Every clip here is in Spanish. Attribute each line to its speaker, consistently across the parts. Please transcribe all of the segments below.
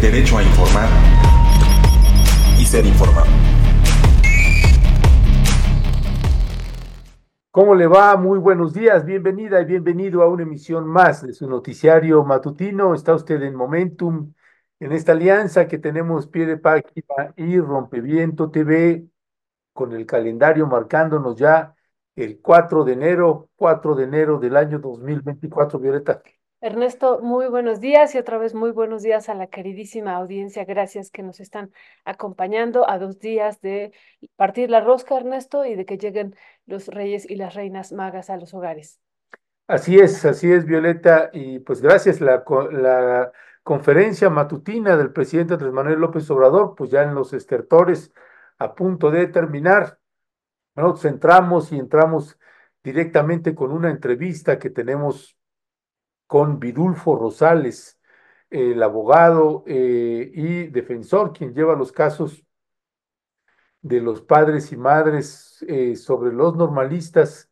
Speaker 1: derecho a informar y ser informado.
Speaker 2: ¿Cómo le va? Muy buenos días, bienvenida y bienvenido a una emisión más de su noticiario matutino. Está usted en Momentum, en esta alianza que tenemos pie de página y Rompeviento TV, con el calendario marcándonos ya el 4 de enero, 4 de enero del año 2024, Violeta.
Speaker 3: Ernesto, muy buenos días y otra vez muy buenos días a la queridísima audiencia. Gracias que nos están acompañando a dos días de partir la rosca, Ernesto, y de que lleguen los reyes y las reinas magas a los hogares.
Speaker 2: Así es, así es, Violeta, y pues gracias la, conferencia matutina del presidente Andrés Manuel López Obrador, pues ya en los estertores a punto de terminar. Nosotros entramos y entramos directamente con una entrevista que tenemos con Vidulfo Rosales, el abogado eh, y defensor, quien lleva los casos de los padres y madres eh, sobre los normalistas,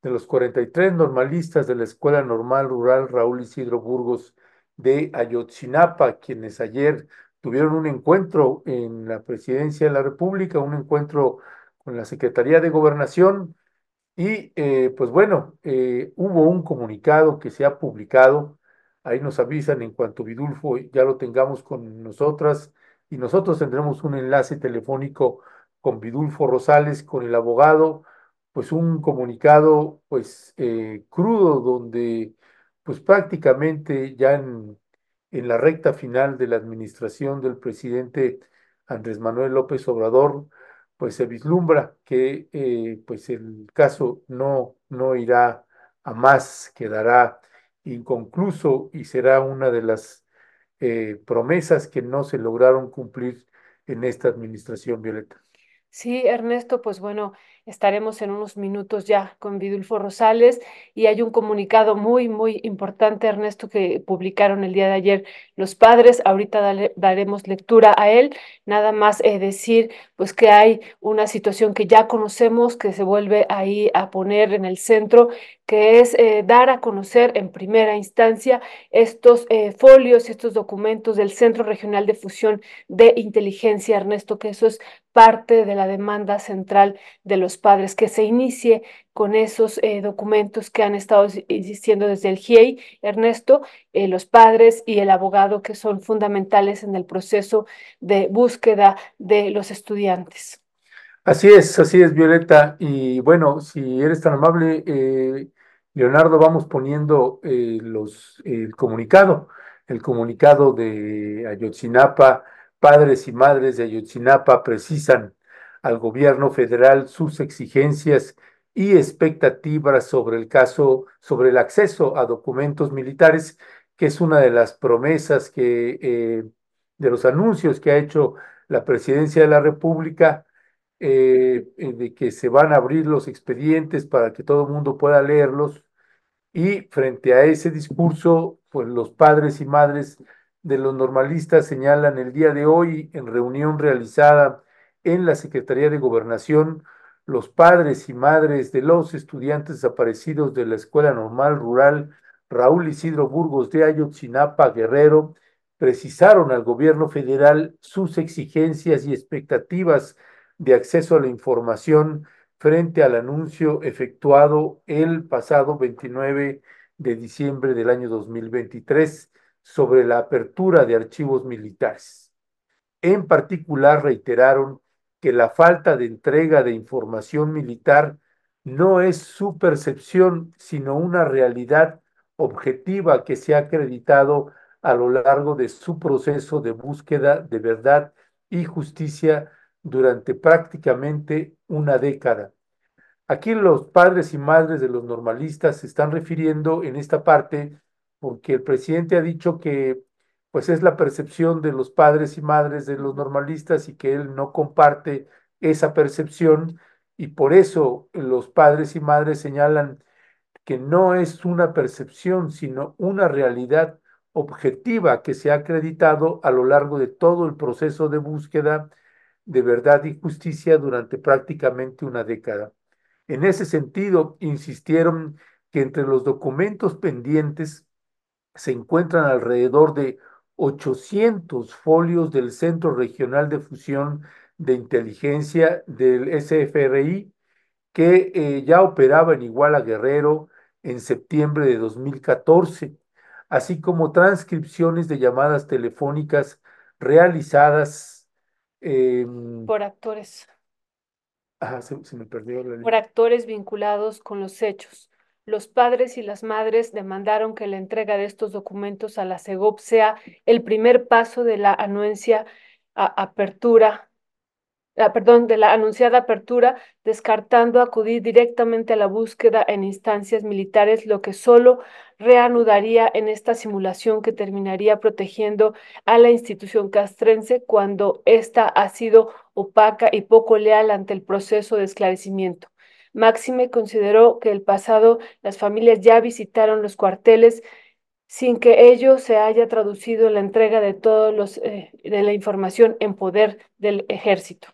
Speaker 2: de los 43 normalistas de la Escuela Normal Rural Raúl Isidro Burgos de Ayotzinapa, quienes ayer tuvieron un encuentro en la presidencia de la República, un encuentro con la Secretaría de Gobernación, y eh, pues bueno, eh, hubo un comunicado que se ha publicado, ahí nos avisan en cuanto Vidulfo ya lo tengamos con nosotras y nosotros tendremos un enlace telefónico con Vidulfo Rosales, con el abogado, pues un comunicado pues eh, crudo donde pues prácticamente ya en, en la recta final de la administración del presidente Andrés Manuel López Obrador, pues se vislumbra que eh, pues el caso no, no irá a más, quedará inconcluso y será una de las eh, promesas que no se lograron cumplir en esta administración, Violeta.
Speaker 3: Sí, Ernesto, pues bueno, estaremos en unos minutos ya con Vidulfo Rosales y hay un comunicado muy, muy importante, Ernesto, que publicaron el día de ayer los padres. Ahorita daremos lectura a él. Nada más eh, decir, pues que hay una situación que ya conocemos, que se vuelve ahí a poner en el centro, que es eh, dar a conocer en primera instancia estos eh, folios, estos documentos del Centro Regional de Fusión de Inteligencia, Ernesto, que eso es parte de la demanda central de los padres, que se inicie con esos eh, documentos que han estado insistiendo desde el GIEI, Ernesto, los padres y el abogado que son fundamentales en el proceso de búsqueda de los estudiantes.
Speaker 2: Así es, así es, Violeta. Y bueno, si eres tan amable, eh, Leonardo, vamos poniendo los, el comunicado, el comunicado de Ayotzinapa padres y madres de Ayotzinapa precisan al gobierno federal sus exigencias y expectativas sobre el caso, sobre el acceso a documentos militares, que es una de las promesas que, eh, de los anuncios que ha hecho la presidencia de la República, eh, eh, de que se van a abrir los expedientes para que todo el mundo pueda leerlos. Y frente a ese discurso, pues los padres y madres de los normalistas señalan el día de hoy en reunión realizada en la Secretaría de Gobernación, los padres y madres de los estudiantes desaparecidos de la Escuela Normal Rural Raúl Isidro Burgos de Ayotzinapa, Guerrero, precisaron al gobierno federal sus exigencias y expectativas de acceso a la información frente al anuncio efectuado el pasado 29 de diciembre del año 2023 sobre la apertura de archivos militares. En particular, reiteraron que la falta de entrega de información militar no es su percepción, sino una realidad objetiva que se ha acreditado a lo largo de su proceso de búsqueda de verdad y justicia durante prácticamente una década. Aquí los padres y madres de los normalistas se están refiriendo en esta parte porque el presidente ha dicho que pues es la percepción de los padres y madres de los normalistas y que él no comparte esa percepción y por eso los padres y madres señalan que no es una percepción, sino una realidad objetiva que se ha acreditado a lo largo de todo el proceso de búsqueda de verdad y justicia durante prácticamente una década. En ese sentido, insistieron que entre los documentos pendientes se encuentran alrededor de 800 folios del Centro Regional de Fusión de Inteligencia del SFRI, que eh, ya operaba en Iguala Guerrero en septiembre de 2014, así como transcripciones de llamadas telefónicas realizadas em,
Speaker 3: por actores.
Speaker 2: Ajá, se, me perdió la
Speaker 3: Por actores vinculados con los hechos. Los padres y las madres demandaron que la entrega de estos documentos a la CEGOP sea el primer paso de la anuencia a apertura perdón, de la anunciada apertura, descartando acudir directamente a la búsqueda en instancias militares, lo que solo reanudaría en esta simulación que terminaría protegiendo a la institución castrense cuando ésta ha sido opaca y poco leal ante el proceso de esclarecimiento. Máxime consideró que el pasado las familias ya visitaron los cuarteles sin que ello se haya traducido en la entrega de todos los eh, de la información en poder del ejército.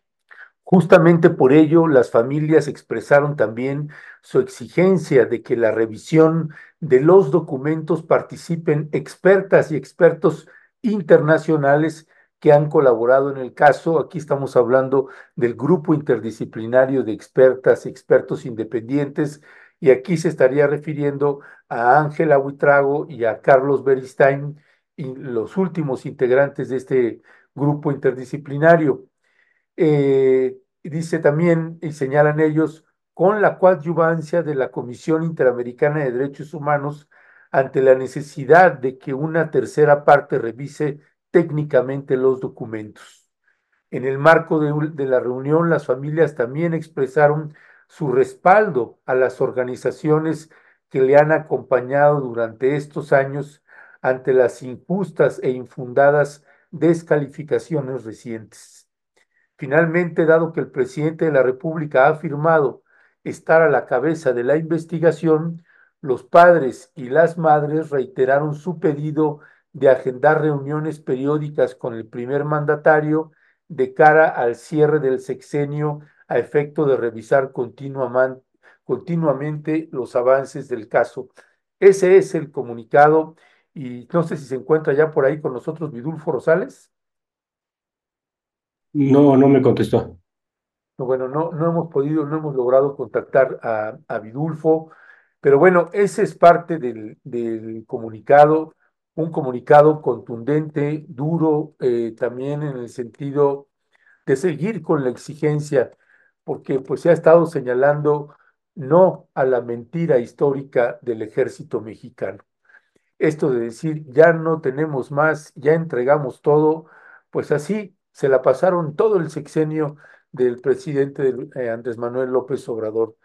Speaker 2: Justamente por ello, las familias expresaron también su exigencia de que la revisión de los documentos participen expertas y expertos internacionales que han colaborado en el caso. Aquí estamos hablando del grupo interdisciplinario de expertas y expertos independientes y aquí se estaría refiriendo a Ángela Huitrago y a Carlos Beristain, los últimos integrantes de este grupo interdisciplinario. Eh, dice también, y señalan ellos, con la coadyuvancia de la Comisión Interamericana de Derechos Humanos ante la necesidad de que una tercera parte revise técnicamente los documentos. En el marco de, de, la reunión, las familias también expresaron su respaldo a las organizaciones que le han acompañado durante estos años ante las injustas e infundadas descalificaciones recientes. Finalmente, dado que el presidente de la República ha afirmado estar a la cabeza de la investigación, los padres y las madres reiteraron su pedido de agendar reuniones periódicas con el primer mandatario de cara al cierre del sexenio a efecto de revisar continuamente los avances del caso. Ese es el comunicado y no sé si se encuentra ya por ahí con nosotros Vidulfo Rosales.
Speaker 4: No, no me contestó.
Speaker 2: Bueno, no, no hemos podido, no hemos logrado contactar a, Vidulfo, pero bueno, ese es parte del, del comunicado, un comunicado contundente, duro, eh, también en el sentido de seguir con la exigencia, porque pues se ha estado señalando no a la mentira histórica del ejército mexicano. Esto de decir, ya no tenemos más, ya entregamos todo, pues así se la pasaron todo el sexenio del presidente eh, Andrés Manuel López Obrador.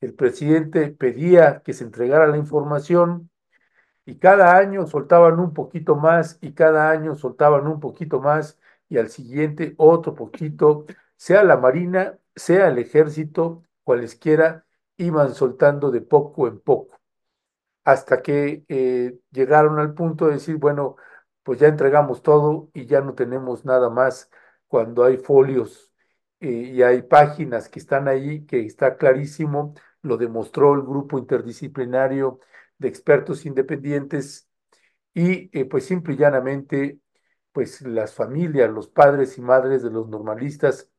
Speaker 2: El presidente pedía que se entregara la información y cada año soltaban un poquito más y cada año soltaban un poquito más y al siguiente otro poquito, sea la Marina, sea el ejército, cualesquiera, iban soltando de poco en poco, hasta que eh, llegaron al punto de decir, bueno, pues ya entregamos todo y ya no tenemos nada más cuando hay folios eh, y hay páginas que están ahí, que está clarísimo, lo demostró el grupo interdisciplinario de expertos independientes y eh, pues simple y llanamente, pues las familias, los padres y madres de los normalistas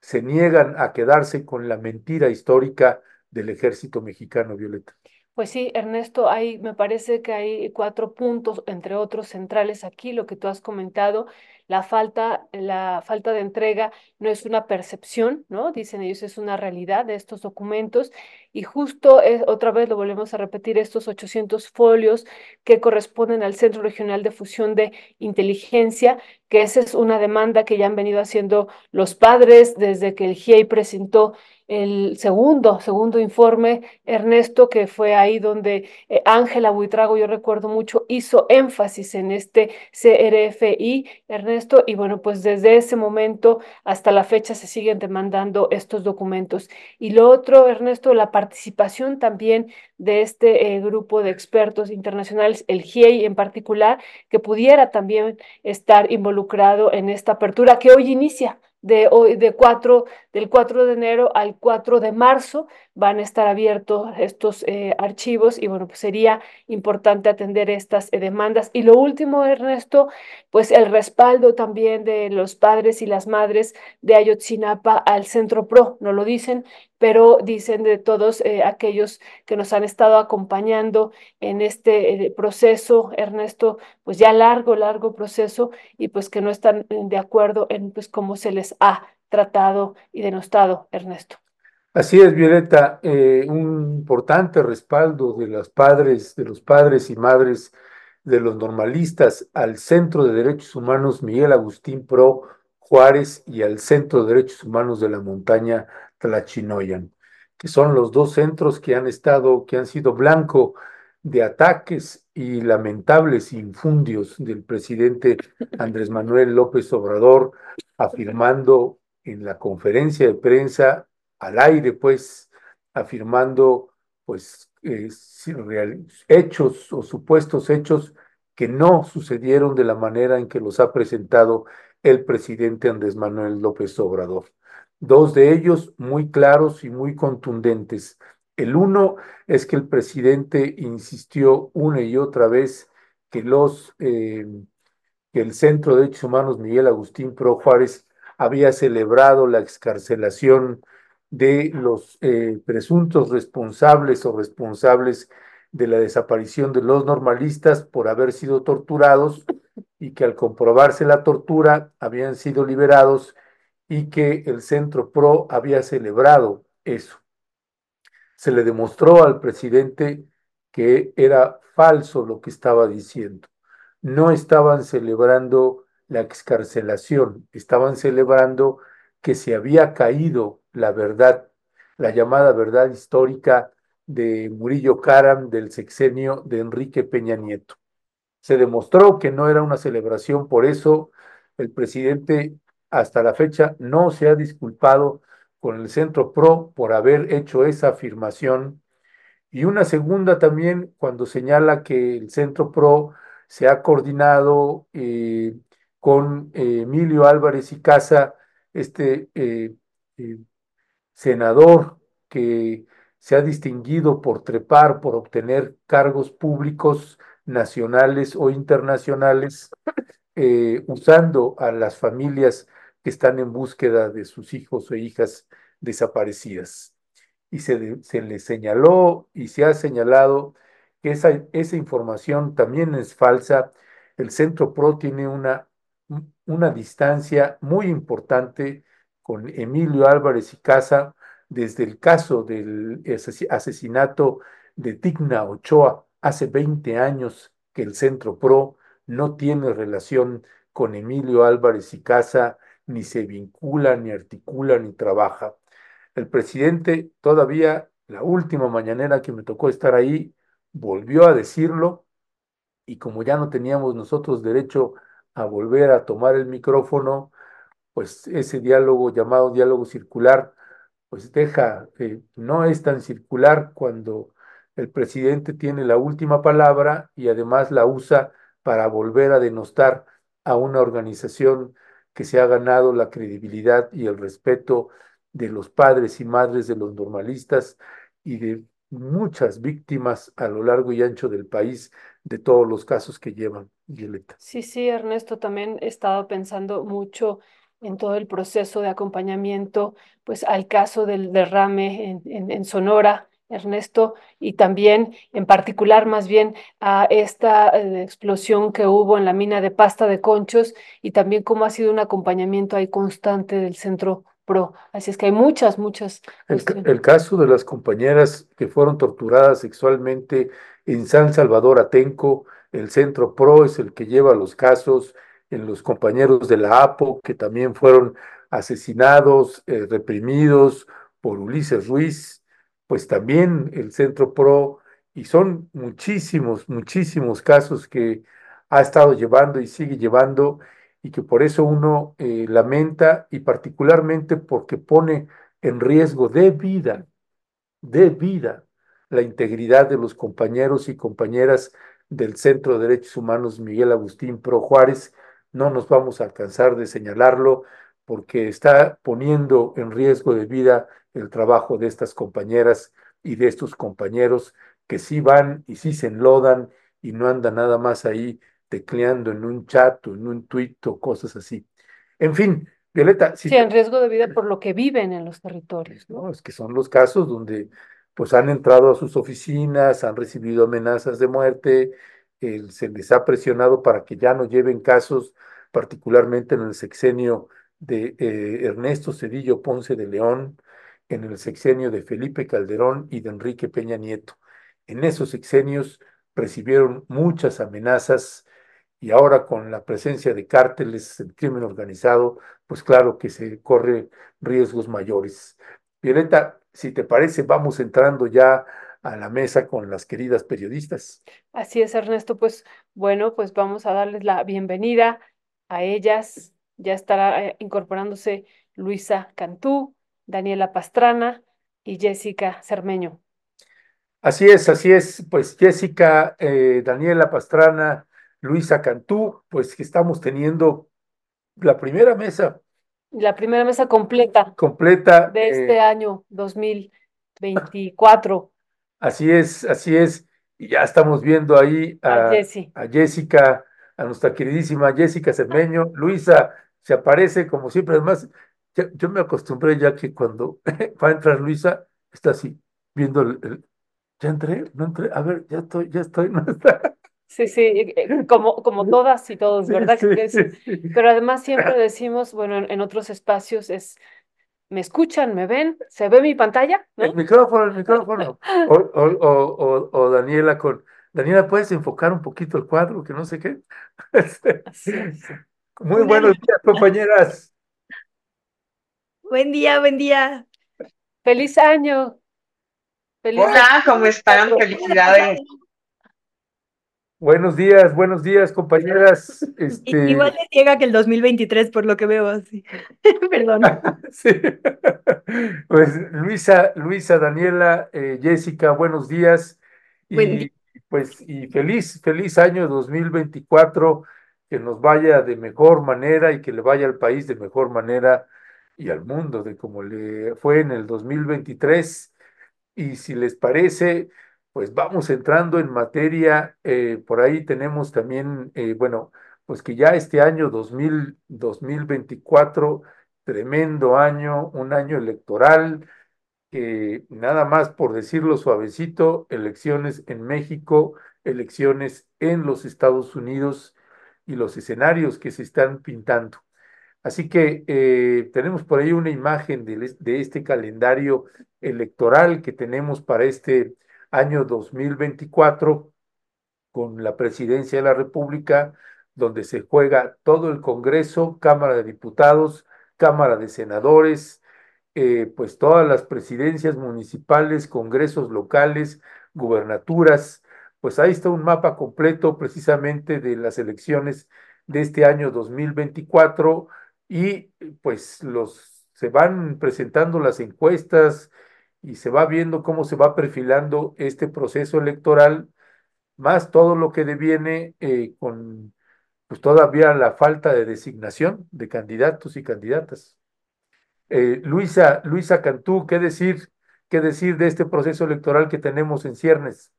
Speaker 2: se niegan a quedarse con la mentira histórica del ejército mexicano, Violeta.
Speaker 3: Pues sí, Ernesto, hay, me parece que hay cuatro puntos, entre otros centrales aquí, lo que tú has comentado, la falta, la falta de entrega no es una percepción, ¿no? Dicen ellos, es una realidad de estos documentos y justo es, otra vez lo volvemos a repetir, estos 800 folios que corresponden al Centro Regional de Fusión de Inteligencia, que esa es una demanda que ya han venido haciendo los padres desde que el GIEI presentó el segundo, segundo informe, Ernesto, que fue ahí donde eh, Ángela Buitrago, yo recuerdo mucho, hizo énfasis en este CRFI, Ernesto, y bueno, pues desde ese momento hasta la fecha se siguen demandando estos documentos. Y lo otro, Ernesto, la participación también de este eh, grupo de expertos internacionales, el GIEI en particular, que pudiera también estar involucrado en esta apertura que hoy inicia de de 4, del 4 de enero al 4 de marzo, van a estar abiertos estos eh, archivos y bueno, pues sería importante atender estas eh, demandas. Y lo último, Ernesto, pues el respaldo también de los padres y las madres de Ayotzinapa al Centro PRO, no lo dicen, pero dicen de todos eh, aquellos que nos han estado acompañando en este proceso, Ernesto, pues ya largo, largo proceso y pues que no están de acuerdo en pues cómo se les ha tratado y denostado, Ernesto.
Speaker 2: Así es, Violeta, eh, un importante respaldo de los padres, de los padres y madres de los normalistas al Centro de Derechos Humanos Miguel Agustín Pro Juárez y al Centro de Derechos Humanos de la Montaña Tlachinoyan, que son los dos centros que han estado, que han sido blanco de ataques y lamentables infundios del presidente Andrés Manuel López Obrador, afirmando en la conferencia de prensa al aire, pues, afirmando, pues, eh, hechos o supuestos hechos que no sucedieron de la manera en que los ha presentado el presidente Andrés Manuel López Obrador. Dos de ellos muy claros y muy contundentes. El uno es que el presidente insistió una y otra vez que los eh, que el Centro de Derechos Humanos Miguel Agustín Pro Juárez había celebrado la excarcelación de los eh, presuntos responsables o responsables de la desaparición de los normalistas por haber sido torturados y que al comprobarse la tortura habían sido liberados y que el Centro PRO había celebrado eso. Se le demostró al presidente que era falso lo que estaba diciendo. No estaban celebrando la excarcelación, estaban celebrando que se había caído la verdad, la llamada verdad histórica de Murillo Karam del sexenio de Enrique Peña Nieto. Se demostró que no era una celebración, por eso el presidente hasta la fecha no se ha disculpado con el Centro PRO por haber hecho esa afirmación. Y una segunda también cuando señala que el Centro PRO se ha coordinado eh, con eh, Emilio Álvarez y Casa, este eh, senador que se ha distinguido por trepar, por obtener cargos públicos nacionales o internacionales, usando a las familias que están en búsqueda de sus hijos o hijas desaparecidas. Y se, le señaló y se ha señalado esa, esa información también es falsa. El Centro PRO tiene una, una distancia muy importante con Emilio Álvarez y Casa desde el caso del asesinato de Tigna Ochoa hace 20 años que el Centro PRO no tiene relación con Emilio Álvarez y Casa, ni se vincula, ni articula, ni trabaja. El presidente todavía, la última mañanera que me tocó estar ahí, volvió a decirlo y como ya no teníamos nosotros derecho a volver a tomar el micrófono, pues ese diálogo llamado diálogo circular, pues deja, eh, no es tan circular cuando el presidente tiene la última palabra y además la usa para volver a denostar a una organización que se ha ganado la credibilidad y el respeto de los padres y madres de los normalistas y de muchas víctimas a lo largo y ancho del país de todos los casos que llevan, Violeta.
Speaker 3: Sí, sí, Ernesto, también he estado pensando mucho en todo el proceso de acompañamiento, pues al caso del derrame en, en, Sonora, Ernesto, y también en particular más bien a esta eh, explosión que hubo en la mina de pasta de conchos y también cómo ha sido un acompañamiento ahí constante del centro pro. Así es que hay muchas, muchas.
Speaker 2: El, caso de las compañeras que fueron torturadas sexualmente en San Salvador Atenco, el Centro Pro es el que lleva los casos en los compañeros de la APO que también fueron asesinados, eh, reprimidos por Ulises Ruiz, pues también el Centro Pro, y son muchísimos, muchísimos casos que ha estado llevando y sigue llevando y que por eso uno eh, lamenta y particularmente porque pone en riesgo de vida, de vida, la integridad de los compañeros y compañeras del Centro de Derechos Humanos Miguel Agustín Pro Juárez. No nos vamos a alcanzar de señalarlo porque está poniendo en riesgo de vida el trabajo de estas compañeras y de estos compañeros que sí van y sí se enlodan y no andan nada más ahí tecleando en un chat o en un tuit o cosas así. En fin, Violeta,
Speaker 3: si sí, en riesgo de vida por lo que viven en los territorios.
Speaker 2: ¿no? Es que son los casos donde pues han entrado a sus oficinas, han recibido amenazas de muerte, se les ha presionado para que ya no lleven casos, particularmente en el sexenio de eh, Ernesto Cedillo Ponce de León, en el sexenio de Felipe Calderón y de Enrique Peña Nieto. En esos sexenios recibieron muchas amenazas y ahora con la presencia de cárteles, el crimen organizado, pues claro que se corre riesgos mayores. Violeta, si te parece, vamos entrando ya a la mesa con las queridas periodistas.
Speaker 3: Así es, Ernesto. Pues bueno, pues vamos a darles la bienvenida a ellas. Ya estará eh, incorporándose Luisa Cantú, Daniela Pastrana y Jessica Cermeño.
Speaker 2: Así es, así es. Pues Jessica, eh, Daniela Pastrana, Luisa Cantú, pues que estamos teniendo la primera mesa.
Speaker 3: La primera mesa completa.
Speaker 2: Completa.
Speaker 3: De este eh, año 2024.
Speaker 2: Así es, así es. Y ya estamos viendo ahí a, a, Jessica, a nuestra queridísima Jessica Cermeño. Luisa se aparece como siempre. Además, yo me acostumbré ya que cuando va a entrar Luisa, está así, viendo el, ya entré, no entré, a ver, ya estoy, ya estoy, no está.
Speaker 3: Sí, sí, eh, como, como todas y todos, ¿verdad? Pero además siempre decimos, bueno, en, otros espacios es, ¿me escuchan? ¿Me ven? ¿Se ve mi pantalla?
Speaker 2: El micrófono, el micrófono. O, o, o, o, Daniela con, Daniela, ¿puedes enfocar un poquito el cuadro? Que no sé qué. Muy buenos días, compañeras.
Speaker 4: Buen día, buen día.
Speaker 3: Feliz año.
Speaker 5: Hola, ¿cómo están? Felicidades.
Speaker 2: Buenos días, buenos días, compañeras. Este...
Speaker 4: Igual les llega que el 2023, por lo que veo así. Perdón.
Speaker 2: sí. Pues Luisa, Luisa, Daniela, eh, Jessica, buenos días. Y pues, y feliz, feliz año 2024, que nos vaya de mejor manera y que le vaya al país de mejor manera y al mundo de como le fue en el 2023. Y si les parece, pues vamos entrando en materia. Eh, por ahí tenemos también, eh, bueno, pues que ya este año 2000, 2024, tremendo año, un año electoral, que nada más por decirlo suavecito, elecciones en México, elecciones en los Estados Unidos y los escenarios que se están pintando. Así que eh, tenemos por ahí una imagen de, de, este calendario electoral que tenemos para este año 2024 con la presidencia de la República, donde se juega todo el Congreso, Cámara de Diputados, Cámara de Senadores, eh, pues todas las presidencias municipales, congresos locales, gubernaturas, pues ahí está un mapa completo precisamente de las elecciones de este año 2024 y pues los se van presentando las encuestas y se va viendo cómo se va perfilando este proceso electoral, más todo lo que deviene eh, con pues todavía la falta de designación de candidatos y candidatas. Eh, Luisa, Luisa Cantú, ¿qué decir, qué decir de este proceso electoral que tenemos en ciernes?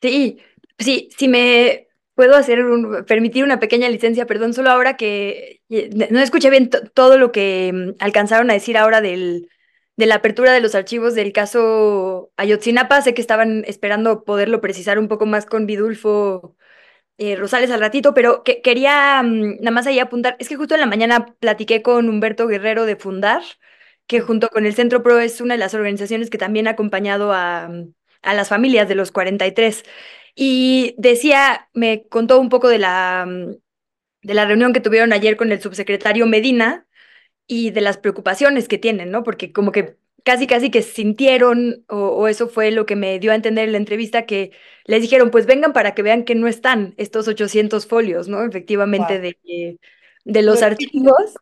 Speaker 4: Sí, sí, si me puedo hacer un, permitir una pequeña licencia, perdón, solo ahora que no escuché bien todo lo que mm, alcanzaron a decir ahora del, de la apertura de los archivos del caso Ayotzinapa. Sé que estaban esperando poderlo precisar un poco más con Vidulfo eh, Rosales al ratito, pero que, quería mm, nada más ahí apuntar. Es que justo en la mañana platiqué con Humberto Guerrero de Fundar, que junto con el Centro Pro es una de las organizaciones que también ha acompañado a, a las familias de los 43. Y decía, me contó un poco de la, mm, de la reunión que tuvieron ayer con el subsecretario Medina y de las preocupaciones que tienen, ¿no? Porque como que casi, casi que sintieron, o, eso fue lo que me dio a entender en la entrevista, que les dijeron, pues vengan para que vean que no están estos 800 folios, ¿no? Efectivamente, de, de los archivos,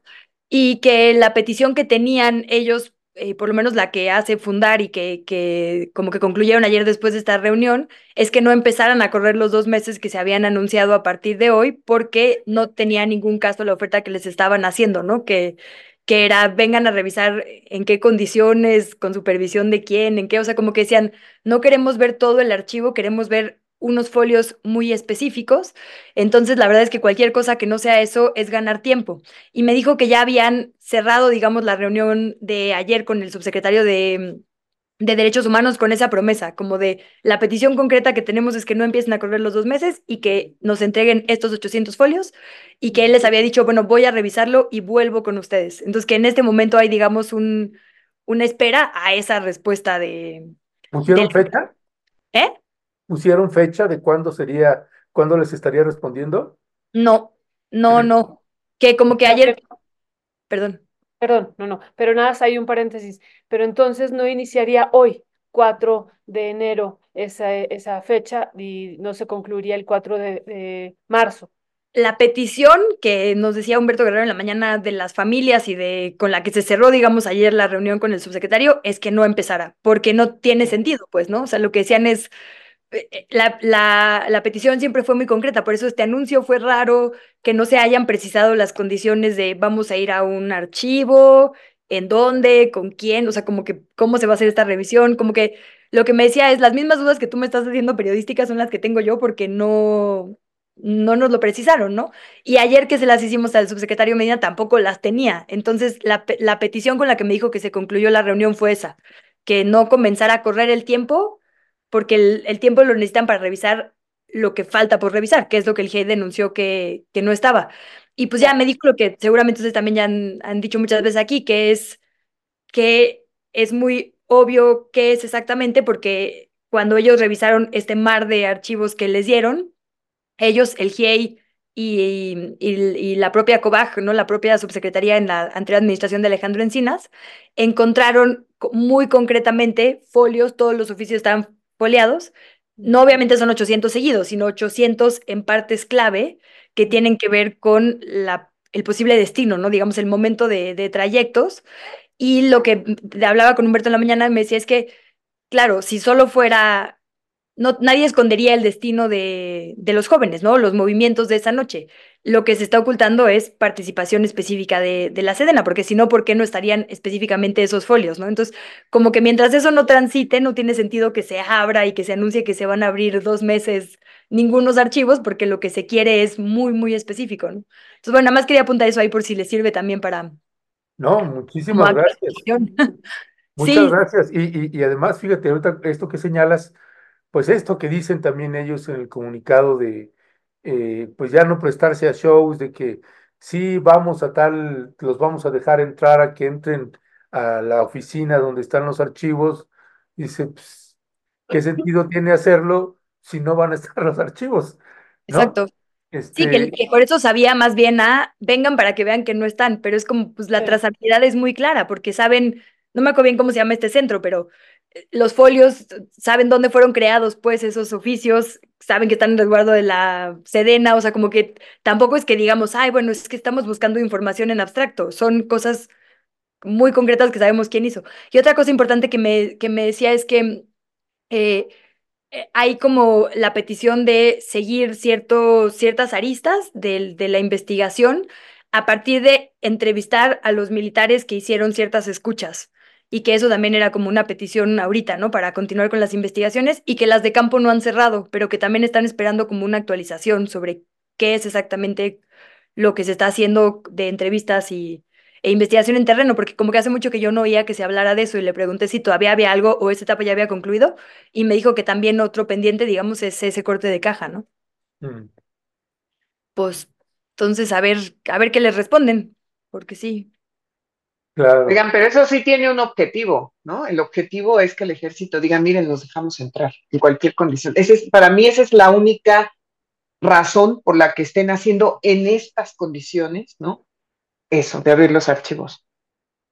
Speaker 4: y que la petición que tenían ellos eh, por lo menos la que hace fundar y que, que como que concluyeron ayer después de esta reunión, es que no empezaran a correr los dos meses que se habían anunciado a partir de hoy porque no tenía ningún caso la oferta que les estaban haciendo, ¿no? Que, que era vengan a revisar en qué condiciones, con supervisión de quién, en qué, o sea, como que decían, no queremos ver todo el archivo, queremos ver unos folios muy específicos. Entonces, la verdad es que cualquier cosa que no sea eso es ganar tiempo. Y me dijo que ya habían cerrado, digamos, la reunión de ayer con el subsecretario de, de Derechos Humanos con esa promesa, como de la petición concreta que tenemos es que no empiecen a correr los dos meses y que nos entreguen estos 800 folios y que él les había dicho, bueno, voy a revisarlo y vuelvo con ustedes. Entonces, que en este momento hay, digamos, un, una espera a esa respuesta de...
Speaker 2: ¿Pusieron fecha?
Speaker 4: ¿Eh?
Speaker 2: ¿Pusieron fecha de cuándo sería, cuándo les estaría respondiendo?
Speaker 4: No, no, no. Que como que ayer... Perdón.
Speaker 3: Perdón, no, no, pero nada, hay un paréntesis. Pero entonces no iniciaría hoy, 4 de enero, esa, esa fecha y no se concluiría el 4 de, de marzo.
Speaker 4: La petición que nos decía Humberto Guerrero en la mañana de las familias y de con la que se cerró, digamos, ayer la reunión con el subsecretario, es que no empezara, porque no tiene sentido, pues, ¿no? O sea, lo que decían es, eh, la, la, la, petición siempre fue muy concreta, por eso este anuncio fue raro, que no se hayan precisado las condiciones de vamos a ir a un archivo, en dónde, con quién, o sea, como que cómo se va a hacer esta revisión, como que lo que me decía es las mismas dudas que tú me estás haciendo periodísticas son las que tengo yo porque no, no nos lo precisaron, ¿no? Y ayer que se las hicimos al subsecretario Medina tampoco las tenía. Entonces, la, la petición con la que me dijo que se concluyó la reunión fue esa, que no comenzara a correr el tiempo porque el, el, tiempo lo necesitan para revisar lo que falta por revisar, que es lo que el GIE denunció que, que no estaba. Y pues ya me dijo lo que seguramente ustedes también ya han, han dicho muchas veces aquí, que es que es muy obvio qué es exactamente, porque cuando ellos revisaron este mar de archivos que les dieron, ellos, el GIEI y, y, la propia COBAG, ¿no? la propia subsecretaría en la anterior administración de Alejandro Encinas, encontraron muy concretamente folios, todos los oficios estaban foliados. No obviamente son 800 seguidos, sino 800 en partes clave que tienen que ver con el posible destino, ¿no? Digamos, el momento de, trayectos. Y lo que hablaba con Humberto en la mañana me decía es que, claro, si solo fuera no, nadie escondería el destino de, los jóvenes, ¿no? Los movimientos de esa noche. Lo que se está ocultando es participación específica de, de, la Sedena, porque si no, ¿por qué no estarían específicamente esos folios, ¿no? Entonces, como que mientras eso no transite, no tiene sentido que se abra y que se anuncie que se van a abrir dos meses ningunos archivos, porque lo que se quiere es muy, muy específico, ¿no? Entonces, bueno, nada más quería apuntar eso ahí por si les sirve también para...
Speaker 2: No, muchísimas gracias. Muchas sí. gracias. Y, y, y además, fíjate, ahorita esto que señalas, pues esto que dicen también ellos en el comunicado de, eh, pues ya no prestarse a shows, de que sí vamos a tal, los vamos a dejar entrar a que entren a la oficina donde están los archivos, dice, pues, ¿qué sentido tiene hacerlo si no van a estar los archivos? ¿no?
Speaker 4: Exacto. Este... Sí, que, que, por eso sabía más bien a, vengan para que vean que no están, pero es como, pues la sí. trazabilidad es muy clara, porque saben, no me acuerdo bien cómo se llama este centro, pero los folios saben dónde fueron creados, pues, esos oficios, saben que están en resguardo de la Sedena, o sea, como que tampoco es que digamos, ay, bueno, es que estamos buscando información en abstracto, son cosas muy concretas que sabemos quién hizo. Y otra cosa importante que me, que me decía es que eh, hay como la petición de seguir cierto, ciertas aristas de, de la investigación a partir de entrevistar a los militares que hicieron ciertas escuchas y que eso también era como una petición ahorita, ¿no? Para continuar con las investigaciones y que las de campo no han cerrado, pero que también están esperando como una actualización sobre qué es exactamente lo que se está haciendo de entrevistas y, e investigación en terreno, porque como que hace mucho que yo no oía que se hablara de eso y le pregunté si todavía había algo o esa etapa ya había concluido y me dijo que también otro pendiente, digamos, es ese corte de caja, ¿no?
Speaker 2: Mm.
Speaker 4: Pues entonces a ver, a ver qué les responden, porque sí,
Speaker 2: Claro.
Speaker 5: Oigan, pero eso sí tiene un objetivo, ¿no? El objetivo es que el ejército diga, miren, los dejamos entrar en cualquier condición. Ese es, para mí esa es la única razón por la que estén haciendo en estas condiciones, ¿no? Eso, de abrir los archivos.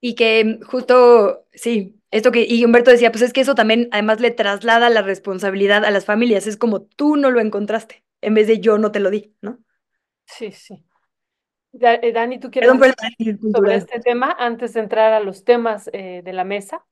Speaker 4: Y que justo, sí, esto que, y Humberto decía, pues es que eso también además le traslada la responsabilidad a las familias, es como tú no lo encontraste, en vez de yo no te lo di, ¿no?
Speaker 3: Sí, sí. Dani, ¿tú quieres
Speaker 4: Perdón,
Speaker 3: decir sobre este tema antes de entrar a los temas eh, de la mesa?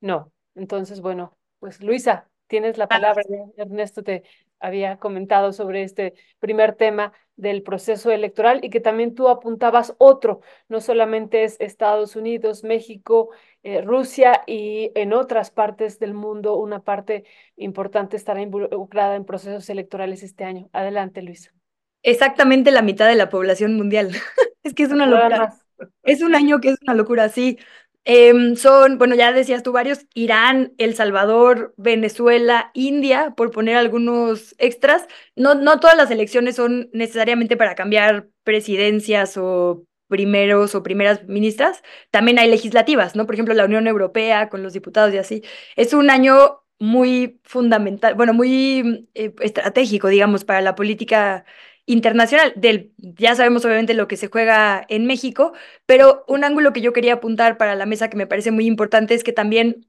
Speaker 3: No. Entonces, bueno, pues Luisa, Tienes la palabra, Ernesto te había comentado sobre este primer tema del proceso electoral y que también tú apuntabas otro, no solamente es Estados Unidos, México, eh, Rusia y en otras partes del mundo una parte importante estará involucrada en procesos electorales este año. Adelante, Luisa.
Speaker 4: Exactamente la mitad de la población mundial. es que es una locura. Es un año que es una locura, sí. Em, son, bueno, ya decías tú varios, Irán, El Salvador, Venezuela, India, por poner algunos extras. No, no todas las elecciones son necesariamente para cambiar presidencias o primeros o primeras ministras. También hay legislativas, ¿no? Por ejemplo, la Unión Europea con los diputados y así. Es un año muy fundamental, bueno, muy eh, estratégico, digamos, para la política internacional. Del, ya sabemos obviamente lo que se juega en México, pero un ángulo que yo quería apuntar para la mesa que me parece muy importante es que también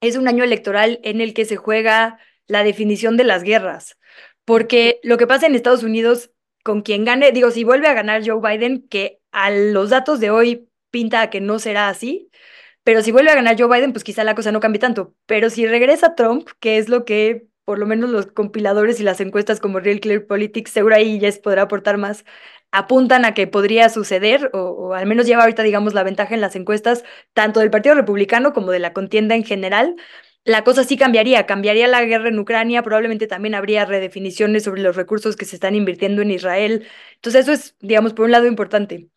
Speaker 4: es un año electoral en el que se juega la definición de las guerras, porque lo que pasa en Estados Unidos con quien gane, digo, si vuelve a ganar Joe Biden, que a los datos de hoy pinta que no será así, pero si vuelve a ganar Joe Biden, pues quizá la cosa no cambie tanto, pero si regresa Trump, que es lo que por lo menos los compiladores y las encuestas como Real Clear Politics, seguro ahí ya podrá aportar más, apuntan a que podría suceder, o, al menos lleva ahorita, digamos, la ventaja en las encuestas, tanto del Partido Republicano como de la contienda en general. La cosa sí cambiaría, cambiaría la guerra en Ucrania, probablemente también habría redefiniciones sobre los recursos que se están invirtiendo en Israel. Entonces eso es, digamos, por un lado importante.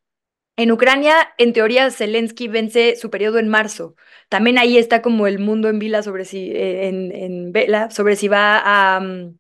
Speaker 4: En Ucrania, en teoría, Zelensky vence su periodo en marzo. También ahí está como el mundo en vela sobre si, eh, en, vela sobre si va a, mm,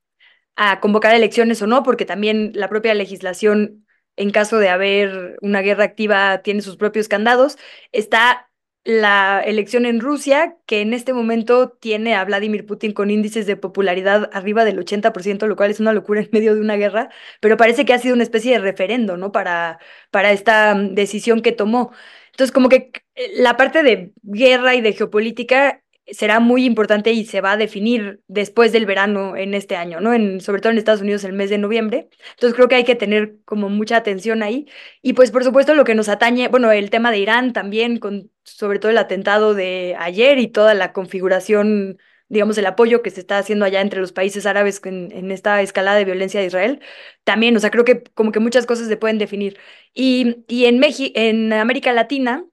Speaker 4: a convocar elecciones o no, porque también la propia legislación, en caso de haber una guerra activa, tiene sus propios candados. Está la elección en Rusia, que en este momento tiene a Vladimir Putin con índices de popularidad arriba del 80%, lo cual es una locura en medio de una guerra, pero parece que ha sido una especie de referendo, ¿no? Para, para esta mm, decisión que tomó. Entonces, como que eh, la parte de guerra y de geopolítica será muy importante y se va a definir después del verano en este año, ¿no? En, sobre todo en Estados Unidos el mes de noviembre. Entonces creo que hay que tener como mucha atención ahí. Y pues por supuesto lo que nos atañe, bueno, el tema de Irán también, con sobre todo el atentado de ayer y toda la configuración, digamos, el apoyo que se está haciendo allá entre los países árabes en, en esta escalada de violencia de Israel. También, o sea, creo que como que muchas cosas se pueden definir. Y, y en, en América Latina,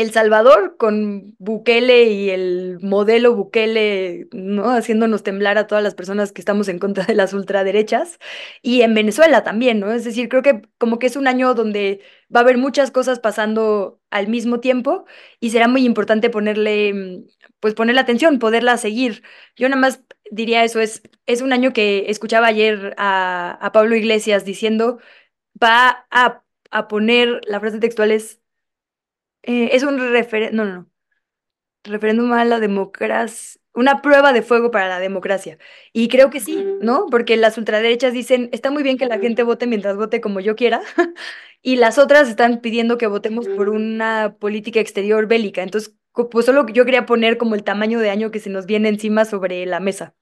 Speaker 4: el Salvador con Bukele y el modelo Bukele, ¿no? Haciéndonos temblar a todas las personas que estamos en contra de las ultraderechas. Y en Venezuela también, ¿no? Es decir, creo que como que es un año donde va a haber muchas cosas pasando al mismo tiempo y será muy importante ponerle, pues ponerle atención, poderla seguir. Yo nada más diría eso, es, es un año que escuchaba ayer a, Pablo Iglesias diciendo, va a, a poner, la frase textual es, eh, es un referéndum, no, no, no, referéndum a la democracia, una prueba de fuego para la democracia. Y creo que sí, ¿no? Porque las ultraderechas dicen, está muy bien que la gente vote mientras vote como yo quiera, y las otras están pidiendo que votemos por una política exterior bélica. Entonces, pues solo yo quería poner como el tamaño de año que se nos viene encima sobre la mesa.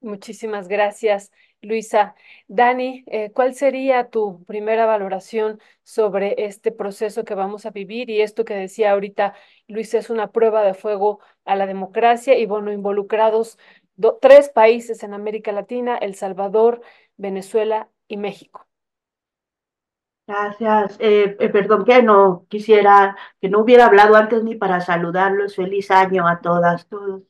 Speaker 3: Muchísimas gracias. Luisa, Dani, eh, ¿cuál sería tu primera valoración sobre este proceso que vamos a vivir? Y esto que decía ahorita Luisa es una prueba de fuego a la democracia y bueno, involucrados tres países en América Latina, El Salvador, Venezuela y México.
Speaker 6: Gracias. Eh, eh, perdón que no quisiera, que no hubiera hablado antes ni para saludarlos. Feliz año a todas, todos.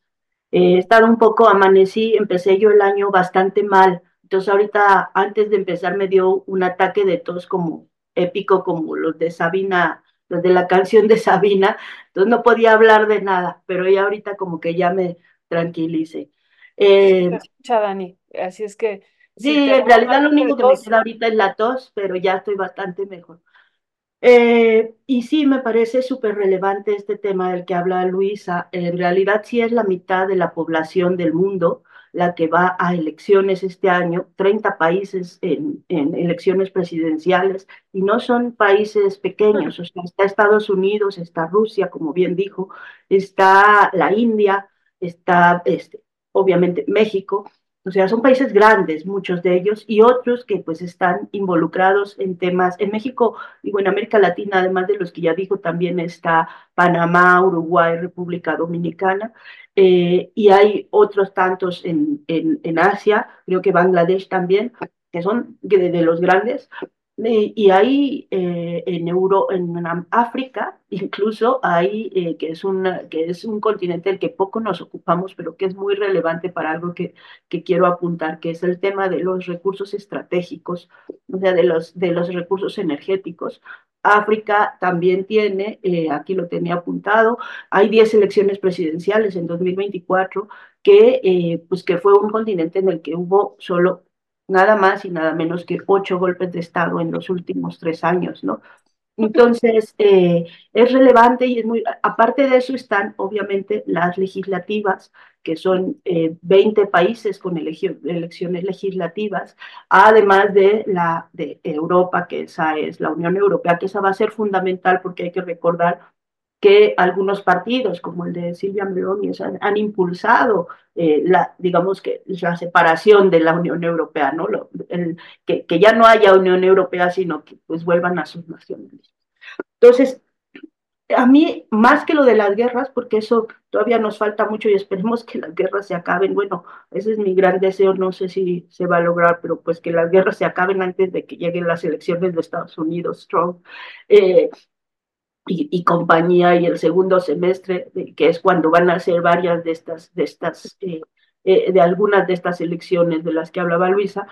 Speaker 6: he estado un poco, amanecí, empecé yo el año bastante mal entonces ahorita antes de empezar me dio un ataque de tos como épico como los de Sabina, los de la canción de Sabina, entonces no podía hablar de nada, pero ya ahorita como que ya me tranquilice.
Speaker 3: Eh, escucha, Dani, así es que...
Speaker 6: Sí, en realidad lo único que me queda ahorita es la tos, pero ya estoy bastante mejor. Eh, y sí, me parece súper relevante este tema del que habla Luisa. En realidad sí es la mitad de la población del mundo la que va a elecciones este año, 30 países en, elecciones presidenciales, y no son países pequeños, o sea, está Estados Unidos, está Rusia, como bien dijo, está la India, está este, obviamente México, o sea, son países grandes, muchos de ellos, y otros que pues están involucrados en temas, en México, digo, en América Latina, además de los que ya dijo, también está Panamá, Uruguay, República Dominicana, eh, y hay otros tantos en, en, Asia, creo que Bangladesh también, que son de los grandes, y hay eh, en, Euro, en África, incluso hay, eh, que, es una, que es un continente del que poco nos ocupamos, pero que es muy relevante para algo que, que quiero apuntar, que es el tema de los recursos estratégicos, o sea, de los, de los recursos energéticos. África también tiene, eh, aquí lo tenía apuntado, hay 10 elecciones presidenciales en 2024, que, eh, pues que fue un continente en el que hubo solo nada más y nada menos que ocho golpes de Estado en los últimos tres años, ¿no? Entonces, eh, es relevante y es muy, aparte de eso están obviamente las legislativas, que son eh, 20 países con elecciones legislativas, además de la de Europa, que esa es la Unión Europea, que esa va a ser fundamental porque hay que recordar que algunos partidos, como el de Silvia Meloni, han, han impulsado eh, la, digamos que la separación de la Unión Europea, ¿no? Lo, el, que, que, ya no haya Unión Europea, sino que pues vuelvan a sus naciones. Entonces, a mí, más que lo de las guerras, porque eso todavía nos falta mucho y esperemos que las guerras se acaben, bueno, ese es mi gran deseo, no sé si se va a lograr, pero pues que las guerras se acaben antes de que lleguen las elecciones de Estados Unidos, Trump. Eh, y, y, compañía y el segundo semestre, que es cuando van a ser varias de estas, de estas, eh, eh, de algunas de estas elecciones de las que hablaba Luisa,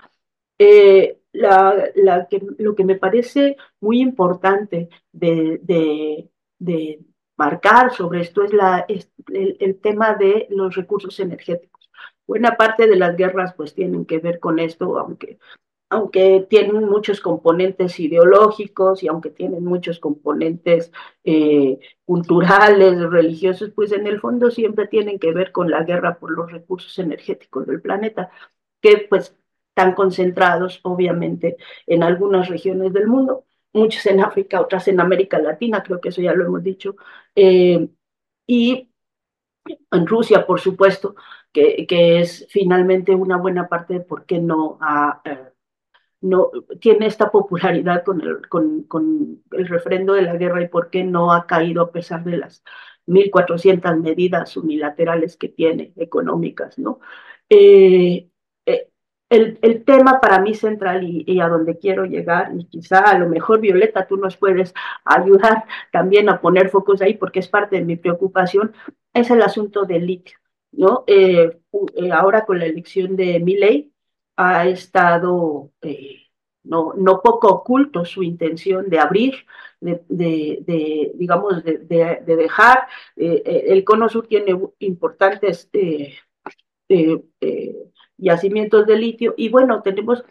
Speaker 6: eh, la, la que, lo que me parece muy importante de, de, de marcar sobre esto es, la, es el, el, tema de los recursos energéticos. Buena parte de las guerras pues tienen que ver con esto, aunque aunque tienen muchos componentes ideológicos y aunque tienen muchos componentes eh, culturales, religiosos, pues en el fondo siempre tienen que ver con la guerra por los recursos energéticos del planeta, que pues están concentrados obviamente en algunas regiones del mundo, muchos en África, otras en América Latina, creo que eso ya lo hemos dicho, eh, y en Rusia, por supuesto, que, que, es finalmente una buena parte de por qué no ha... Eh, no tiene esta popularidad con el, con, con el refrendo de la guerra y por qué no ha caído a pesar de las 1.400 medidas unilaterales que tiene económicas, ¿no? Eh, eh, el, el, tema para mí central y, a donde quiero llegar, y quizá a lo mejor Violeta, tú nos puedes ayudar también a poner focos ahí porque es parte de mi preocupación, es el asunto del litio, ¿no? Eh, ahora con la elección de Milley, ha estado eh, no, no, poco oculto su intención de abrir, de, de, de digamos, de, dejar. Eh, eh, el Cono Sur tiene importantes eh, yacimientos de litio y bueno, tenemos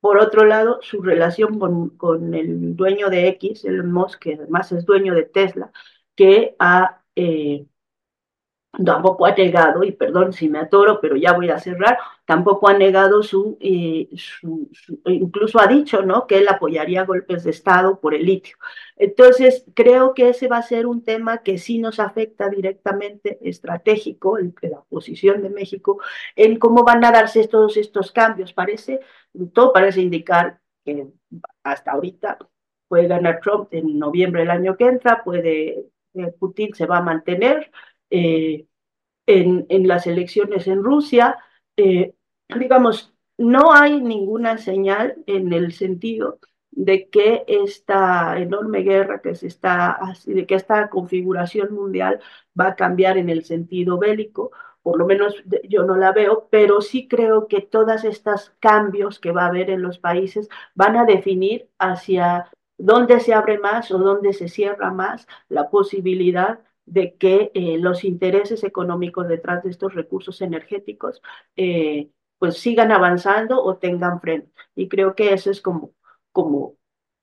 Speaker 6: por otro lado su relación con, con el dueño de X, el Musk, que además es dueño de Tesla, que ha tampoco ha negado, y perdón si me atoro, pero ya voy a cerrar, tampoco ha negado su, eh, su, incluso ha dicho, ¿no?, que él apoyaría golpes de Estado por el litio. Entonces, creo que ese va a ser un tema que sí nos afecta directamente, estratégico, en la posición de México, en cómo van a darse todos estos cambios. Parece, todo parece indicar que hasta ahorita puede ganar Trump en noviembre del año que entra, puede, eh, Putin se va a mantener, eh, en, las elecciones en Rusia. Eh, digamos, no hay ninguna señal en el sentido de que esta enorme guerra que se está, de que esta configuración mundial va a cambiar en el sentido bélico, por lo menos yo no la veo, pero sí creo que todos estos cambios que va a haber en los países van a definir hacia dónde se abre más o dónde se cierra más la posibilidad de que eh, los intereses económicos detrás de estos recursos energéticos eh, pues sigan avanzando o tengan freno. Y creo que eso es como, como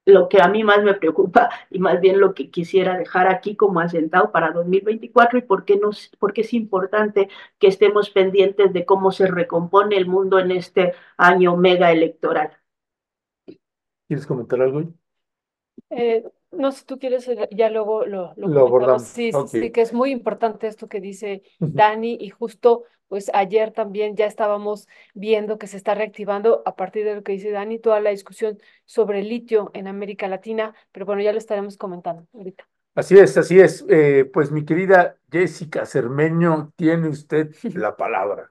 Speaker 6: lo que a mí más me preocupa y más bien lo que quisiera dejar aquí como asentado para 2024 y por qué, nos, por qué es importante que estemos pendientes de cómo se recompone el mundo en este año mega electoral.
Speaker 2: ¿Quieres comentar algo?
Speaker 3: Eh, no sé, tú quieres, eh, ya luego lo,
Speaker 2: lo, lo abordamos.
Speaker 3: Sí, okay. sí, que es muy importante esto que dice. Dani y justo pues ayer también ya estábamos viendo que se está reactivando a partir de lo que dice Dani, toda la discusión sobre el litio en América Latina, pero bueno, ya lo estaremos comentando ahorita.
Speaker 2: Así es, así es. Eh, pues mi querida Jessica Cermeño, tiene usted la palabra.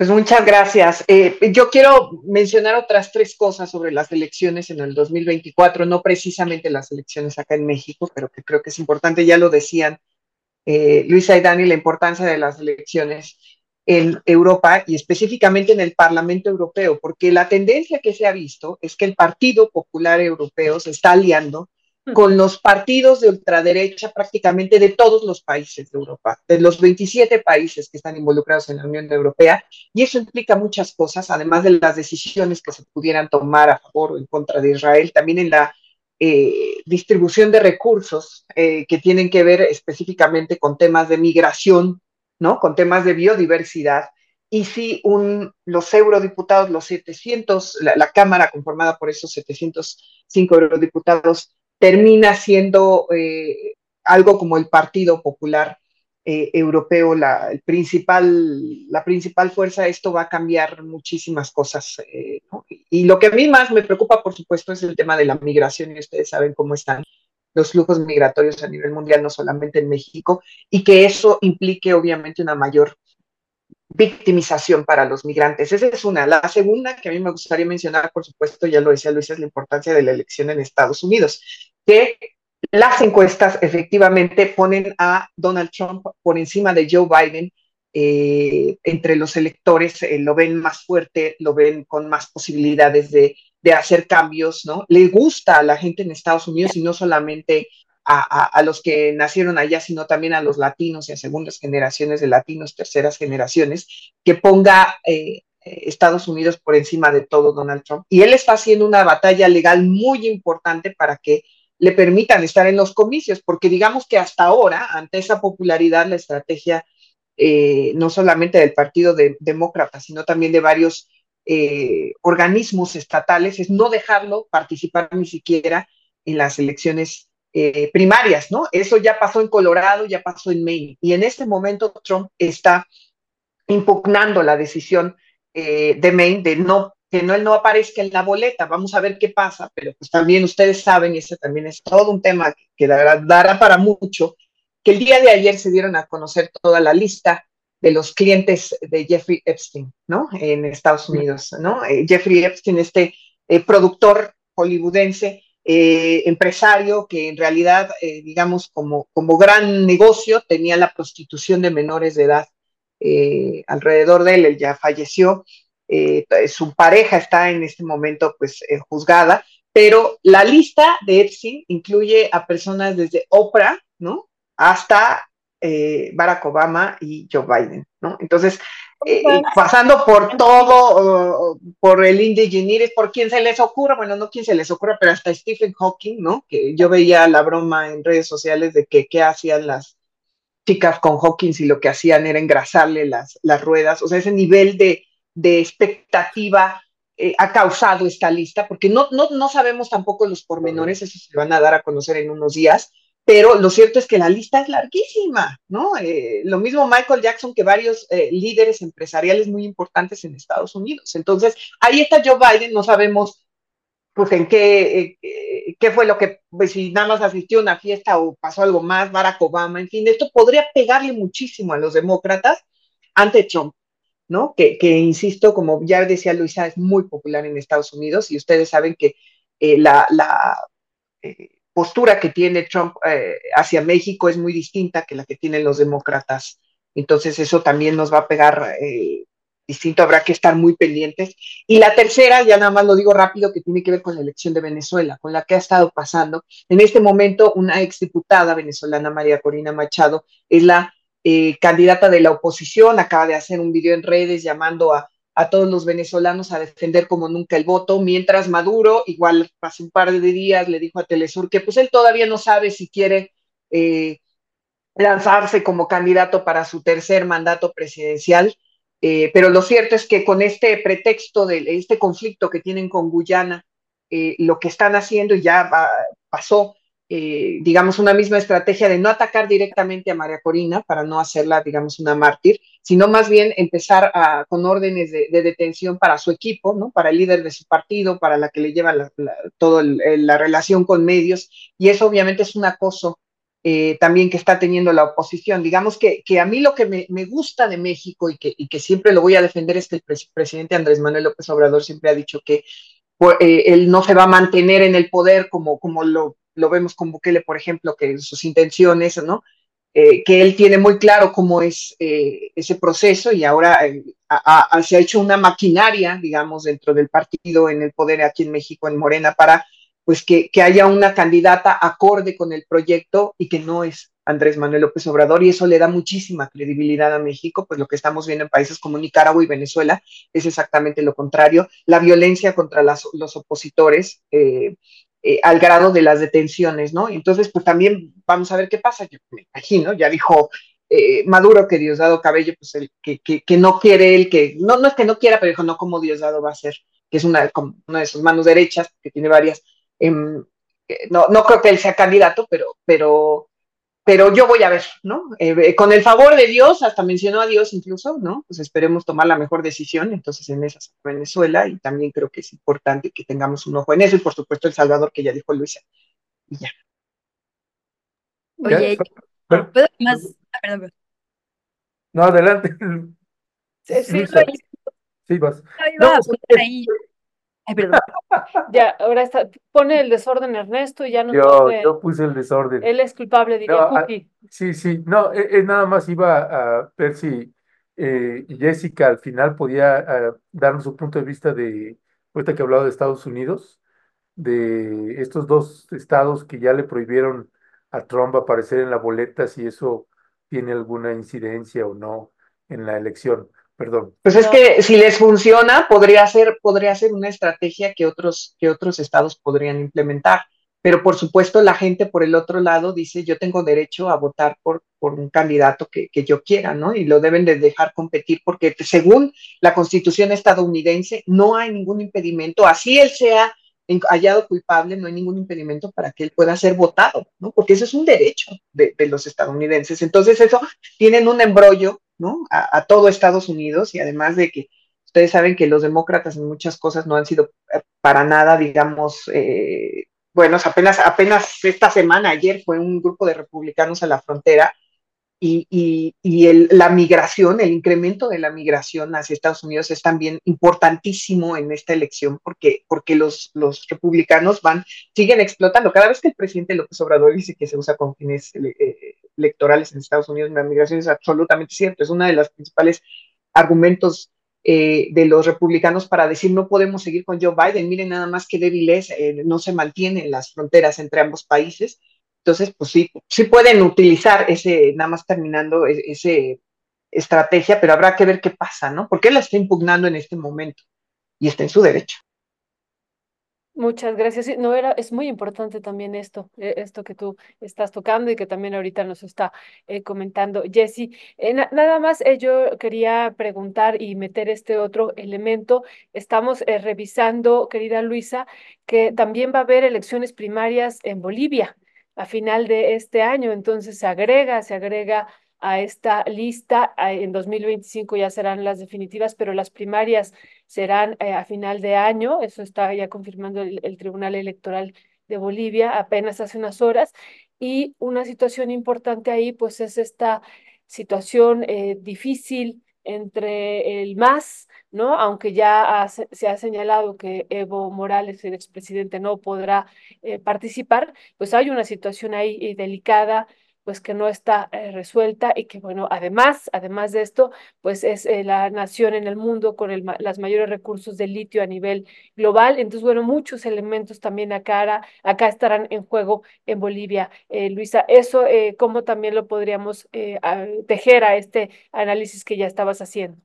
Speaker 5: Pues muchas gracias. Eh, yo quiero mencionar otras tres cosas sobre las elecciones en el 2024, no precisamente las elecciones acá en México, pero que creo que es importante, ya lo decían eh, Luisa y Dani, la importancia de las elecciones en Europa y específicamente en el Parlamento Europeo, porque la tendencia que se ha visto es que el Partido Popular Europeo se está aliando con los partidos de ultraderecha prácticamente de todos los países de Europa, de los 27 países que están involucrados en la Unión Europea, y eso implica muchas cosas, además de las decisiones que se pudieran tomar a favor o en contra de Israel, también en la eh, distribución de recursos eh, que tienen que ver específicamente con temas de migración, ¿no? Con temas de biodiversidad. Y si un, los eurodiputados, los 700, la, la Cámara conformada por esos 705 eurodiputados, termina siendo eh, algo como el Partido Popular eh, Europeo, la, principal, la principal fuerza, esto va a cambiar muchísimas cosas. Eh. Y lo que a mí más me preocupa, por supuesto, es el tema de la migración, y ustedes saben cómo están los flujos migratorios a nivel mundial, no solamente en México, y que eso implique obviamente una mayor victimización para los migrantes. Esa es una. La segunda que a mí me gustaría mencionar, por supuesto, ya lo decía Luis, es la importancia de la elección en Estados Unidos, que las encuestas efectivamente ponen a Donald Trump por encima de Joe Biden. Eh, entre los electores eh, lo ven más fuerte, lo ven con más posibilidades de, de, hacer cambios, ¿no? Le gusta a la gente en Estados Unidos y no solamente a, a, los que nacieron allá, sino también a los latinos y a segundas generaciones de latinos, terceras generaciones, que ponga eh, Estados Unidos por encima de todo Donald Trump. Y él está haciendo una batalla legal muy importante para que le permitan estar en los comicios, porque digamos que hasta ahora, ante esa popularidad, la estrategia eh, no solamente del Partido de, Demócrata, sino también de varios eh, organismos estatales, es no dejarlo participar ni siquiera en las elecciones eh, primarias, ¿no? Eso ya pasó en Colorado, ya pasó en Maine, y en este momento Trump está impugnando la decisión de Maine de no que no, él no aparezca en la boleta. Vamos a ver qué pasa, pero pues también ustedes saben, y ese también es todo un tema que dará, dará para mucho, que el día de ayer se dieron a conocer toda la lista de los clientes de Jeffrey Epstein, ¿no? En Estados Unidos, ¿no? Eh, Jeffrey Epstein, este eh, productor hollywoodense, eh, empresario que en realidad, digamos, como, como gran negocio tenía la prostitución de menores de edad alrededor de él, él ya falleció, eh, su pareja está en este momento pues eh, juzgada, pero la lista de Epstein incluye a personas desde Oprah, ¿no? Hasta eh, Barack Obama y Joe Biden, ¿no? Entonces, eh, pasando por todo, uh, por el indigeniris, por quien se les ocurra, bueno, no quien se les ocurra, pero hasta Stephen Hawking, ¿no? Que yo veía la broma en redes sociales de que qué hacían las chicas con Hawking y lo que hacían era engrasarle las, las ruedas, o sea, ese nivel de, de expectativa eh, ha causado esta lista, porque no, no, no sabemos tampoco los pormenores, eso se van a dar a conocer en unos días, pero lo cierto es que la lista es larguísima, ¿no? Eh, lo mismo Michael Jackson que varios eh, líderes empresariales muy importantes en Estados Unidos. Entonces, ahí está Joe Biden, no sabemos pues en qué, qué fue lo que, pues, si nada más asistió a una fiesta o pasó algo más, Barack Obama, en fin, esto podría pegarle muchísimo a los demócratas ante Trump. ¿No? Que, insisto, como ya decía Luisa, es muy popular en Estados Unidos y ustedes saben que eh, la, eh, postura que tiene Trump eh, hacia México es muy distinta que la que tienen los demócratas. Entonces eso también nos va a pegar distinto, habrá que estar muy pendientes. Y la tercera, ya nada más lo digo rápido, que tiene que ver con la elección de Venezuela, con la que ha estado pasando. En este momento, una exdiputada venezolana, María Corina Machado, es la eh, candidata de la oposición, acaba de hacer un video en redes llamando a, a, todos los venezolanos a defender como nunca el voto, mientras Maduro, igual hace un par de días, le dijo a Telesur que pues él todavía no sabe si quiere eh, lanzarse como candidato para su tercer mandato presidencial, eh, pero lo cierto es que con este pretexto de este conflicto que tienen con Guyana, lo que están haciendo, ya va, pasó, eh, digamos, una misma estrategia de no atacar directamente a María Corina para no hacerla, digamos, una mártir, sino más bien empezar a, con órdenes de, de, detención para su equipo, ¿no? Para el líder de su partido, para la que le lleva la, la, toda la relación con medios, y eso obviamente es un acoso eh, también que está teniendo la oposición. Digamos que, que a mí lo que me, me gusta de México y que, y que, siempre lo voy a defender es que el pres presidente Andrés Manuel López Obrador siempre ha dicho que pues, eh, él no se va a mantener en el poder como, como lo lo vemos con Bukele, por ejemplo, que sus intenciones, ¿no? Eh, que él tiene muy claro cómo es eh, ese proceso y ahora eh, se ha hecho una maquinaria, digamos, dentro del partido en el poder aquí en México, en Morena, para pues que, que, haya una candidata acorde con el proyecto y que no es Andrés Manuel López Obrador, y eso le da muchísima credibilidad a México, pues lo que estamos viendo en países como Nicaragua y Venezuela es exactamente lo contrario, la violencia contra los opositores, eh, al grado de las detenciones, ¿no? Entonces, pues también vamos a ver qué pasa. Yo me imagino, ya dijo eh, Maduro que Diosdado Cabello, pues el, que, que, que, no quiere él, que no, no es que no quiera, pero dijo, no, como Diosdado va a ser, que es una, una de sus manos derechas, que tiene varias. Eh, no, no creo que él sea candidato, pero, pero pero yo voy a ver, ¿no? Eh, con el favor de Dios, hasta mencionó a Dios incluso, ¿no? Pues esperemos tomar la mejor decisión, entonces en esa Venezuela, y también creo que es importante que tengamos un ojo en eso, y por supuesto El Salvador, que ya dijo Luisa, y ya.
Speaker 4: Oye, ¿puedo más? Ah, perdón, perdón.
Speaker 2: No, adelante.
Speaker 3: Sí, sí,
Speaker 2: Luisa, sí, vas.
Speaker 4: Ahí
Speaker 2: No, pues,
Speaker 4: ahí. Ay, perdón.
Speaker 3: ya, ahora está, pone el desorden Ernesto y ya no
Speaker 2: Yo, yo puse el desorden.
Speaker 3: él es culpable, diría
Speaker 2: No, ah. Sí, sí, no, eh, eh, nada más iba a ver si eh, Jessica al final podía ah, darnos su punto de vista de, ahorita que ha hablado de Estados Unidos, de estos dos estados que ya le prohibieron a Trump aparecer en la boleta, si eso tiene alguna incidencia o no en la elección. Perdón.
Speaker 5: Pues es que si les funciona, podría ser, podría ser una estrategia que otros, que otros estados podrían implementar. Pero por supuesto, la gente por el otro lado dice, yo tengo derecho a votar por, por un candidato que, que yo quiera, ¿no? Y lo deben de dejar competir porque según la constitución estadounidense, no hay ningún impedimento, así él sea hallado culpable, no hay ningún impedimento para que él pueda ser votado, ¿no? Porque eso es un derecho de, de los estadounidenses. Entonces, eso tienen un embrollo, ¿no? A, a, todo Estados Unidos y además de que ustedes saben que los demócratas en muchas cosas no han sido para nada, digamos, eh, bueno, apenas, apenas esta semana, ayer fue un grupo de republicanos a la frontera y, y, y el, la migración, el incremento de la migración hacia Estados Unidos es también importantísimo en esta elección porque, porque los, los republicanos van, siguen explotando. Cada vez que el presidente López Obrador dice que se usa con fines eh, electorales en Estados Unidos, la migración es absolutamente cierto. Es uno de los principales argumentos eh, de los republicanos para decir no podemos seguir con Joe Biden. Miren nada más que débil es, eh, no se mantienen las fronteras entre ambos países. Entonces, pues sí, sí pueden utilizar ese, nada más terminando, ese estrategia, pero habrá que ver qué pasa, ¿no? Porque él la está impugnando en este momento y está en su derecho.
Speaker 3: Muchas gracias. No era, es muy importante también esto, eh, esto que tú estás tocando y que también ahorita nos está eh, comentando Jessy. Eh, na nada más eh, yo quería preguntar y meter este otro elemento. Estamos revisando, querida Luisa, que también va a haber elecciones primarias en Bolivia a final de este año, entonces se agrega, se agrega a esta lista. En 2025 ya serán las definitivas, pero las primarias serán eh, a final de año. Eso está ya confirmando el, Tribunal Electoral de Bolivia apenas hace unas horas. Y una situación importante ahí, pues es esta situación eh, difícil entre el MAS, ¿no? Aunque ya ha, se ha señalado que Evo Morales, el expresidente, no podrá eh, participar, pues hay una situación ahí eh, delicada pues que no está eh, resuelta y que bueno, además, además de esto, pues es eh, la nación en el mundo con el, las mayores recursos de litio a nivel global. Entonces, bueno, muchos elementos también acá, acá estarán en juego en Bolivia. Eh, Luisa, eso, ¿cómo también lo podríamos tejer a este análisis que ya estabas haciendo?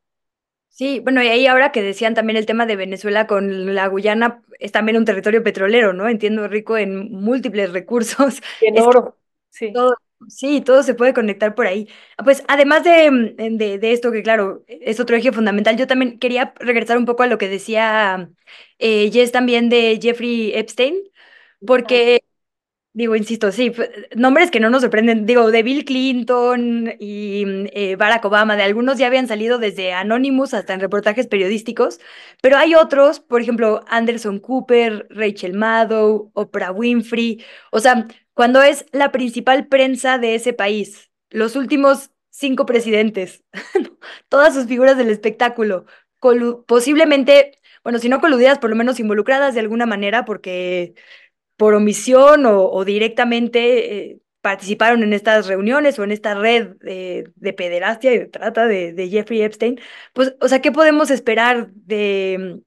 Speaker 4: Sí, bueno, y ahí ahora que decían también el tema de Venezuela con la Guyana, es también un territorio petrolero, ¿no? Entiendo, rico en múltiples recursos.
Speaker 3: En oro, sí.
Speaker 4: Todo, Sí, todo se puede conectar por ahí. Pues además de, de, de, esto, que claro, es otro eje fundamental, yo también quería regresar un poco a lo que decía eh, Jess también de Jeffrey Epstein, porque Digo, insisto, sí, nombres que no nos sorprenden, digo, de Bill Clinton y eh, Barack Obama, de algunos ya habían salido desde Anonymous hasta en reportajes periodísticos, pero hay otros, por ejemplo, Anderson Cooper, Rachel Maddow, Oprah Winfrey, o sea, cuando es la principal prensa de ese país, los últimos cinco presidentes, todas sus figuras del espectáculo, posiblemente, bueno, si no coludidas, por lo menos involucradas de alguna manera, porque por omisión o, directamente eh, participaron en estas reuniones o en esta red de pederastia y de trata de, Jeffrey Epstein, pues, o sea, ¿qué podemos esperar de,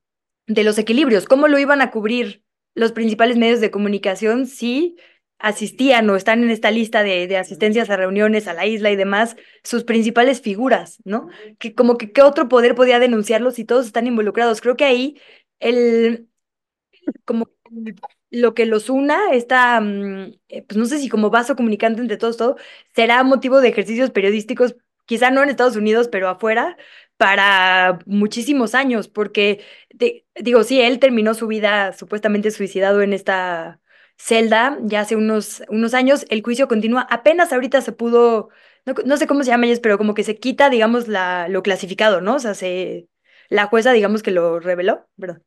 Speaker 4: de los equilibrios? ¿Cómo lo iban a cubrir los principales medios de comunicación si asistían o están en esta lista de, de, asistencias a reuniones a la isla y demás, sus principales figuras, ¿no? Que como que qué otro poder podía denunciarlos si todos están involucrados. Creo que ahí el, como lo que los una, esta, mm, eh, pues no sé si como vaso comunicante entre todos, todo, será motivo de ejercicios periodísticos, quizá no en Estados Unidos, pero afuera, para muchísimos años, porque digo, sí, él terminó su vida supuestamente suicidado en esta celda ya hace unos, unos años, el juicio continúa, apenas ahorita se pudo, no, sé cómo se llama, pero como que se quita, digamos, la, lo clasificado, ¿no? O sea, se, la jueza, digamos que lo reveló, ¿verdad?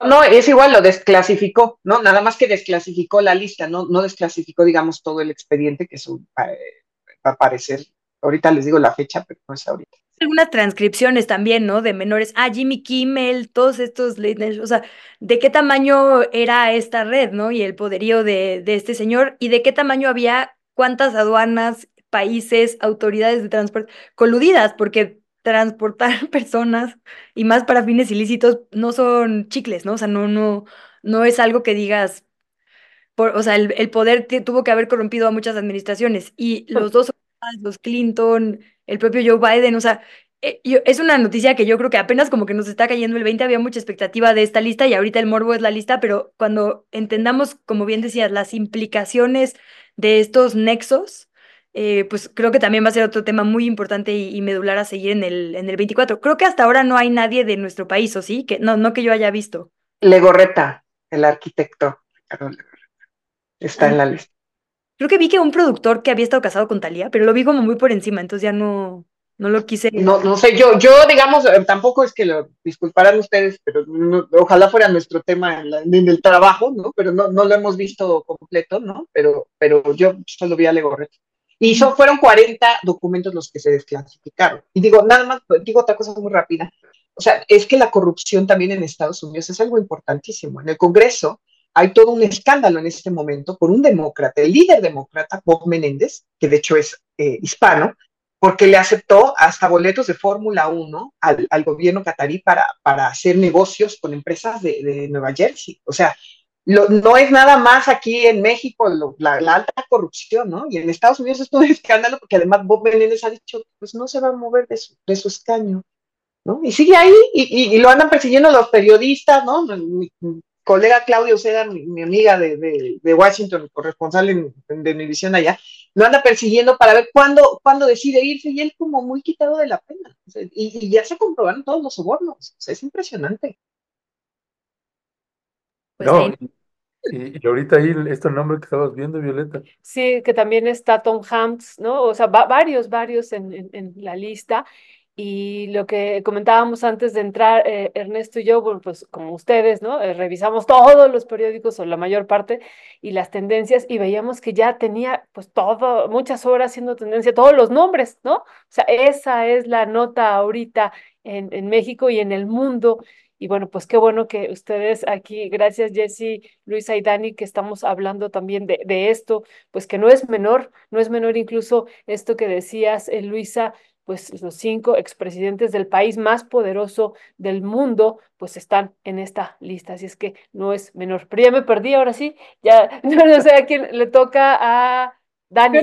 Speaker 5: No, es igual, lo desclasificó, ¿no? Nada más que desclasificó la lista, no, no desclasificó, digamos, todo el expediente, que eh, va a aparecer. Ahorita les digo la fecha, pero no es ahorita.
Speaker 4: Algunas transcripciones también, ¿no? De menores. Ah, Jimmy Kimmel, todos estos, o sea, ¿de qué tamaño era esta red, ¿no? Y el poderío de, de este señor, y de qué tamaño había, cuántas aduanas, países, autoridades de transporte coludidas, porque transportar personas y más para fines ilícitos no son chicles, ¿no? O sea, no, no, no es algo que digas, por, o sea, el, poder tuvo que haber corrompido a muchas administraciones y los dos, los Clinton, el propio Joe Biden, o sea, eh, es una noticia que yo creo que apenas como que nos está cayendo el 20, había mucha expectativa de esta lista y ahorita el morbo es la lista, pero cuando entendamos, como bien decías, las implicaciones de estos nexos, eh, pues creo que también va a ser otro tema muy importante y, medular a seguir en el, en el 24. Creo que hasta ahora no hay nadie de nuestro país, ¿o sí? Que, no, no que yo haya visto.
Speaker 5: Legorreta, el arquitecto. Está en la lista.
Speaker 4: Creo que vi que un productor que había estado casado con Talía, pero lo vi como muy por encima, entonces ya no, no lo quise.
Speaker 5: No, no sé, yo, yo digamos, eh, tampoco es que lo disculparan ustedes, pero ojalá fuera nuestro tema en, el trabajo, ¿no? Pero no, no lo hemos visto completo, ¿no? Pero, pero yo solo vi a Legorreta. Y son, fueron 40 documentos los que se desclasificaron. Y digo, nada más, digo otra cosa muy rápida. O sea, es que la corrupción también en Estados Unidos es algo importantísimo. En el Congreso hay todo un escándalo en este momento por un demócrata, el líder demócrata, Bob Menéndez, que de hecho es eh, hispano, porque le aceptó hasta boletos de Fórmula 1 al, al, gobierno catarí para, para hacer negocios con empresas de, de Nueva Jersey. O sea, no es nada más aquí en México la, alta corrupción, ¿no? Y en Estados Unidos es todo un escándalo porque además Bob Menéndez ha dicho, pues no se va a mover de su, de su escaño, ¿no? Y sigue ahí y, lo andan persiguiendo los periodistas, ¿no? Mi, colega Claudio Seda, mi, amiga de, de, Washington, corresponsal en, de mi visión allá, lo anda persiguiendo para ver cuándo, cuándo decide irse y él como muy quitado de la pena. y, y ya se comprobaron todos los sobornos. O sea, es impresionante.
Speaker 2: Pues no, y, ahorita ahí este nombre que estabas viendo, Violeta.
Speaker 3: Sí, que también está Tom Hanks, ¿no? O sea, varios, varios en, en, la lista. Y lo que comentábamos antes de entrar, eh, Ernesto y yo, pues como ustedes, ¿no? Eh, revisamos todos los periódicos o la mayor parte y las tendencias y veíamos que ya tenía pues todo, muchas horas siendo tendencia, todos los nombres, ¿no? O sea, esa es la nota ahorita en, en México y en el mundo y bueno, pues qué bueno que ustedes aquí, gracias Jesse, Luisa y Dani, que estamos hablando también de, de esto, pues que no es menor, no es menor incluso esto que decías, eh, Luisa, pues los cinco expresidentes del país más poderoso del mundo, pues están en esta lista, así es que no es menor. Pero ya me perdí, ahora sí, ya no, sé a quién le toca a Dani.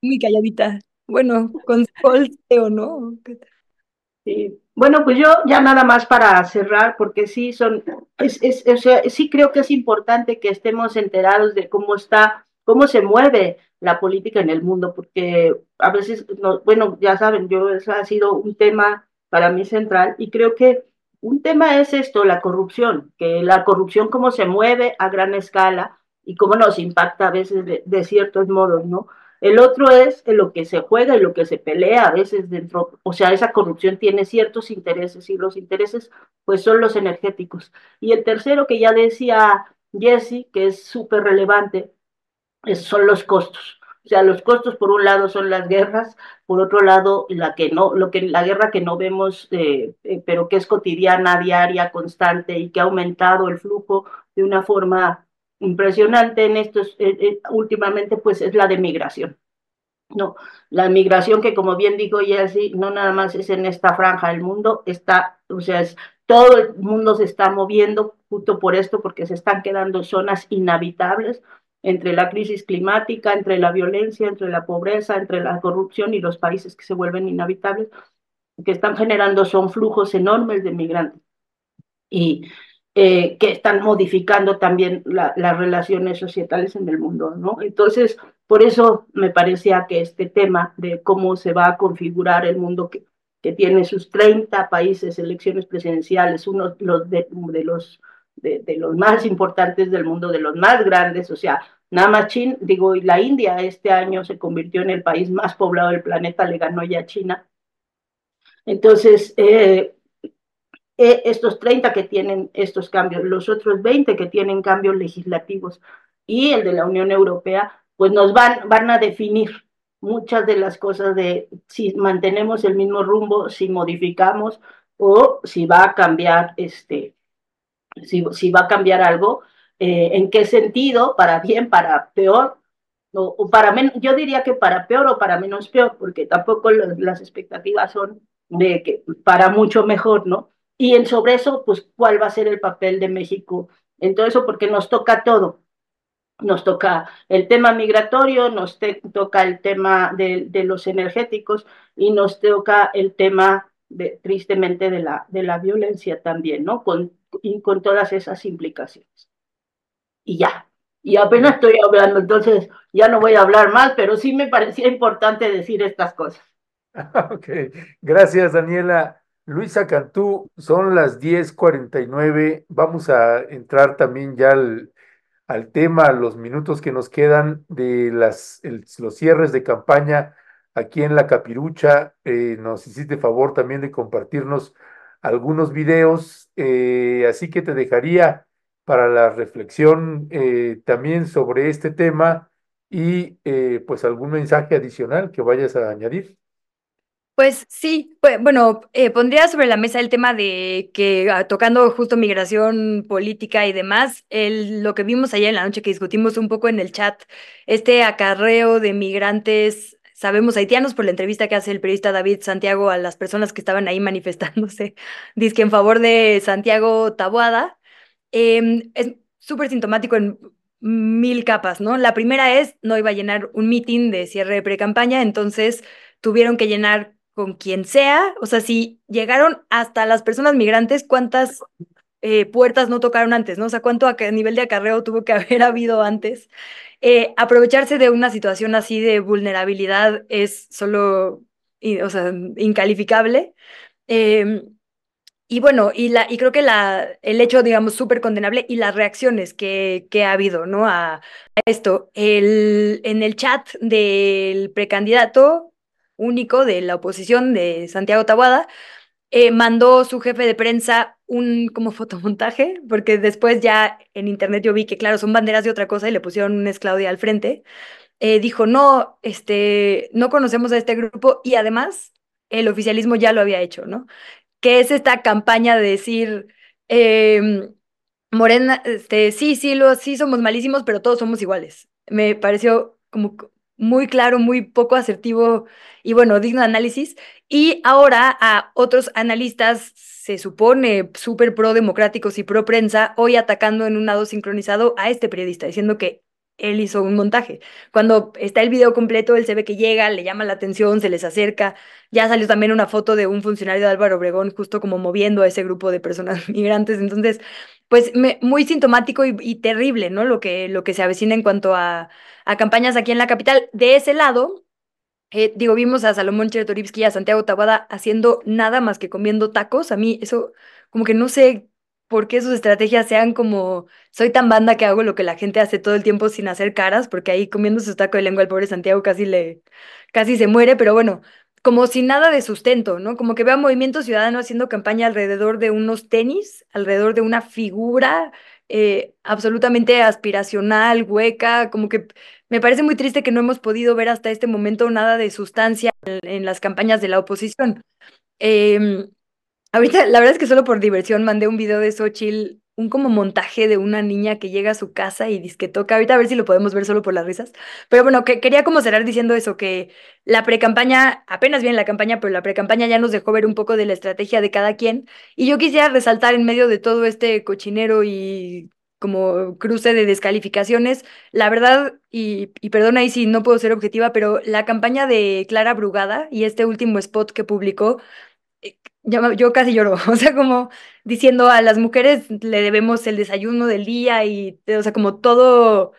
Speaker 4: muy calladita. Bueno, con o no.
Speaker 6: Sí. Bueno, pues yo ya nada más para cerrar, porque sí son, es, es, o sea, sí creo que es importante que estemos enterados de cómo está, cómo se mueve la política en el mundo, porque a veces, no, bueno, ya saben, yo eso ha sido un tema para mí central y creo que Un tema es esto, la corrupción, que la corrupción cómo se mueve a gran escala y cómo nos impacta a veces de, ciertos modos, ¿no? El otro es en lo que se juega y lo que se pelea a veces dentro, o sea, esa corrupción tiene ciertos intereses y los intereses pues son los energéticos. Y el tercero que ya decía Jesse, que es súper relevante, es, son los costos. O sea, los costos por un lado son las guerras, por otro lado la que no, lo que la guerra que no vemos, eh, eh, pero que es cotidiana, diaria, constante y que ha aumentado el flujo de una forma impresionante en estos, eh, eh, últimamente, pues es la de migración. No, la migración que como bien dijo Jessy, no nada más es en esta franja del mundo, está, o sea, es, todo el mundo se está moviendo justo por esto, porque se están quedando zonas inhabitables entre la crisis climática, entre la violencia, entre la pobreza, entre la corrupción y los países que se vuelven inhabitables, que están generando son flujos enormes de migrantes. Y eh, que están modificando también la, las relaciones societales en el mundo, ¿no? Entonces, por eso me parecía que este tema de cómo se va a configurar el mundo que, que tiene sus 30 países, elecciones presidenciales, uno los de, de los de, los más importantes del mundo, de los más grandes, o sea, nada más China, digo, la India este año se convirtió en el país más poblado del planeta, le ganó ya China. Entonces, eh, eh, estos 30 que tienen estos cambios, los otros 20 que tienen cambios legislativos y el de la Unión Europea, pues nos van, van a definir muchas de las cosas de si mantenemos el mismo rumbo, si modificamos o si va a cambiar este, si, si va a cambiar algo, eh, en qué sentido, para bien, para peor, o, para menos, yo diría que para peor o para menos peor, porque tampoco las expectativas son de que para mucho mejor, ¿no? Y en sobre eso, pues, ¿cuál va a ser el papel de México en todo eso? Porque nos toca todo. Nos toca el tema migratorio, nos toca el tema de, de, los energéticos y nos toca el tema, tristemente, de la, de la violencia también, ¿no? Con, con todas esas implicaciones. Y ya, y apenas estoy hablando, entonces ya no voy a hablar más, pero sí me parecía importante decir estas cosas.
Speaker 2: Ok, gracias Daniela. Luisa Cantú, son las 10:49. Vamos a entrar también ya al, al, tema, los minutos que nos quedan de las, los cierres de campaña aquí en La Capirucha. Eh, nos hiciste favor también de compartirnos algunos videos, eh, así que te dejaría para la reflexión eh, también sobre este tema y eh, pues algún mensaje adicional que vayas a añadir.
Speaker 4: Pues sí, pues, bueno, pondría sobre la mesa el tema de que ah, tocando justo migración política y demás, el, lo que vimos ayer en la noche que discutimos un poco en el chat, este acarreo de migrantes, sabemos haitianos por la entrevista que hace el periodista David Santiago a las personas que estaban ahí manifestándose, dice que en favor de Santiago Taboada, eh, es súper sintomático en mil capas, ¿no? La primera es, no iba a llenar un meeting de cierre de pre-campaña, entonces tuvieron que llenar con quien sea, o sea, si llegaron hasta las personas migrantes, ¿cuántas eh, puertas no tocaron antes, ¿no? O sea, ¿cuánto a nivel de acarreo tuvo que haber habido antes? Eh, aprovecharse de una situación así de vulnerabilidad es solo, o sea, incalificable. Eh, y bueno, y, la, y creo que la, el hecho, digamos, súper condenable y las reacciones que, que ha habido, ¿no? A, a, esto. El, en el chat del precandidato único de la oposición de Santiago Tabuada, eh, mandó su jefe de prensa un como fotomontaje, porque después ya en internet yo vi que, claro, son banderas de otra cosa y le pusieron un Claudia al frente. Eh, dijo, no, este, no conocemos a este grupo y además el oficialismo ya lo había hecho, ¿no? que es esta campaña de decir, eh, Morena, este, sí, sí, lo, sí somos malísimos, pero todos somos iguales. Me pareció como muy claro, muy poco asertivo y bueno, digno de análisis. Y ahora a otros analistas, se supone súper pro democráticos y pro prensa, hoy atacando en un lado sincronizado a este periodista, diciendo que él hizo un montaje. Cuando está el video completo, él se ve que llega, le llama la atención, se les acerca. Ya salió también una foto de un funcionario de Álvaro Obregón justo como moviendo a ese grupo de personas migrantes. Entonces, pues muy sintomático y, terrible, ¿no? Lo que, lo que se avecina en cuanto a campañas aquí en la capital. De ese lado, Eh, digo, vimos a Salomón Chertorivsky y a Santiago Tabada haciendo nada más que comiendo tacos. A mí eso, como que no sé por qué sus estrategias sean como, soy tan banda que hago lo que la gente hace todo el tiempo sin hacer caras, porque ahí comiendo su taco de lengua al pobre Santiago casi le, casi se muere, pero bueno, como sin nada de sustento, ¿no? Como que veo a Movimiento Ciudadano haciendo campaña alrededor de unos tenis, alrededor de una figura eh, absolutamente aspiracional, hueca, como que me parece muy triste que no hemos podido ver hasta este momento nada de sustancia en, las campañas de la oposición. Em, ahorita, la verdad es que solo por diversión mandé un video de Xochitl un como montaje de una niña que llega a su casa y dice que toca. Ahorita a ver si lo podemos ver solo por las risas. Pero bueno, que quería como cerrar diciendo eso, que la precampaña, apenas viene la campaña, pero la precampaña ya nos dejó ver un poco de la estrategia de cada quien. Y yo quisiera resaltar en medio de todo este cochinero y como cruce de descalificaciones, la verdad, y, y perdona ahí si no puedo ser objetiva, pero la campaña de Clara Brugada y este último spot que publicó, eh, yo, yo casi lloro, o sea, como diciendo a las mujeres le debemos el desayuno del día y, o sea, como todo,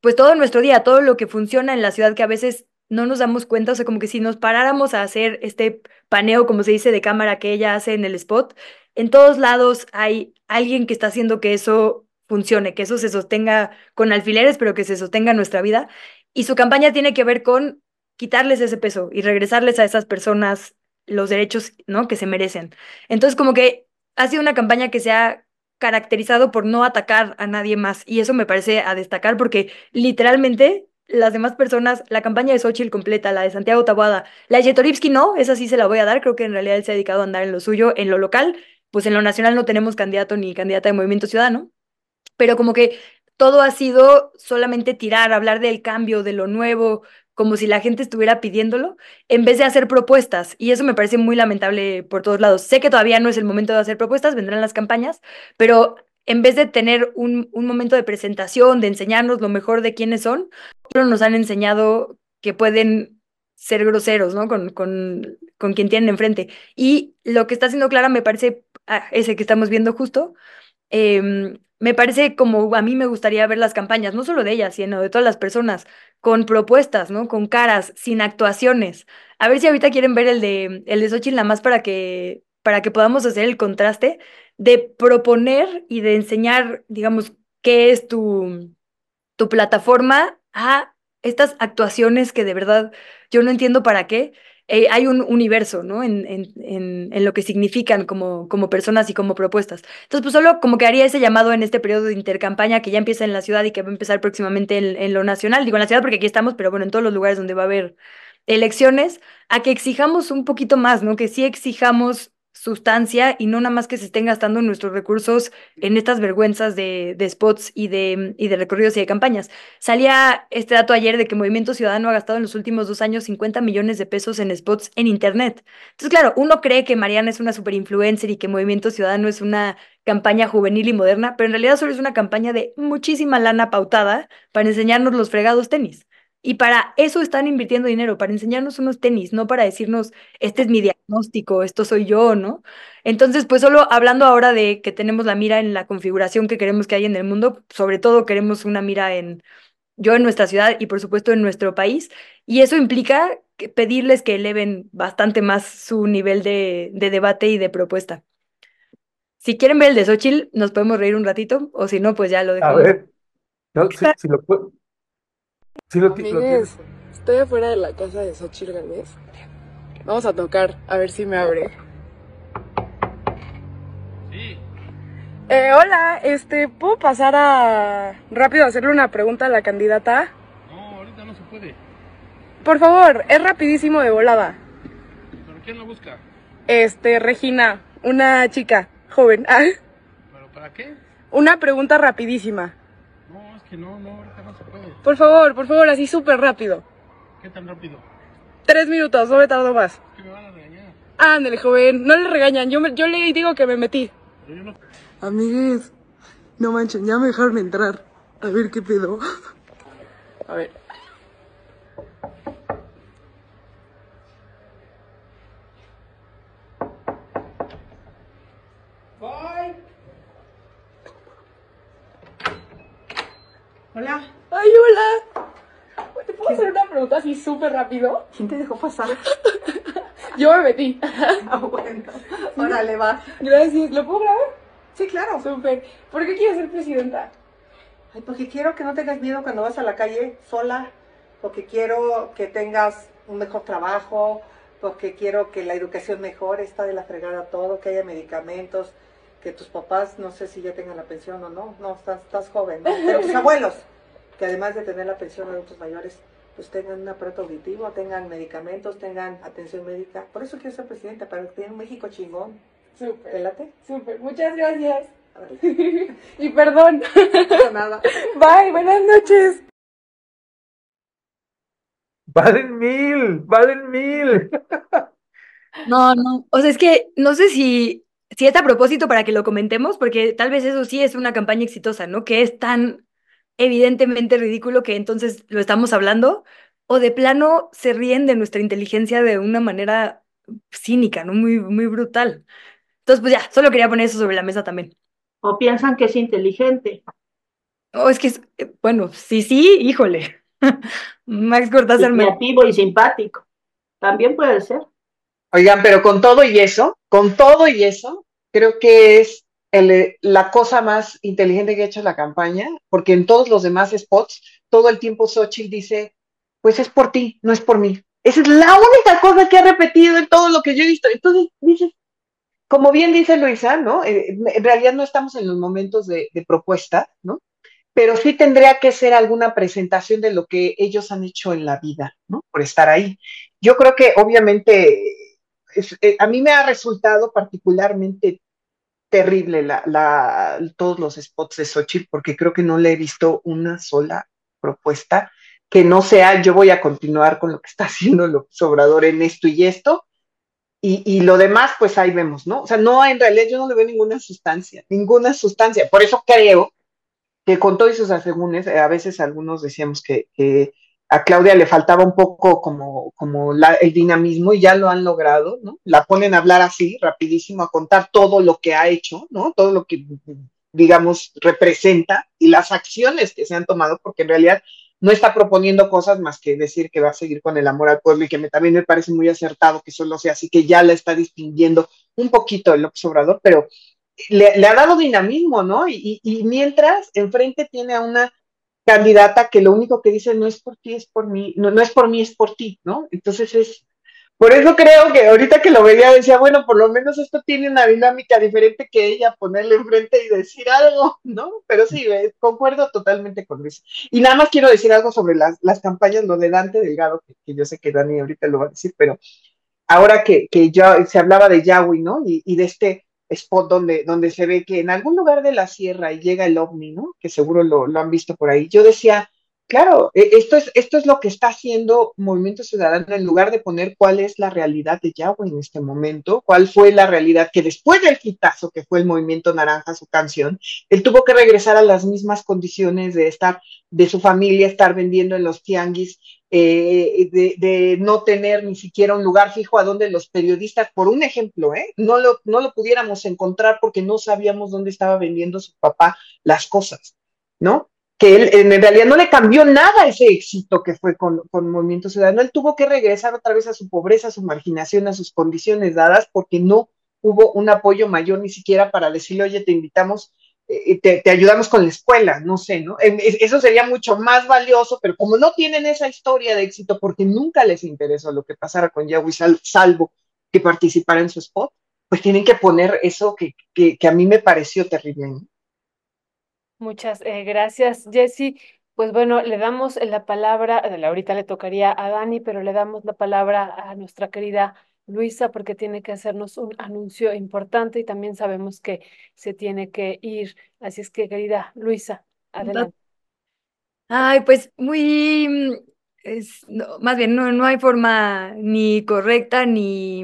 Speaker 4: pues todo nuestro día, todo lo que funciona en la ciudad que a veces no nos damos cuenta, o sea, como que si nos paráramos a hacer este paneo, como se dice, de cámara que ella hace en el spot, en todos lados hay alguien que está haciendo que eso funcione, que eso se sostenga con alfileres, pero que se sostenga en nuestra vida. Y su campaña tiene que ver con quitarles ese peso y regresarles a esas personas los derechos, ¿no? que se merecen. Entonces, como que ha sido una campaña que se ha caracterizado por no atacar a nadie más y eso me parece a destacar porque literalmente las demás personas, la campaña de Xochitl completa, la de Santiago Taboada, la de Yetorivsky no, esa sí se la voy a dar, creo que en realidad él se ha dedicado a andar en lo suyo, en lo local, pues en lo nacional no tenemos candidato ni candidata de Movimiento Ciudadano, pero como que todo ha sido solamente tirar, hablar del cambio, de lo nuevo, como si la gente estuviera pidiéndolo, en vez de hacer propuestas. Y eso me parece muy lamentable por todos lados. Sé que todavía no es el momento de hacer propuestas, vendrán las campañas, pero en vez de tener un, un momento de presentación, de enseñarnos lo mejor de quiénes son, nos han enseñado que pueden ser groseros, ¿no? Con, con, con quien tienen enfrente. Y lo que está haciendo Clara me parece, ah, ese que estamos viendo justo, eh, me parece como a mí me gustaría ver las campañas, no solo de ella, sino de todas las personas, con propuestas, ¿no? Con caras, sin actuaciones. A ver si ahorita quieren ver el de, el de Xochitl nada más para que, para que podamos hacer el contraste de proponer y de enseñar, digamos, qué es tu, tu plataforma a estas actuaciones que de verdad yo no entiendo para qué eh, hay un universo, ¿no? En, en, en, en, lo que significan como, como personas y como propuestas. Entonces, pues solo como que haría ese llamado en este periodo de intercampaña que ya empieza en la ciudad y que va a empezar próximamente en, en lo nacional. Digo en la ciudad porque aquí estamos, pero bueno, en todos los lugares donde va a haber elecciones, a que exijamos un poquito más, ¿no? Que sí exijamos sustancia y no nada más que se estén gastando nuestros recursos en estas vergüenzas de, de, spots y de, y de recorridos y de campañas. Salía este dato ayer de que Movimiento Ciudadano ha gastado en los últimos dos años 50 millones de pesos en spots en Internet. Entonces, claro, uno cree que Mariana es una super influencer y que Movimiento Ciudadano es una campaña juvenil y moderna, pero en realidad solo es una campaña de muchísima lana pautada para enseñarnos los fregados tenis. Y para eso están invirtiendo dinero, para enseñarnos unos tenis, no para decirnos, este es mi diagnóstico, esto soy yo, ¿no? Entonces, pues solo hablando ahora de que tenemos la mira en la configuración que queremos que haya en el mundo, sobre todo queremos una mira en, yo en nuestra ciudad y por supuesto en nuestro país, y eso implica que pedirles que eleven bastante más su nivel de, de debate y de propuesta. Si quieren ver el de Xochitl, nos podemos reír un ratito, o si no, pues ya lo dejamos.
Speaker 2: A ver, no, si, si lo puedo. Sí lo,
Speaker 7: Amigues, lo estoy afuera de la casa de Xochitl Gálvez. Vamos a tocar, a ver si me abre.
Speaker 8: Sí.
Speaker 7: Eh, hola, este, ¿puedo pasar a rápido hacerle una pregunta a la candidata?
Speaker 8: No, ahorita no se puede.
Speaker 7: Por favor, es rapidísimo de volada.
Speaker 8: ¿Pero quién lo busca?
Speaker 7: Este, Regina, una chica joven.
Speaker 8: ¿Pero para qué?
Speaker 7: Una pregunta rapidísima.
Speaker 8: No, es que no, no, ahorita no se puede.
Speaker 7: Por favor, por favor, así súper rápido.
Speaker 8: ¿Qué tan rápido?
Speaker 7: Tres minutos, no me tardo más.
Speaker 8: Es que me van a regañar.
Speaker 7: Ándale, joven, no le regañan, yo, me, yo le digo que me metí.
Speaker 8: No...
Speaker 7: Amigues, no manchen, ya me dejaron entrar. A ver qué pedo. A ver.
Speaker 8: Bye.
Speaker 7: Hola. Ay, hola. ¿Te puedo hacer una
Speaker 9: pregunta así súper rápido.
Speaker 7: ¿Quién te dejó pasar?
Speaker 9: Yo me metí.
Speaker 7: Ah, bueno. Órale, va.
Speaker 9: Gracias. ¿Lo puedo grabar?
Speaker 7: Sí, claro.
Speaker 9: Súper. ¿Por qué quieres ser presidenta?
Speaker 7: Ay, porque quiero que no tengas miedo cuando vas a la calle sola, porque quiero que tengas un mejor trabajo, porque quiero que la educación mejore, está de la fregada todo, que haya medicamentos, que tus papás, no sé si ya tengan la pensión o no, no, estás, estás joven, ¿no? Pero tus abuelos, que además de tener la pensión de adultos mayores, pues tengan un aparato auditivo, tengan medicamentos, tengan atención médica. Por eso quiero ser presidenta, para que tenga un México chingón. ¿Te
Speaker 9: Súper.
Speaker 7: late?
Speaker 9: Súper. Muchas gracias. Y perdón.
Speaker 7: No, nada.
Speaker 9: Bye. Buenas noches.
Speaker 2: Valen mil, valen mil.
Speaker 4: No, no. O sea, es que no sé si, si es a propósito para que lo comentemos, porque tal vez eso sí es una campaña exitosa, ¿no? Que es tan evidentemente ridículo que entonces lo estamos hablando, o de plano se ríen de nuestra inteligencia de una manera cínica, ¿no? Muy, muy brutal. Entonces, pues ya, solo quería poner eso sobre la mesa también.
Speaker 6: O piensan que es inteligente.
Speaker 4: O es que, es- eh, bueno, sí, sí, híjole. Max Cortázar me...
Speaker 6: creativo y simpático. También puede ser.
Speaker 5: Oigan, pero con todo y eso, con todo y eso, creo que es el- la cosa más inteligente que ha hecho la campaña, porque en todos los demás spots, todo el tiempo Xochitl dice, pues es por ti, no es por mí. Esa es la única cosa que ha repetido en todo lo que yo he visto. Entonces, dices, como bien dice Luisa, ¿no? Eh, en realidad no estamos en los momentos de, propuesta, ¿no? Pero sí tendría que ser alguna presentación de lo que ellos han hecho en la vida, ¿no? Por estar ahí. Yo creo que obviamente eh, a mí me ha resultado particularmente terrible la, la- todos los spots de Xochitl porque creo que no le he visto una sola propuesta que no sea yo voy a continuar con lo que está haciendo López Obrador en esto y esto y, y lo demás pues ahí vemos, ¿no? O sea, no, en realidad yo no le veo ninguna sustancia, ninguna sustancia. Por eso creo que con todos sus asegúnes, eh, a veces algunos decíamos que, que a Claudia le faltaba un poco como, como el dinamismo y ya lo han logrado, ¿no? La ponen a hablar así, rapidísimo, a contar todo lo que ha hecho, ¿no? Todo lo que, digamos, representa y las acciones que se han tomado, porque en realidad no está proponiendo cosas más que decir que va a seguir con el amor al pueblo y que me, también me parece muy acertado que solo sea así, que ya la está distinguiendo un poquito el López Obrador, pero le, ha dado dinamismo, ¿no? Y mientras enfrente tiene a una candidata que lo único que dice no es por ti, es por mí, no, no es por mí, es por ti, ¿no? Entonces es, por eso creo que ahorita que lo veía decía, bueno, por lo menos esto tiene una dinámica diferente que ella ponerle enfrente y decir algo, ¿no? Pero sí, eh, concuerdo totalmente con Luis. Y nada más quiero decir algo sobre las, las campañas, lo de Dante Delgado, que, yo sé que Dani ahorita lo va a decir, pero ahora que, que ya se hablaba de Yahweh, ¿no? Y, y de este spot donde, donde se ve que en algún lugar de la sierra llega el ovni, ¿no? Que seguro lo, lo han visto por ahí. Yo decía, claro, eh, esto es, esto es lo que está haciendo Movimiento Ciudadano en lugar de poner cuál es la realidad de Yahweh en este momento, cuál fue la realidad que después del quitazo que fue el Movimiento Naranja, su canción, él tuvo que regresar a las mismas condiciones de estar, de su familia, estar vendiendo en los tianguis, eh, de, de, no tener ni siquiera un lugar fijo a donde los periodistas, por un ejemplo, ¿eh? no, lo, no lo pudiéramos encontrar porque no sabíamos dónde estaba vendiendo su papá las cosas, ¿no? Que él en realidad no le cambió nada ese éxito que fue con, con Movimiento Ciudadano, él tuvo que regresar otra vez a su pobreza, a su marginación, a sus condiciones dadas porque no hubo un apoyo mayor ni siquiera para decirle, oye, te invitamos eh, te, te, ayudamos con la escuela, no sé, ¿no? Eso sería mucho más valioso, pero como no tienen esa historia de éxito, porque nunca les interesó lo que pasara con Yahweh, sal, salvo que participara en su spot, pues tienen que poner eso que, que, que a mí me pareció terrible. ¿no?
Speaker 3: Muchas eh, gracias, Jessy. Pues bueno, le damos la palabra, ahorita le tocaría a Dani, pero le damos la palabra a nuestra querida Luisa, porque tiene que hacernos un anuncio importante y también sabemos que se tiene que ir. Así es que, querida Luisa, adelante.
Speaker 4: Ay, pues muy, es, no, más bien, no, no hay forma ni correcta ni,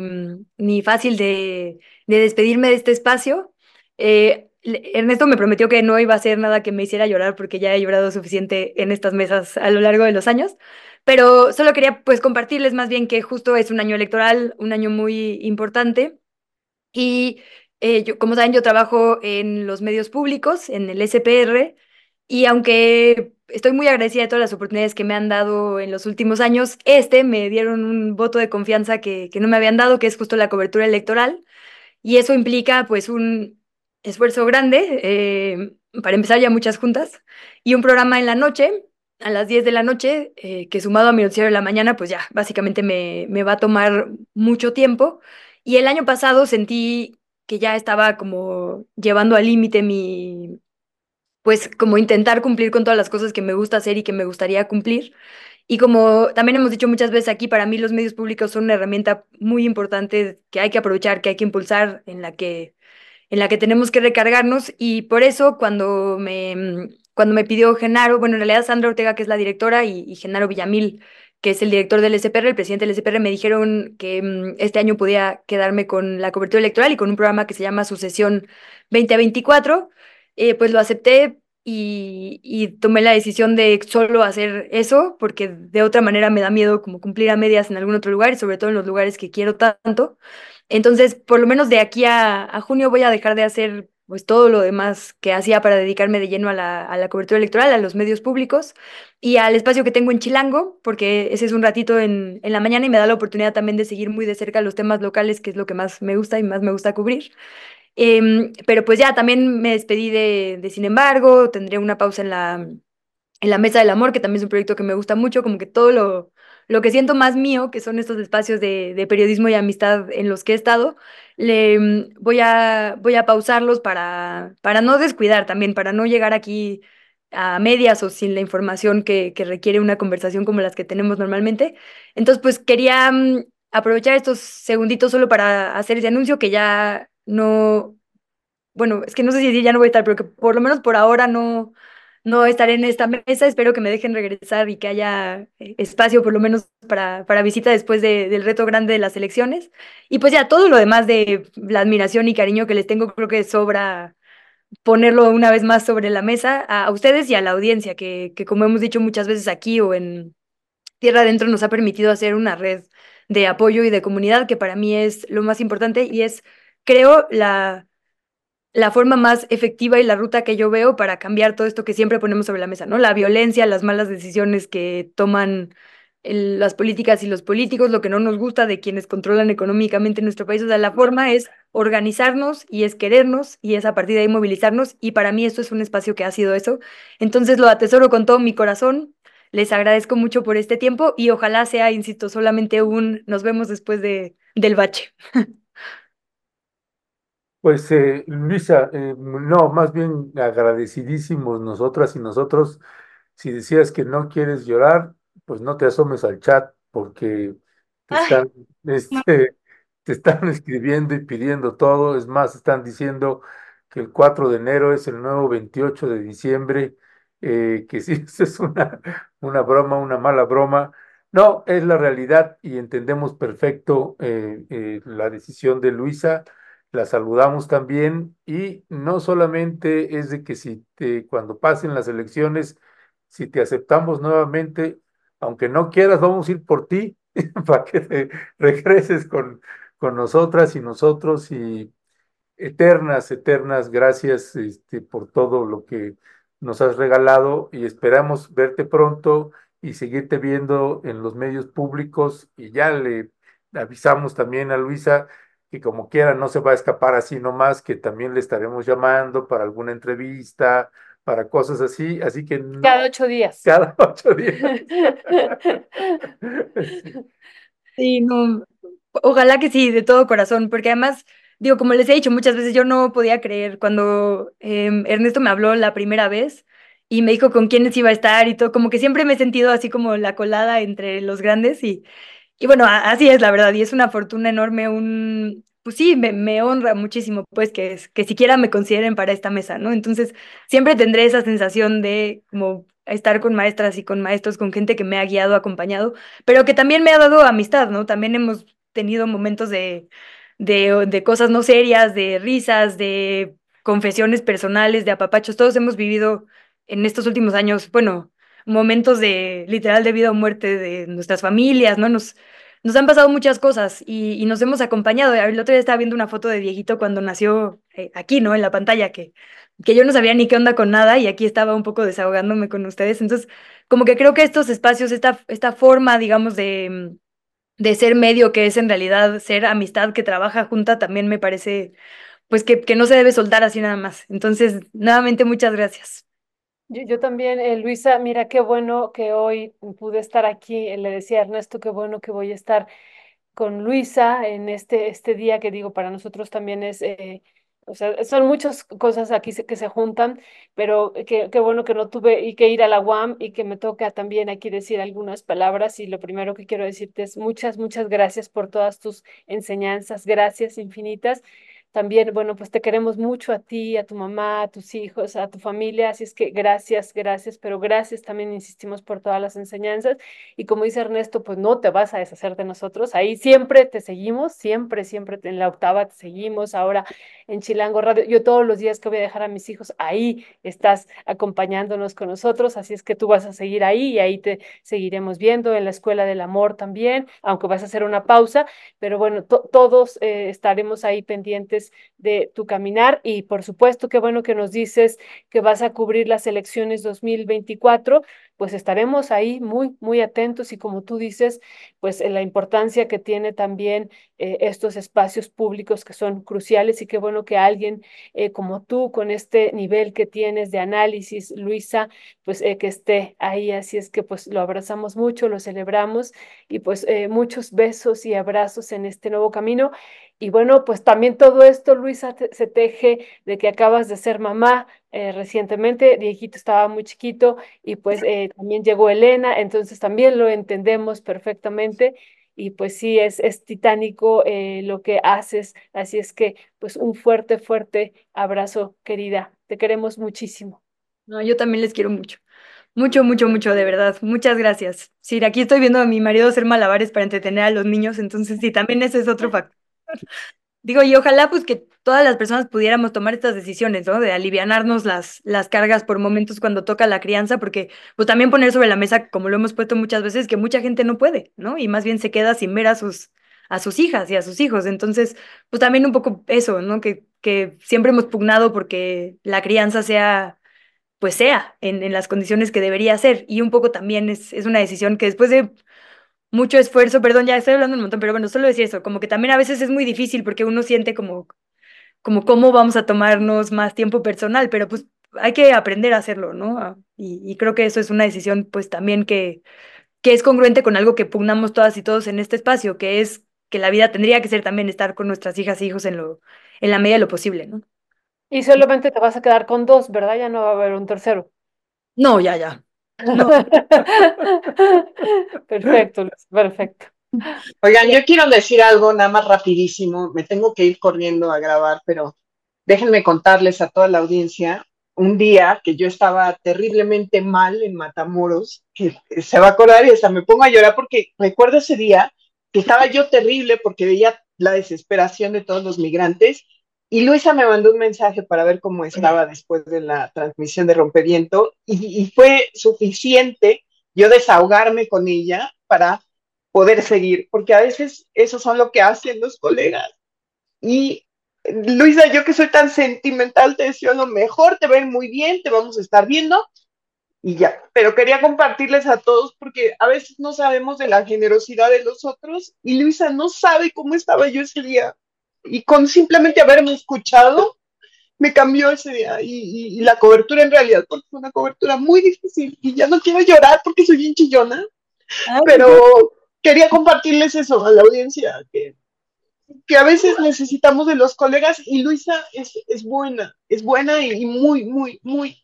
Speaker 4: ni fácil de, de despedirme de este espacio. Eh, Ernesto me prometió que no iba a hacer nada que me hiciera llorar porque ya he llorado suficiente en estas mesas a lo largo de los años. Pero solo quería pues compartirles más bien que justo es un año electoral, un año muy importante. Y eh, yo, como saben, yo trabajo en los medios públicos, en el SPR, y aunque estoy muy agradecida de todas las oportunidades que me han dado en los últimos años. Este me dieron un voto de confianza que, que no me habían dado, que es justo la cobertura electoral. Y eso implica pues un esfuerzo grande, eh, para empezar ya muchas juntas, y un programa en la noche, a las 10 de la noche, eh, que sumado a mi noticiero de la mañana, pues ya básicamente me, me va a tomar mucho tiempo. Y el año pasado sentí que ya estaba como llevando al límite mi, pues como intentar cumplir con todas las cosas que me gusta hacer y que me gustaría cumplir. Y como también hemos dicho muchas veces aquí, para mí los medios públicos son una herramienta muy importante que hay que aprovechar, que hay que impulsar, en la que, en la que tenemos que recargarnos. Y por eso cuando me, cuando me pidió Genaro, bueno, en realidad Sandra Ortega, que es la directora, y, y Genaro Villamil, que es el director del SPR, el presidente del SPR, me dijeron que mm, este año podía quedarme con la cobertura electoral y con un programa que se llama Sucesión 2024. Eh, pues lo acepté y, y, tomé la decisión de solo hacer eso, porque de otra manera me da miedo como cumplir a medias en algún otro lugar y sobre todo en los lugares que quiero tanto. Entonces, por lo menos de aquí a, junio voy a dejar de hacer pues todo lo demás que hacía para dedicarme de lleno a la, a la, cobertura electoral, a los medios públicos y al espacio que tengo en Chilango, porque ese es un ratito en, en la mañana y me da la oportunidad también de seguir muy de cerca los temas locales, que es lo que más me gusta y más me gusta cubrir. Eh, pero pues ya también me despedí de, de, Sin embargo, tendré una pausa en la, en la Mesa del Amor, que también es un proyecto que me gusta mucho, como que todo lo, lo que siento más mío, que son estos espacios de, de periodismo y amistad en los que he estado, le, voy, a, voy a pausarlos para, para no descuidar también, para no llegar aquí a medias o sin la información que, que requiere una conversación como las que tenemos normalmente. Entonces, pues quería um, aprovechar estos segunditos solo para hacer ese anuncio que ya no, bueno, es que no sé si ya no voy a estar, pero que por lo menos por ahora no, no estaré en esta mesa. Espero que me dejen regresar y que haya eh, espacio por lo menos para, para visita después de, del reto grande de las elecciones. Y pues ya todo lo demás de la admiración y cariño que les tengo, creo que sobra ponerlo una vez más sobre la mesa a, a ustedes y a la audiencia, que, que como hemos dicho muchas veces aquí o en Tierra Adentro nos ha permitido hacer una red de apoyo y de comunidad que para mí es lo más importante y es, creo, la la forma más efectiva y la ruta que yo veo para cambiar todo esto que siempre ponemos sobre la mesa, ¿no? La violencia, las malas decisiones que toman el, las políticas y los políticos, lo que no nos gusta de quienes controlan económicamente nuestro país. O sea, la forma es organizarnos y es querernos y es a partir de ahí movilizarnos y para mí esto es un espacio que ha sido eso. Entonces lo atesoro con todo mi corazón. Les agradezco mucho por este tiempo y ojalá sea, insisto, solamente un nos vemos después de, del bache.
Speaker 2: Pues eh, Luisa, eh, no, más bien agradecidísimos nosotras y nosotros. Si decías que no quieres llorar, pues no te asomes al chat porque te están, este, te están escribiendo y pidiendo todo. Es más, están diciendo que el 4 de enero es el nuevo 28 de diciembre, eh, que sí, es una, una broma, una mala broma. No, es la realidad y entendemos perfecto la decisión de Luisa la saludamos también y no solamente es de que si te, cuando pasen las elecciones, si te aceptamos nuevamente, aunque no quieras, vamos a ir por ti para que te regreses con, con nosotras y nosotros y eternas, eternas gracias este, por todo lo que nos has regalado y esperamos verte pronto y seguirte viendo en los medios públicos. Y ya le avisamos también a Luisa que como quiera no se va a escapar así nomás, que también le estaremos llamando para alguna entrevista, para cosas así, así que... No,
Speaker 3: cada ocho días.
Speaker 2: Cada ocho días.
Speaker 4: sí, no, ojalá que sí, de todo corazón, porque además, digo, como les he dicho muchas veces, yo no podía creer cuando eh, Ernesto me habló la primera vez y me dijo con quiénes iba a estar y todo, como que siempre me he sentido así como la colada entre los grandes y y bueno, así es la verdad, y es una fortuna enorme, un, pues sí, me, me honra muchísimo, pues, que, que siquiera me consideren para esta mesa, ¿no? Entonces, siempre tendré esa sensación de como estar con maestras y con maestros, con gente que me ha guiado, acompañado, pero que también me ha dado amistad, ¿no? También hemos tenido momentos de, de, de cosas no serias, de risas, de confesiones personales, de apapachos, todos hemos vivido en estos últimos años, bueno, momentos de literal de vida o muerte de nuestras familias, ¿no? Nos, nos han pasado muchas cosas y, nos hemos acompañado. El otro día estaba viendo una foto de Dieguito cuando nació eh, aquí, ¿no? En la pantalla, que, que yo no sabía ni qué onda con nada y aquí estaba un poco desahogándome con ustedes. Entonces, como que creo que estos espacios, esta, esta forma, digamos, de, de ser medio, que es en realidad ser amistad que trabaja junta, también me parece, pues, que, que no se debe soltar así nada más. Entonces, nuevamente, muchas gracias.
Speaker 3: Yo, yo también, eh, Luisa, mira qué bueno que hoy pude estar aquí. eh, Le decía Ernesto, qué bueno que voy a estar con Luisa en este, este día que digo, para nosotros también es, eh, o sea, son muchas cosas aquí que se juntan, pero qué, qué bueno que no tuve y que ir a la UAM y que me toca también aquí decir algunas palabras. Y lo primero que quiero decirte es muchas, muchas gracias por todas tus enseñanzas, gracias infinitas. También, bueno, pues te queremos mucho a ti, a tu mamá, a tus hijos, a tu familia, así es que gracias, gracias, pero gracias también insistimos por todas las enseñanzas y como dice Ernesto, pues no te vas a deshacer de nosotros, ahí siempre te seguimos, siempre, siempre en la octava te seguimos, ahora en Chilango Radio, yo todos los días que voy a dejar a mis hijos, ahí estás acompañándonos con nosotros, así es que tú vas a seguir ahí y ahí te seguiremos viendo en la Escuela del Amor también, aunque vas a hacer una pausa, pero bueno, to- todos eh, estaremos ahí pendientes de tu caminar y por supuesto qué bueno que nos dices que vas a cubrir las elecciones 2024, pues estaremos ahí muy, muy atentos y como tú dices, pues en la importancia que tiene también eh, estos espacios públicos que son cruciales y qué bueno que alguien eh, como tú con este nivel que tienes de análisis, Luisa, pues eh, que esté ahí, así es que pues lo abrazamos mucho, lo celebramos y pues eh, muchos besos y abrazos en este nuevo camino. Y bueno, pues también todo esto, Luisa, se teje de que acabas de ser mamá eh, recientemente, Dieguito estaba muy chiquito y pues eh, también llegó Elena, entonces también lo entendemos perfectamente y pues sí, es, es titánico eh, lo que haces, así es que pues un fuerte, fuerte abrazo, querida, te queremos muchísimo.
Speaker 4: No, yo también les quiero mucho. Mucho, mucho, mucho, de verdad. Muchas gracias. Sí, aquí estoy viendo a mi marido hacer malabares para entretener a los niños, entonces sí, también ese es otro factor. Digo, y ojalá pues que todas las personas pudiéramos tomar estas decisiones, ¿no? De alivianarnos las, las cargas por momentos cuando toca la crianza, porque pues también poner sobre la mesa, como lo hemos puesto muchas veces, que mucha gente no puede, ¿no? Y más bien se queda sin ver a sus, a sus hijas y a sus hijos. Entonces, pues también un poco eso, ¿no? Que, que siempre hemos pugnado porque la crianza sea pues sea en, en las condiciones que debería ser. Y un poco también es, es una decisión que después de mucho esfuerzo, perdón, ya estoy hablando un montón, pero bueno, solo decir eso, como que también a veces es muy difícil porque uno siente como, como cómo vamos a tomarnos más tiempo personal, pero pues hay que aprender a hacerlo, ¿no? Ah, Y, y creo que eso es una decisión pues también que, que es congruente con algo que pugnamos todas y todos en este espacio, que es que la vida tendría que ser también estar con nuestras hijas e hijos en lo, en la medida de lo posible, ¿no?
Speaker 3: Y solamente te vas a quedar con dos, ¿verdad? Ya no va a haber un tercero.
Speaker 4: No, ya, ya. No.
Speaker 3: Perfecto, Luz, perfecto.
Speaker 5: Oigan, yo quiero decir algo nada más rapidísimo. Me tengo que ir corriendo a grabar, pero déjenme contarles a toda la audiencia un día que yo estaba terriblemente mal en Matamoros, que se va a acordar y hasta me pongo a llorar porque recuerdo ese día que estaba yo terrible porque veía la desesperación de todos los migrantes y Luisa me mandó un mensaje para ver cómo estaba después de la transmisión de Rompeviento y, y fue suficiente yo desahogarme con ella para poder seguir, porque a veces eso son lo que hacen los colegas. Y Luisa, yo que soy tan sentimental, te deseo lo mejor, te ven muy bien, te vamos a estar viendo y ya. Pero quería compartirles a todos porque a veces no sabemos de la generosidad de los otros y Luisa no sabe cómo estaba yo ese día. Y con simplemente haberme escuchado, me cambió ese día. Y, y, y la cobertura en realidad, porque fue una cobertura muy difícil. Y ya no quiero llorar porque soy bien chillona.
Speaker 4: Ay,
Speaker 5: Pero quería compartirles eso a la audiencia, que, que a veces necesitamos de los colegas y Luisa es, es buena, es buena y, y muy, muy, muy,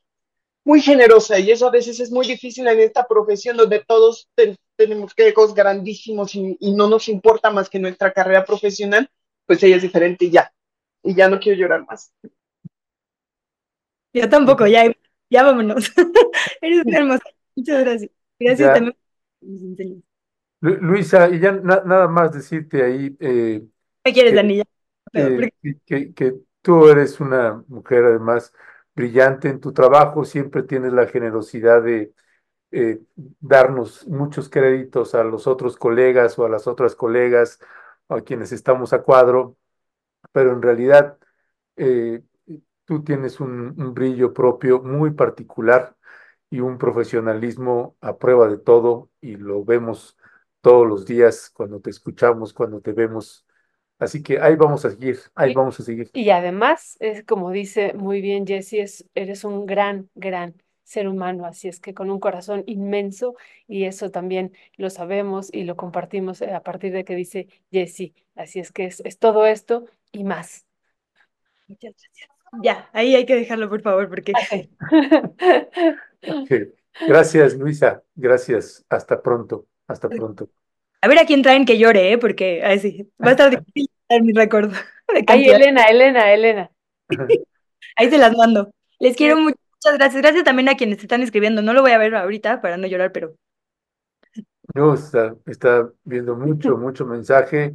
Speaker 5: muy generosa. Y eso a veces es muy difícil en esta profesión donde todos ten- tenemos egos grandísimos y, y no nos importa más que nuestra carrera profesional, pues ella es diferente y ya. Y ya no quiero llorar más.
Speaker 4: Yo tampoco, ya, ya vámonos. Eres una hermosa. Muchas gracias. Gracias
Speaker 2: Ya.
Speaker 4: también
Speaker 2: Luisa, y ya na- nada más decirte ahí eh,
Speaker 4: ¿Qué quieres, Dani?
Speaker 2: Eh, que- que tú eres una mujer además brillante en tu trabajo, siempre tienes la generosidad de, eh, darnos muchos créditos a los otros colegas o a las otras colegas a quienes estamos a cuadro, pero en realidad eh, tú tienes un, un brillo propio muy particular y un profesionalismo a prueba de todo y lo vemos todos los días cuando te escuchamos, cuando te vemos. Así que ahí vamos a seguir, ahí
Speaker 3: Y,
Speaker 2: vamos a seguir.
Speaker 3: y además, es como dice muy bien Jesse, es, eres un gran, gran ser humano, así es que con un corazón inmenso y eso también lo sabemos y lo compartimos eh, a partir de que dice Jesse. Así es que es, es todo esto y más.
Speaker 4: Muchas gracias. Ya, ahí hay que dejarlo, por favor, porque
Speaker 3: Así.
Speaker 2: Gracias, Luisa. Gracias. Hasta pronto. Hasta pronto.
Speaker 4: a ver a quién traen que llore, ¿eh? Porque ahí sí, va a estar difícil dar mi de
Speaker 3: Ay. Elena, Elena, Elena.
Speaker 4: Ahí se las mando. Les quiero mucho, muchas gracias. Gracias también a quienes están escribiendo. No lo voy a ver ahorita para no llorar, pero
Speaker 2: No, está, está viendo mucho, mucho mensaje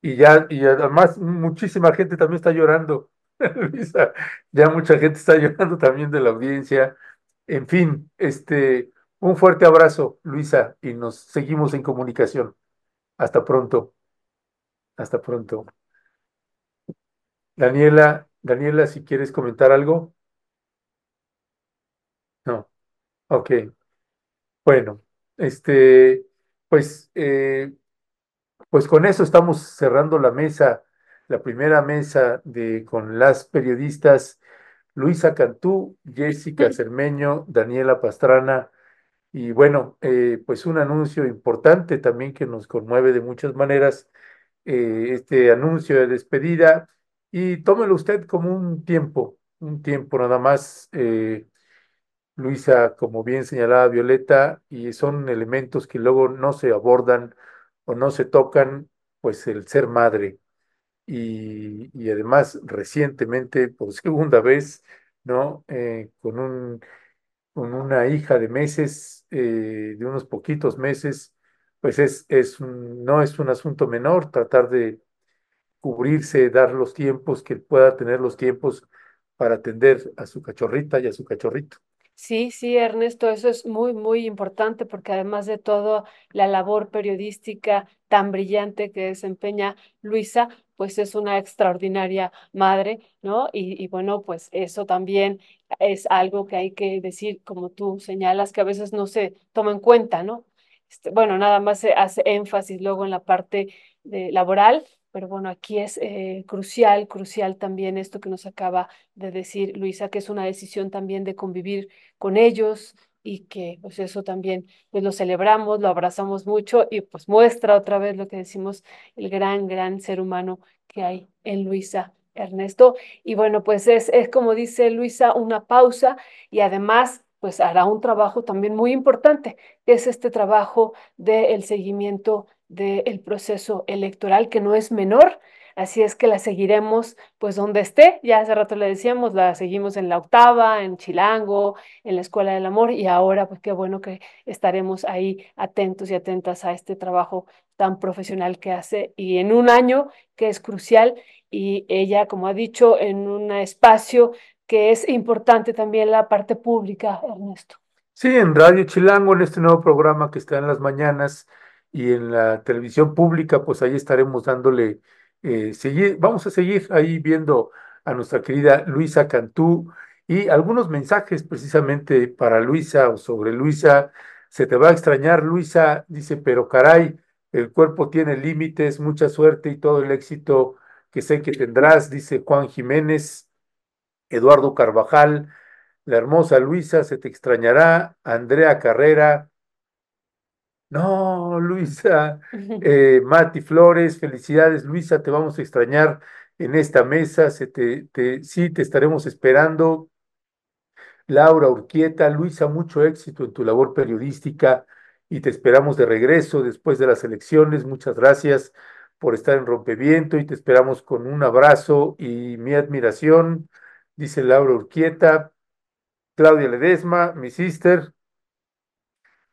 Speaker 2: y ya, y además muchísima gente también está llorando. Luisa, ya mucha gente está llorando también de la audiencia. En fin, este, un fuerte abrazo, Luisa, y nos seguimos en comunicación. Hasta pronto, hasta pronto. Daniela, Daniela, si quieres comentar algo. No, ok. Bueno, este, pues, eh, pues con eso estamos cerrando la mesa, la primera mesa de con las periodistas Luisa Cantú, Jessica Cermeño, Daniela Pastrana. Y bueno, eh, pues un anuncio importante también que nos conmueve de muchas maneras, eh, este anuncio de despedida. Y tómelo usted como un tiempo, un tiempo nada más. eh, Luisa, como bien señalaba Violeta, y son elementos que luego no se abordan o no se tocan, pues el ser madre. Y, y además recientemente, por segunda vez, ¿no? Eh, con un, con una hija de meses, eh, de unos poquitos meses, pues es, es un- no es un asunto menor tratar de cubrirse, dar los tiempos, que pueda tener los tiempos para atender a su cachorrita y a su cachorrito.
Speaker 3: Sí, sí, Ernesto, eso es muy, muy importante porque además de todo, la labor periodística tan brillante que desempeña Luisa, pues es una extraordinaria madre, ¿no? Y, y bueno, pues eso también es algo que hay que decir, como tú señalas, que a veces no se toma en cuenta, ¿no? Este, bueno, nada más se hace énfasis luego en la parte de laboral, pero bueno, aquí es eh, crucial, crucial también esto que nos acaba de decir Luisa, que es una decisión también de convivir con ellos y que pues eso también pues lo celebramos, lo abrazamos mucho y pues muestra otra vez lo que decimos, el gran, gran ser humano que hay en Luisa. Ernesto, y bueno, pues es, es como dice Luisa, una pausa y además pues hará un trabajo también muy importante, que es este trabajo del seguimiento del proceso electoral, que no es menor, así es que la seguiremos pues donde esté, ya hace rato le decíamos, la seguimos en la octava, en Chilango, en la Escuela del Amor y ahora pues qué bueno que estaremos ahí atentos y atentas a este trabajo tan profesional que hace y en un año que es crucial y ella, como ha dicho, en un espacio que es importante también la parte pública, Ernesto.
Speaker 2: Sí, en Radio Chilango, en este nuevo programa que está en las mañanas y en la televisión pública, pues ahí estaremos dándole, eh, vamos a seguir ahí viendo a nuestra querida Luisa Cantú y algunos mensajes precisamente para Luisa o sobre Luisa. Se te va a extrañar, Luisa, dice, pero caray, el cuerpo tiene límites, mucha suerte y todo el éxito que sé que tendrás, dice Juan Jiménez, Eduardo Carvajal. La hermosa Luisa se te extrañará. Andrea Carrera. No, Luisa. Eh, Mati Flores, felicidades, Luisa. Te vamos a extrañar en esta mesa. Se te, te, sí, te estaremos esperando. Laura Urquieta, Luisa, mucho éxito en tu labor periodística y te esperamos de regreso después de las elecciones. Muchas gracias por estar en Rompeviento y te esperamos con un abrazo y mi admiración, dice Laura Urquieta. Claudia Ledesma, mi sister.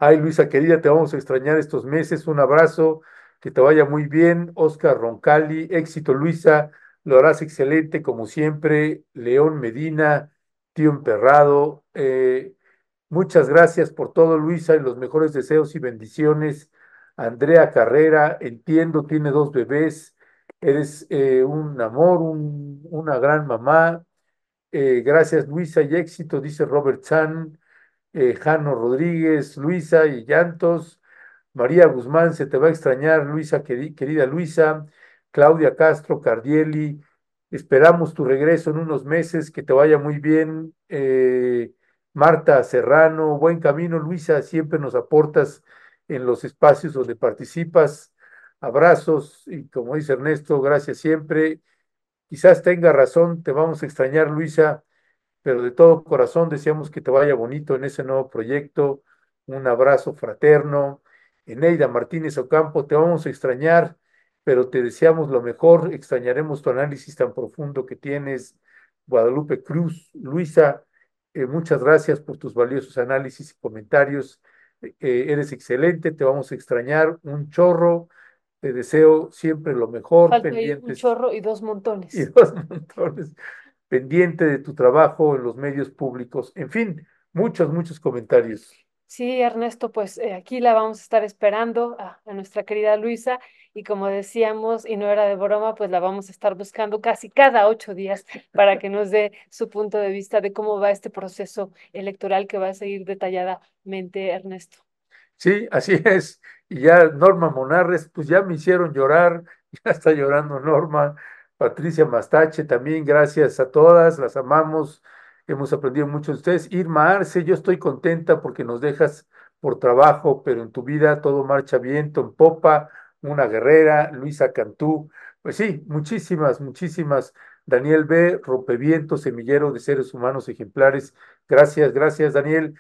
Speaker 2: Ay, Luisa querida, te vamos a extrañar estos meses. Un abrazo, que te vaya muy bien. Oscar Roncalli, éxito, Luisa. Lo harás excelente, como siempre. León Medina, tío emperrado. Eh, Muchas gracias por todo, Luisa, y los mejores deseos y bendiciones. Andrea Carrera, entiendo, tiene dos bebés, eres eh, un amor, un- una gran mamá. Eh, gracias, Luisa, y éxito, dice Robert Chan, eh, Jano Rodríguez, Luisa y Llantos. María Guzmán, se te va a extrañar, Luisa, queri- querida Luisa. Claudia Castro, Cardieli, esperamos tu regreso en unos meses, que te vaya muy bien. Eh, Marta Serrano, buen camino, Luisa, siempre nos aportas en los espacios donde participas. Abrazos y como dice Ernesto, gracias siempre. Quizás tenga razón, te vamos a extrañar, Luisa, pero de todo corazón deseamos que te vaya bonito en ese nuevo proyecto. Un abrazo fraterno. Eneida Martínez Ocampo, te vamos a extrañar, pero te deseamos lo mejor. Extrañaremos tu análisis tan profundo que tienes. Guadalupe Cruz, Luisa, eh, muchas gracias por tus valiosos análisis y comentarios. Eh, eh, eres excelente, te vamos a extrañar un chorro. Te deseo siempre lo mejor,
Speaker 3: Falta un chorro y dos montones.
Speaker 2: y dos montones pendiente de tu trabajo en los medios públicos. En fin, muchos, muchos comentarios.
Speaker 3: Sí, Ernesto, pues eh, aquí la vamos a estar esperando a, a nuestra querida Luisa y como decíamos, y no era de broma, pues la vamos a estar buscando casi cada ocho días para que nos dé su punto de vista de cómo va este proceso electoral que va a seguir detalladamente, Ernesto.
Speaker 2: Sí, así es. Y ya Norma Monarres, pues ya me hicieron llorar, ya está llorando Norma. Patricia Mastache, también gracias a todas, las amamos, hemos aprendido mucho de ustedes. Irma Arce, yo estoy contenta porque nos dejas por trabajo, pero en tu vida todo marcha viento en popa, una guerrera, Luisa Cantú, pues sí, muchísimas, muchísimas. Daniel B., rompeviento, semillero de seres humanos ejemplares. Gracias, gracias, Daniel.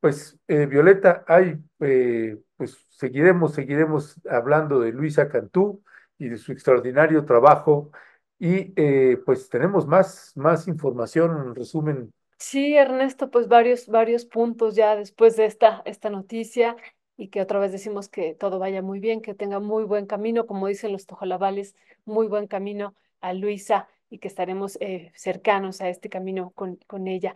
Speaker 2: Pues eh, Violeta, hay, eh, pues seguiremos, seguiremos hablando de Luisa Cantú y de su extraordinario trabajo y eh, pues tenemos más, más información, en resumen.
Speaker 3: Sí, Ernesto, pues varios, varios puntos ya después de esta, esta noticia y que otra vez decimos que todo vaya muy bien, que tenga muy buen camino, como dicen los tojolabales, muy buen camino a Luisa y que estaremos eh, cercanos a este camino con, con ella.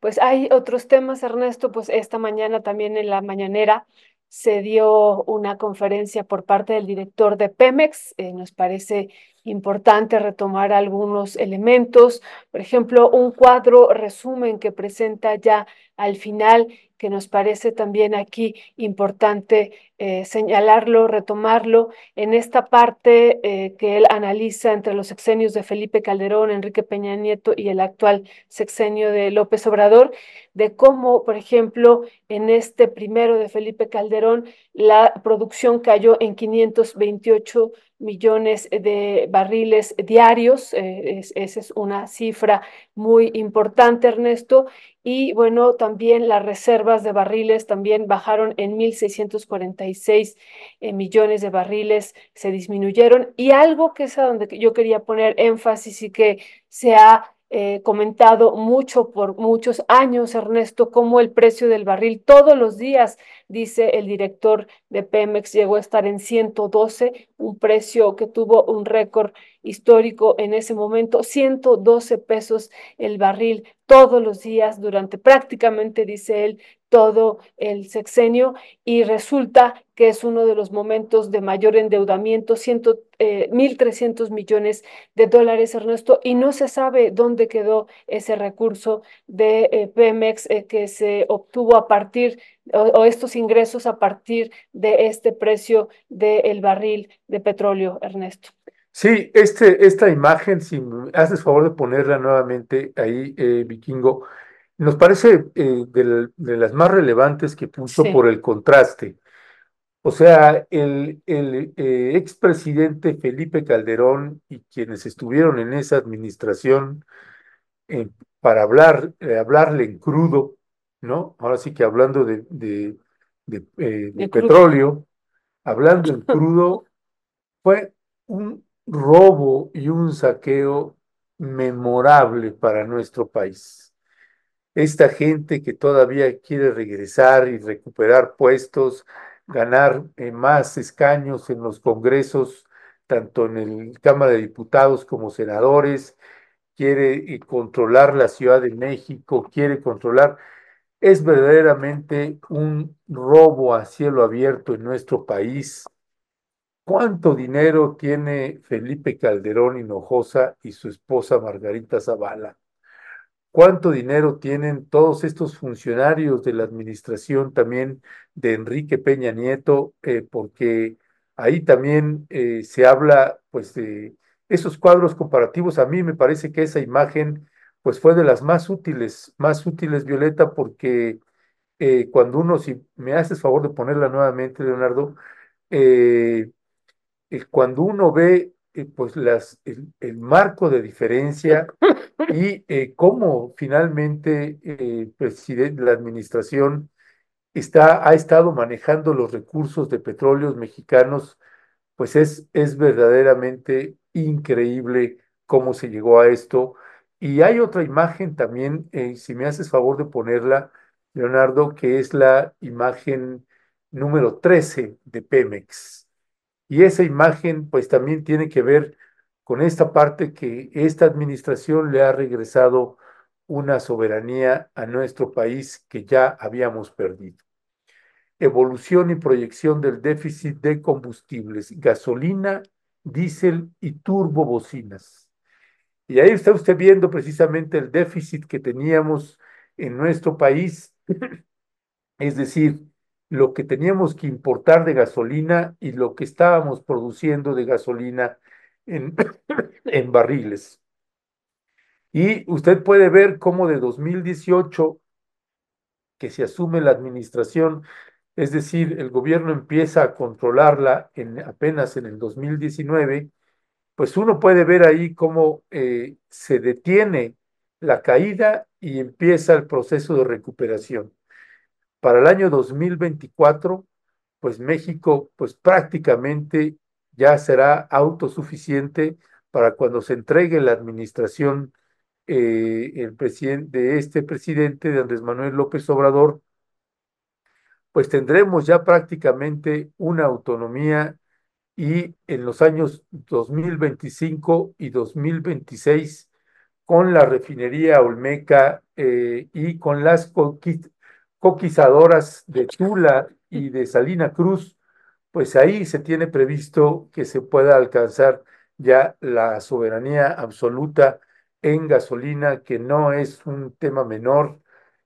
Speaker 3: Pues hay otros temas, Ernesto, pues esta mañana también en la mañanera se dio una conferencia por parte del director de Pemex. Eh, nos parece importante retomar algunos elementos, por ejemplo, un cuadro resumen que presenta ya al final, que nos parece también aquí importante eh, señalarlo, retomarlo, en esta parte eh, que él analiza entre los sexenios de Felipe Calderón, Enrique Peña Nieto y el actual sexenio de López Obrador, de cómo, por ejemplo, en este primero de Felipe Calderón, la producción cayó en 528 millones de barriles diarios. Eh, es, esa es una cifra muy importante, Ernesto. Y bueno, también las reservas de barriles también bajaron en 1.646 eh, millones de barriles, se disminuyeron. Y algo que es a donde yo quería poner énfasis y que se ha eh, comentado mucho por muchos años, Ernesto, cómo el precio del barril todos los días, dice el director de Pemex, llegó a estar en 112, un precio que tuvo un récord histórico en ese momento, 112 pesos el barril todos los días durante prácticamente, dice él, todo el sexenio y resulta que es uno de los momentos de mayor endeudamiento, ciento, eh, 1.300 millones de dólares, Ernesto, y no se sabe dónde quedó ese recurso de eh, Pemex eh, que se obtuvo a partir, o, o, estos ingresos a partir de este precio del barril de petróleo, Ernesto.
Speaker 2: Sí, este, esta imagen, si me haces favor de ponerla nuevamente ahí, eh, Vikingo, nos parece eh, de, de, las más relevantes que puso sí. por el contraste. O sea, el, el eh, expresidente Felipe Calderón y quienes estuvieron en esa administración eh, para hablar, eh, hablarle en crudo, ¿no? Ahora sí que hablando de, de, de, eh, de petróleo, hablando en crudo, fue un robo y un saqueo memorable para nuestro país esta gente que todavía quiere regresar y recuperar puestos, ganar eh, más escaños en los congresos, tanto en el Cámara de Diputados como senadores, quiere eh, controlar la Ciudad de México, quiere controlar. Es verdaderamente un robo a cielo abierto en nuestro país. ¿Cuánto dinero tiene Felipe Calderón Hinojosa y su esposa Margarita Zavala? ¿Cuánto dinero tienen todos estos funcionarios de la administración también de Enrique Peña Nieto? Eh, porque ahí también eh, se habla pues de esos cuadros comparativos. A mí me parece que esa imagen pues fue de las más útiles, más útiles, Violeta, porque eh, cuando uno, si me haces favor de ponerla nuevamente, Leonardo, eh, eh, cuando uno ve eh, pues las, el, marco de diferencia y cómo finalmente presidente, la administración está, ha estado manejando los recursos de petróleos mexicanos, pues es, es verdaderamente increíble cómo se llegó a esto. Y hay otra imagen también, eh, si me haces favor de ponerla, Leonardo, que es la imagen número 13 de Pemex. Y esa imagen pues también tiene que ver con esta parte que esta administración le ha regresado una soberanía a nuestro país que ya habíamos perdido. Evolución y proyección del déficit de combustibles, gasolina, diésel y turbobocinas. Y ahí está usted viendo precisamente el déficit que teníamos en nuestro país, es decir, lo que teníamos que importar de gasolina y lo que estábamos produciendo de gasolina en, en barriles. Y usted puede ver cómo de 2018, que se asume la administración, es decir, el gobierno empieza a controlarla en, apenas en el 2019, pues uno puede ver ahí cómo eh, se detiene la caída y empieza el proceso de recuperación. Para el año 2024, pues México, pues prácticamente ya será autosuficiente para cuando se entregue la administración eh, el presidente, de este presidente, de Andrés Manuel López Obrador, pues tendremos ya prácticamente una autonomía y en los años 2025 y 2026 con la refinería Olmeca eh, y con las coquizadoras de Tula y de Salina Cruz, pues ahí se tiene previsto que se pueda alcanzar ya la soberanía absoluta en gasolina, que no es un tema menor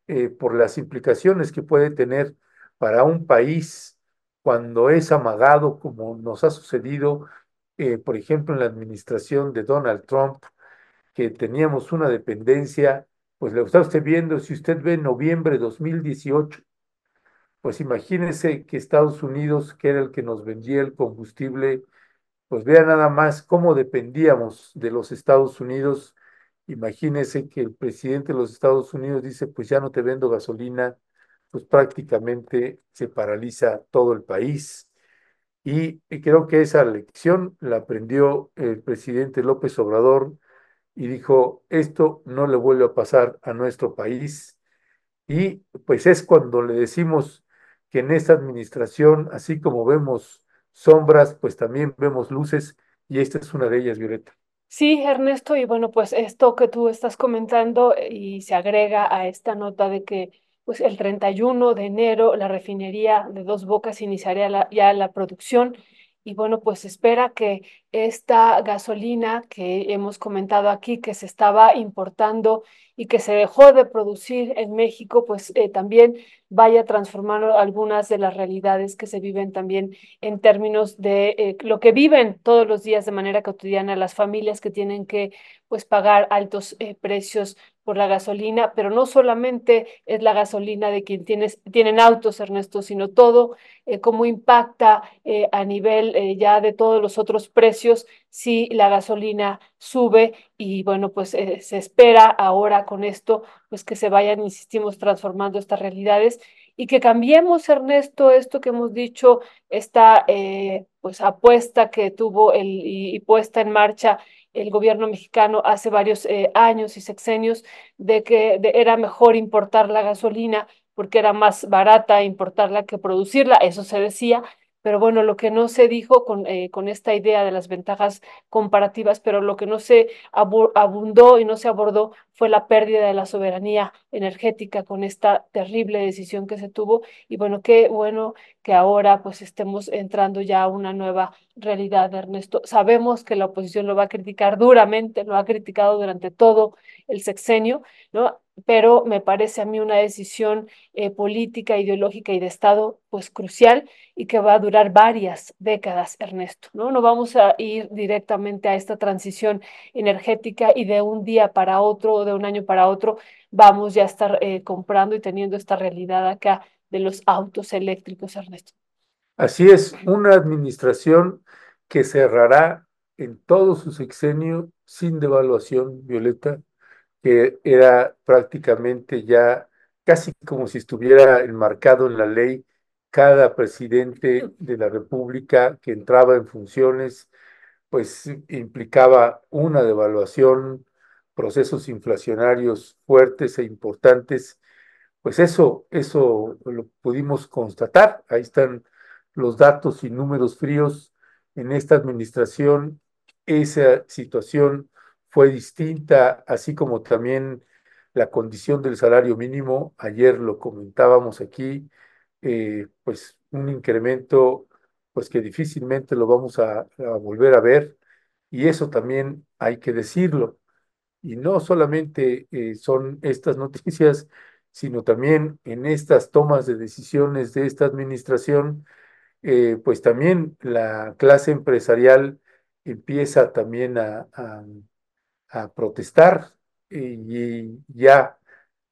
Speaker 2: eh, por las implicaciones que puede tener para un país cuando es amagado, como nos ha sucedido, eh, por ejemplo, en la administración de Donald Trump, que teníamos una dependencia, pues lo está usted viendo, si usted ve noviembre de 2018, pues imagínese que Estados Unidos, que era el que nos vendía el combustible, pues vea nada más cómo dependíamos de los Estados Unidos. Imagínese que el presidente de los Estados Unidos dice, pues ya no te vendo gasolina, pues prácticamente se paraliza todo el país. Y creo que esa lección la aprendió el presidente López Obrador y dijo, esto no le vuelve a pasar a nuestro país. Y pues es cuando le decimos que en esta administración, así como vemos sombras, pues también vemos luces y esta es una de ellas, Violeta.
Speaker 3: Sí, Ernesto, y bueno, pues esto que tú estás comentando eh, y se agrega a esta nota de que pues el 31 de enero la refinería de Dos Bocas iniciaría ya la producción. Y bueno, pues espera que esta gasolina que hemos comentado aquí, que se estaba importando y que se dejó de producir en México, pues eh, también vaya transformando algunas de las realidades que se viven también en términos de eh, lo que viven todos los días de manera cotidiana las familias que tienen que pues pagar altos eh, precios por la gasolina, pero no solamente es la gasolina de quien tienes, tienen autos, Ernesto, sino todo eh, cómo impacta eh, a nivel ya de todos los otros precios si la gasolina sube. Y bueno, pues se espera ahora con esto, pues que se vayan, insistimos, transformando estas realidades y que cambiemos, Ernesto, esto que hemos dicho, esta pues apuesta que tuvo el, y puesta en marcha el gobierno mexicano hace varios eh, años y sexenios de que era mejor importar la gasolina porque era más barata importarla que producirla, eso se decía, pero bueno, lo que no se dijo con, eh, con esta idea de las ventajas comparativas, pero lo que no se abu- abundó y no se abordó fue la pérdida de la soberanía energética con esta terrible decisión que se tuvo. Y bueno, qué bueno que ahora pues estemos entrando ya a una nueva realidad, Ernesto. Sabemos que la oposición lo va a criticar duramente, lo ha criticado durante todo el sexenio, ¿no? Pero me parece a mí una decisión eh, política, ideológica y de Estado, pues crucial y que va a durar varias décadas, Ernesto, ¿no? No vamos a ir directamente a esta transición energética y de un día para otro o de un año para otro vamos ya a estar eh, comprando y teniendo esta realidad acá de los autos eléctricos, Ernesto.
Speaker 2: Así es, una administración que cerrará en todo su sexenio sin devaluación, Violeta, que era prácticamente ya casi como si estuviera enmarcado en la ley cada presidente de la República que entraba en funciones, pues implicaba una devaluación, procesos inflacionarios fuertes e importantes pues eso, eso lo pudimos constatar. Ahí están los datos y números fríos. En esta administración, esa situación fue distinta, así como también la condición del salario mínimo. Ayer lo comentábamos aquí, eh, pues un incremento, pues que difícilmente lo vamos a, volver a ver. Y eso también hay que decirlo. Y no solamente eh, son estas noticias, sino también en estas tomas de decisiones de esta administración, eh, pues también la clase empresarial empieza también a- a protestar y ya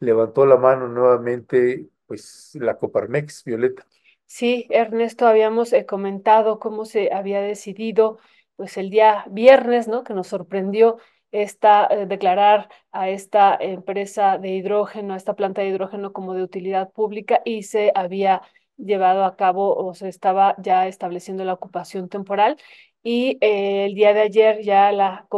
Speaker 2: levantó la mano nuevamente, pues la Coparmex, Violeta.
Speaker 3: Sí, Ernesto, habíamos eh, comentado cómo se había decidido, pues el día viernes, ¿no? Que nos sorprendidio esta, eh, declarar a esta empresa de hidrógeno, a esta planta de hidrógeno como de utilidad pública y se había llevado a cabo o se estaba ya estableciendo la ocupación temporal. Y eh, el día de ayer ya la,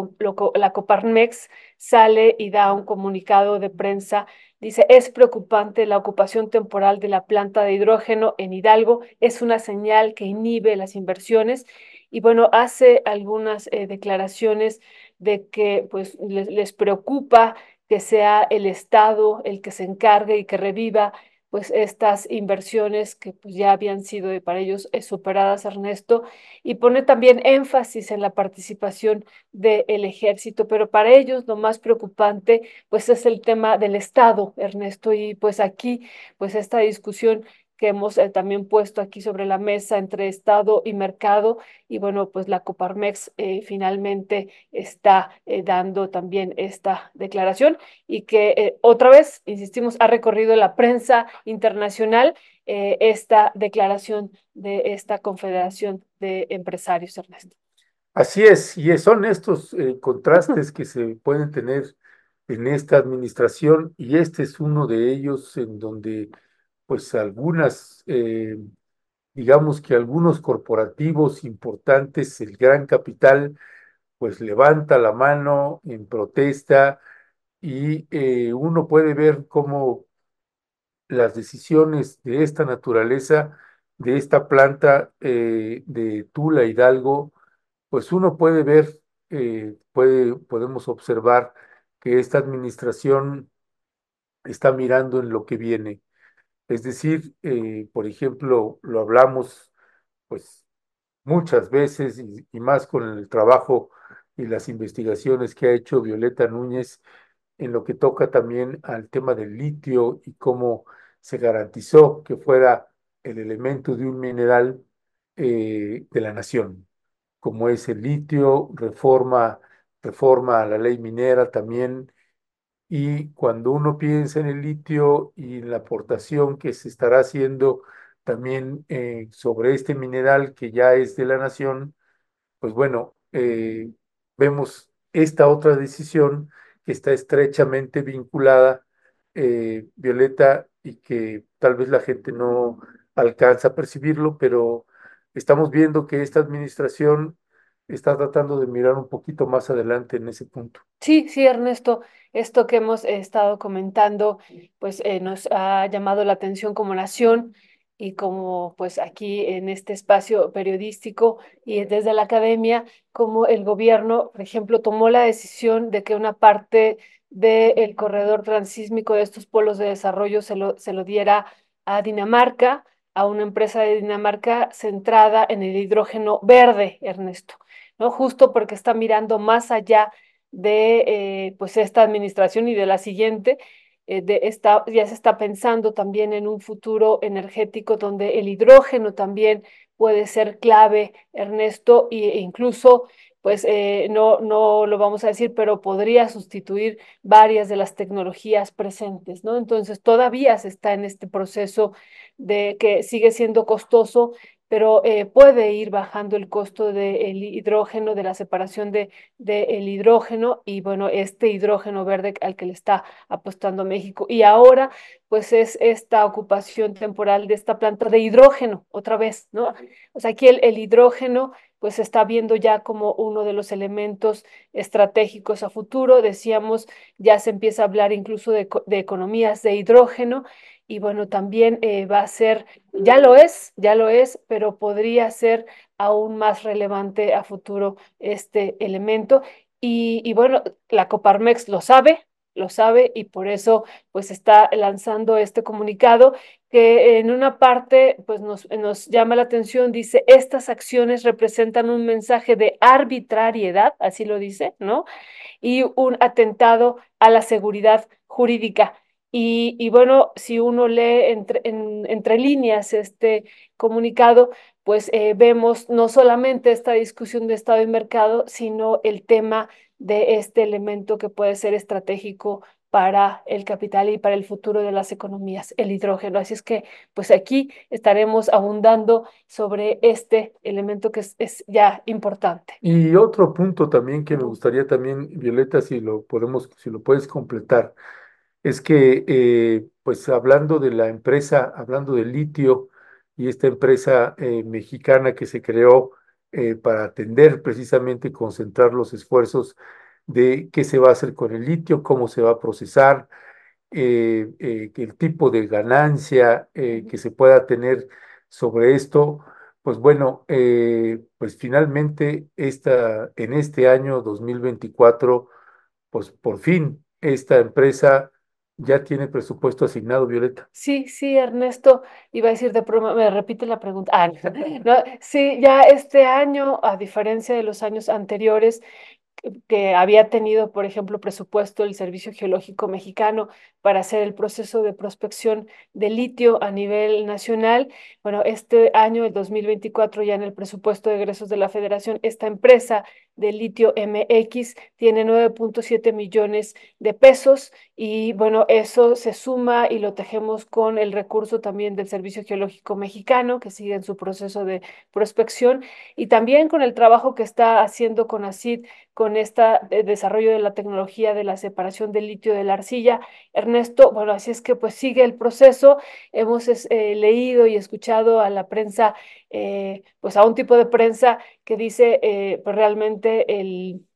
Speaker 3: la Coparmex sale y da un comunicado de prensa. Dice, es preocupante la ocupación temporal de la planta de hidrógeno en Hidalgo, es una señal que inhibe las inversiones y bueno, hace algunas eh, declaraciones de que pues les preocupa que sea el Estado el que se encargue y que reviva pues estas inversiones que pues ya habían sido para ellos eh, superadas, Ernesto, y pone también énfasis en la participación del ejército, pero para ellos lo más preocupante pues es el tema del Estado, Ernesto, y pues aquí, pues esta discusión que hemos eh, también puesto aquí sobre la mesa entre Estado y mercado, y bueno, pues la Coparmex eh, finalmente está eh, dando también esta declaración y que eh, otra vez, insistimos, ha recorrido la prensa internacional eh, esta declaración de esta Confederación de Empresarios, Ernesto.
Speaker 2: Así es, y son estos eh, contrastes que se pueden tener en esta administración y este es uno de ellos en donde pues algunas, eh, digamos que algunos corporativos importantes, el gran capital, pues levanta la mano en protesta y eh, uno puede ver cómo las decisiones de esta naturaleza, de esta planta eh, de Tula Hidalgo, pues uno puede ver, puede, podemos observar que esta administración está mirando en lo que viene. Es decir, eh, por ejemplo, lo hablamos pues muchas veces y, más con el trabajo y las investigaciones que ha hecho Violeta Núñez en lo que toca también al tema del litio y cómo se garantizó que fuera el elemento de un mineral eh, de la nación, como es el litio, reforma, reforma a la ley minera también. Y cuando uno piensa en el litio y en la aportación que se estará haciendo también eh, sobre este mineral que ya es de la nación, pues bueno, eh, vemos esta otra decisión que está estrechamente vinculada, eh, Violeta, y que tal vez la gente no alcanza a percibirlo, pero estamos viendo que esta administración está tratando de mirar un poquito más adelante en ese punto.
Speaker 3: Sí, sí, Ernesto, esto que hemos estado comentando, pues eh, nos ha llamado la atención como nación y como pues aquí en este espacio periodístico y desde la academia, como el gobierno, por ejemplo, tomó la decisión de que una parte del corredor transísmico de estos polos de desarrollo se lo, se lo diera a Dinamarca, a una empresa de Dinamarca centrada en el hidrógeno verde, Ernesto, ¿no? Justo porque está mirando más allá de eh, pues esta administración y de la siguiente, eh, de ya se está pensando también en un futuro energético donde el hidrógeno también puede ser clave, Ernesto, e incluso pues eh, no, no lo vamos a decir, pero podría sustituir varias de las tecnologías presentes, ¿no? Entonces todavía se está en este proceso de que sigue siendo costoso, pero eh, puede ir bajando el costo del hidrógeno, de la separación del de, el hidrógeno y bueno, este hidrógeno verde al que le está apostando México. Y ahora, pues es esta ocupación temporal de esta planta de hidrógeno, otra vez, ¿no? O sea, aquí el, el hidrógeno pues se está viendo ya como uno de los elementos estratégicos a futuro. Decíamos, ya se empieza a hablar incluso de, de economías de hidrógeno y bueno, también eh, va a ser, ya lo es, ya lo es, pero podría ser aún más relevante a futuro este elemento. Y, bueno, la Coparmex lo sabe, lo sabe y por eso pues está lanzando este comunicado que en una parte pues nos llama la atención, dice, estas acciones representan un mensaje de arbitrariedad, así lo dice, ¿no? Y un atentado a la seguridad jurídica. Y, bueno, si uno lee entre, en, entre líneas este comunicado, pues eh, vemos no solamente esta discusión de Estado y mercado, sino el tema de este elemento que puede ser estratégico para el capital y para el futuro de las economías, el hidrógeno. Así es que, pues aquí estaremos abundando sobre este elemento que es, es ya importante.
Speaker 2: Y otro punto también que me gustaría también, Violeta, si lo podemos, si lo puedes completar es que, eh, pues hablando de la empresa, hablando del litio y esta empresa eh, mexicana que se creó eh, para atender precisamente, concentrar los esfuerzos de qué se va a hacer con el litio, cómo se va a procesar, el tipo de ganancia que se pueda tener sobre esto. Pues bueno, pues finalmente esta, en este año 2024, pues por fin esta empresa ya tiene presupuesto asignado, Violeta.
Speaker 3: Sí, sí, Ernesto, iba a decir de broma, me repite la pregunta. Ah, no, sí, ya este año, a diferencia de los años anteriores, que había tenido, por ejemplo, presupuesto el Servicio Geológico Mexicano para hacer el proceso de prospección de litio a nivel nacional. Bueno, este año, el 2024, ya en el presupuesto de egresos de la Federación, esta empresa de litio MX tiene 9.7 millones de pesos y bueno, eso se suma y lo tejemos con el recurso también del Servicio Geológico Mexicano que sigue en su proceso de prospección y también con el trabajo que está haciendo con ACID con este desarrollo de la tecnología de la separación del litio de la arcilla. Ernesto, bueno, así es que pues sigue el proceso. Hemos eh, leído y escuchado a la prensa, eh, pues a un tipo de prensa que dice eh, pues realmente el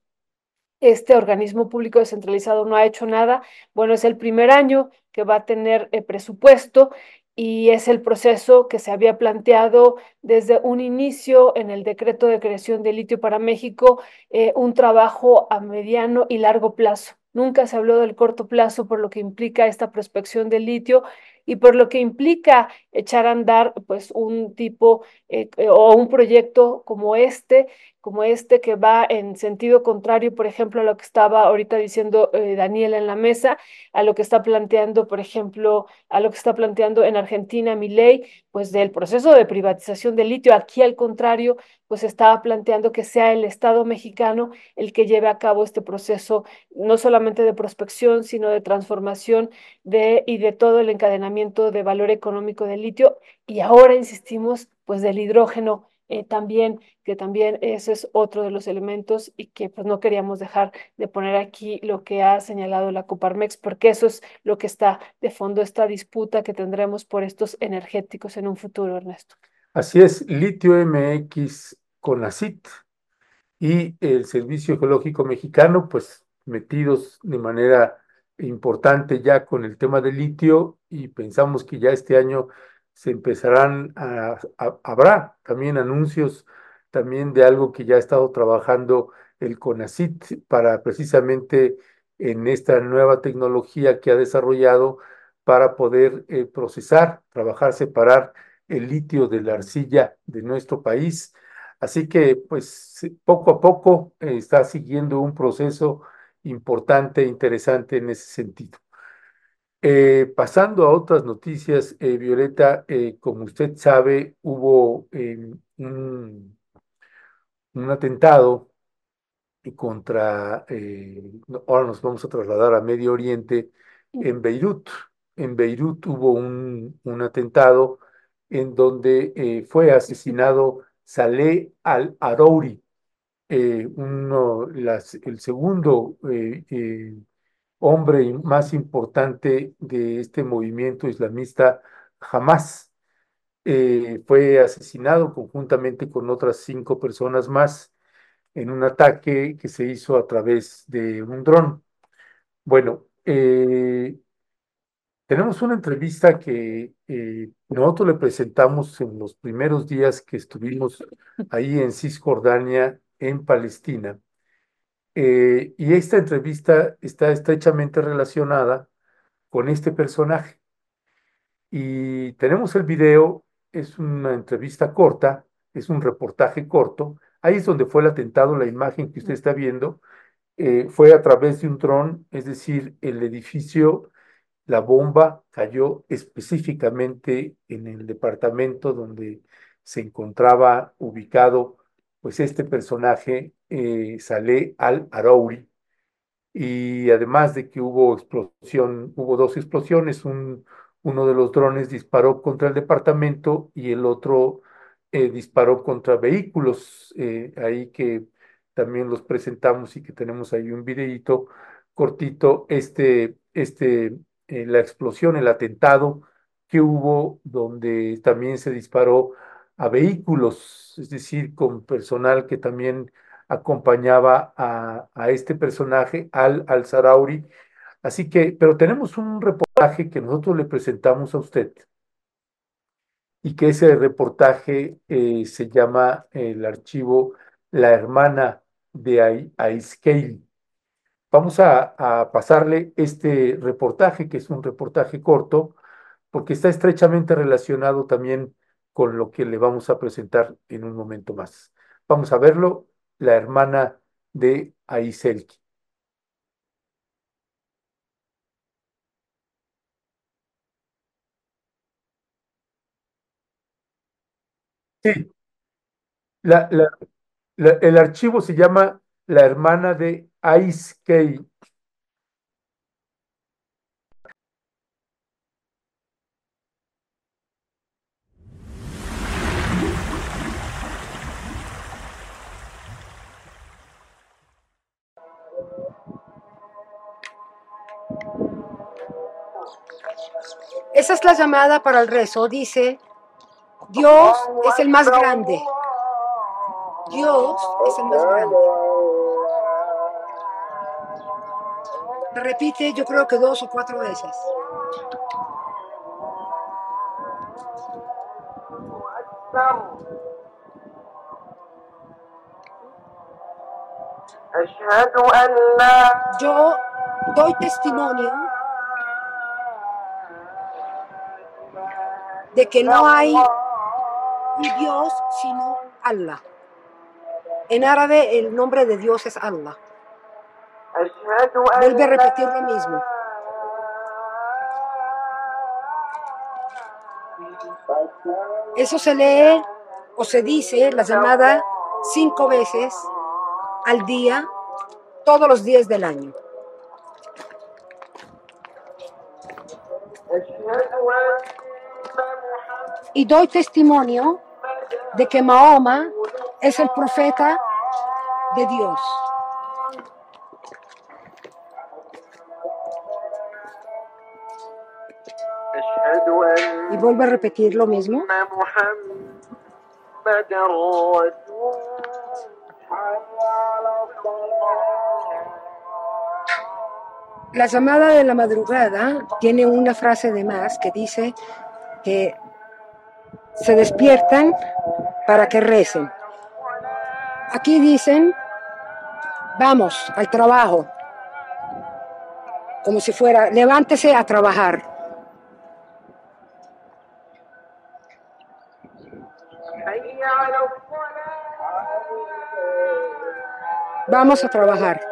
Speaker 3: este organismo público descentralizado no ha hecho nada. Bueno, es el primer año que va a tener presupuesto y es el proceso que se había planteado desde un inicio en el decreto de creación de litio para México, eh, un trabajo a mediano y largo plazo. Nunca se habló del corto plazo por lo que implica esta prospección de litio y por lo que implica echar a andar pues un tipo eh, o un proyecto como este como este que va en sentido contrario, por ejemplo, a lo que estaba ahorita diciendo eh, Daniela en la mesa, a lo que está planteando, por ejemplo, a lo que está planteando en Argentina mi ley, pues del proceso de privatización del litio. Aquí, al contrario, pues estaba planteando que sea el Estado mexicano el que lleve a cabo este proceso, no solamente de prospección, sino de transformación de, y de todo el encadenamiento de valor económico del litio. Y ahora insistimos, pues del hidrógeno eh, también, que también ese es otro de los elementos y que pues no queríamos dejar de poner aquí lo que ha señalado la Coparmex, porque eso es lo que está de fondo, esta disputa que tendremos por estos energéticos en un futuro, Ernesto.
Speaker 2: Así es, Litio MX con ACIT y el Servicio Geológico Mexicano, pues metidos de manera importante ya con el tema del litio y pensamos que ya este año se empezarán a, habrá también anuncios también de algo que ya ha estado trabajando el CONACYT para precisamente en esta nueva tecnología que ha desarrollado para poder eh, procesar, trabajar, separar el litio de la arcilla de nuestro país. Así que, pues, poco a poco eh, está siguiendo un proceso importante e interesante en ese sentido. Eh, pasando a otras noticias, eh, Violeta, eh, como usted sabe, hubo eh, un, un atentado contra, eh, ahora nos vamos a trasladar a Medio Oriente, en Beirut. En Beirut hubo un, un atentado en donde fue asesinado Saleh al-Arouri, el segundo hombre más importante de este movimiento islamista Hamas. Eh, fue asesinado conjuntamente con otras cinco personas más en un ataque que se hizo a través de un dron. Bueno, eh, tenemos una entrevista que eh, nosotros le presentamos en los primeros días que estuvimos ahí en Cisjordania, en Palestina. Eh, y esta entrevista está estrechamente relacionada con este personaje. Y tenemos el video, es una entrevista corta, es un reportaje corto. Ahí es donde fue el atentado, la imagen que usted está viendo, eh, fue a través de un dron, es decir, el edificio, la bomba cayó específicamente en el departamento donde se encontraba ubicado, pues este personaje, eh, Saleh al-Arouri, y además de que hubo explosión, hubo dos explosiones, un, uno de los drones disparó contra el departamento y el otro eh, disparó contra vehículos, eh, ahí que también los presentamos y que tenemos ahí un videíto cortito, este, este, eh, la explosión, el atentado que hubo donde también se disparó a vehículos, es decir, con personal que también acompañaba a, a este personaje, al, al Sarauri. Así que, pero tenemos un reportaje que nosotros le presentamos a usted y que ese reportaje eh, se llama el archivo La hermana de Ai- Aiskeil. Vamos a, a pasarle este reportaje, que es un reportaje corto, porque está estrechamente relacionado también con lo que le vamos a presentar en un momento más. Vamos a verlo, la hermana de Aiselki. Sí, la, la- el archivo se llama La hermana de Aiskei.
Speaker 10: Esa es la llamada para el rezo. Dice, Dios es el más grande. Dios es el más grande. Repite, yo creo que dos o cuatro veces. Yo doy testimonio de que no hay Dios sino Allah. En árabe el nombre de Dios es Allah. Vuelve a repetir lo mismo. Eso se lee o se dice la llamada cinco veces al día, todos los días del año. Y doy testimonio de que Mahoma es el profeta de Dios. Y vuelvo a repetir lo mismo. La llamada de la madrugada tiene una frase de más que dice que se despiertan para que recen. Aquí dicen, vamos al trabajo, como si fuera, levántese a trabajar. Vamos a trabajar.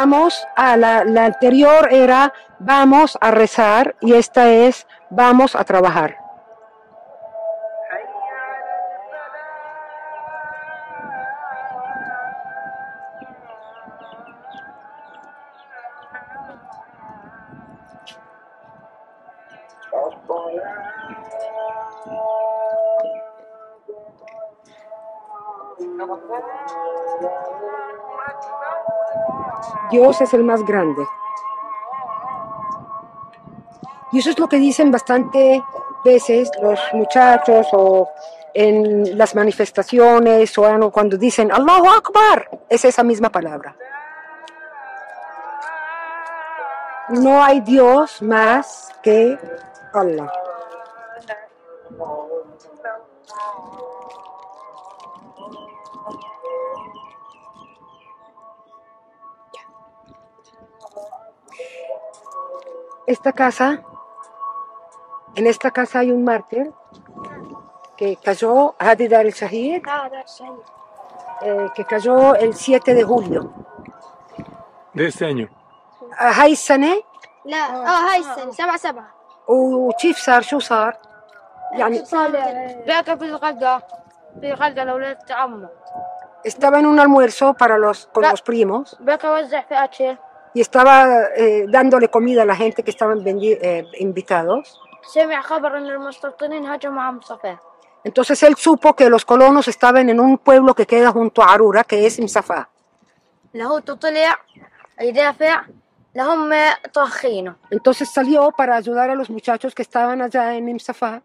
Speaker 10: Vamos a la, la anterior era vamos a rezar y esta es vamos a trabajar. Es el más grande. Y eso es lo que dicen bastante veces los muchachos o en las manifestaciones o cuando dicen Allahu Akbar, es esa misma palabra. No hay Dios más que Allah. Esta casa, en esta casa hay un mártir que cayó, Hadi Dar el Shahid, eh, que cayó el 7 de julio.
Speaker 2: De este año.
Speaker 10: هاي السنة
Speaker 11: لا اه هاي السنة سبعة سبعة
Speaker 10: وكيف صار شو صار يعني
Speaker 11: بقى في الغداء في غداء لأولاد عمه
Speaker 10: estaba en un almuerzo para los, con los primos y estaba eh, dándole comida a la gente que estaban eh, invitados. Entonces él supo que los colonos estaban en un pueblo que queda junto a Arura, que es Imsafá. Entonces salió para ayudar a los muchachos que estaban allá en Imsafá.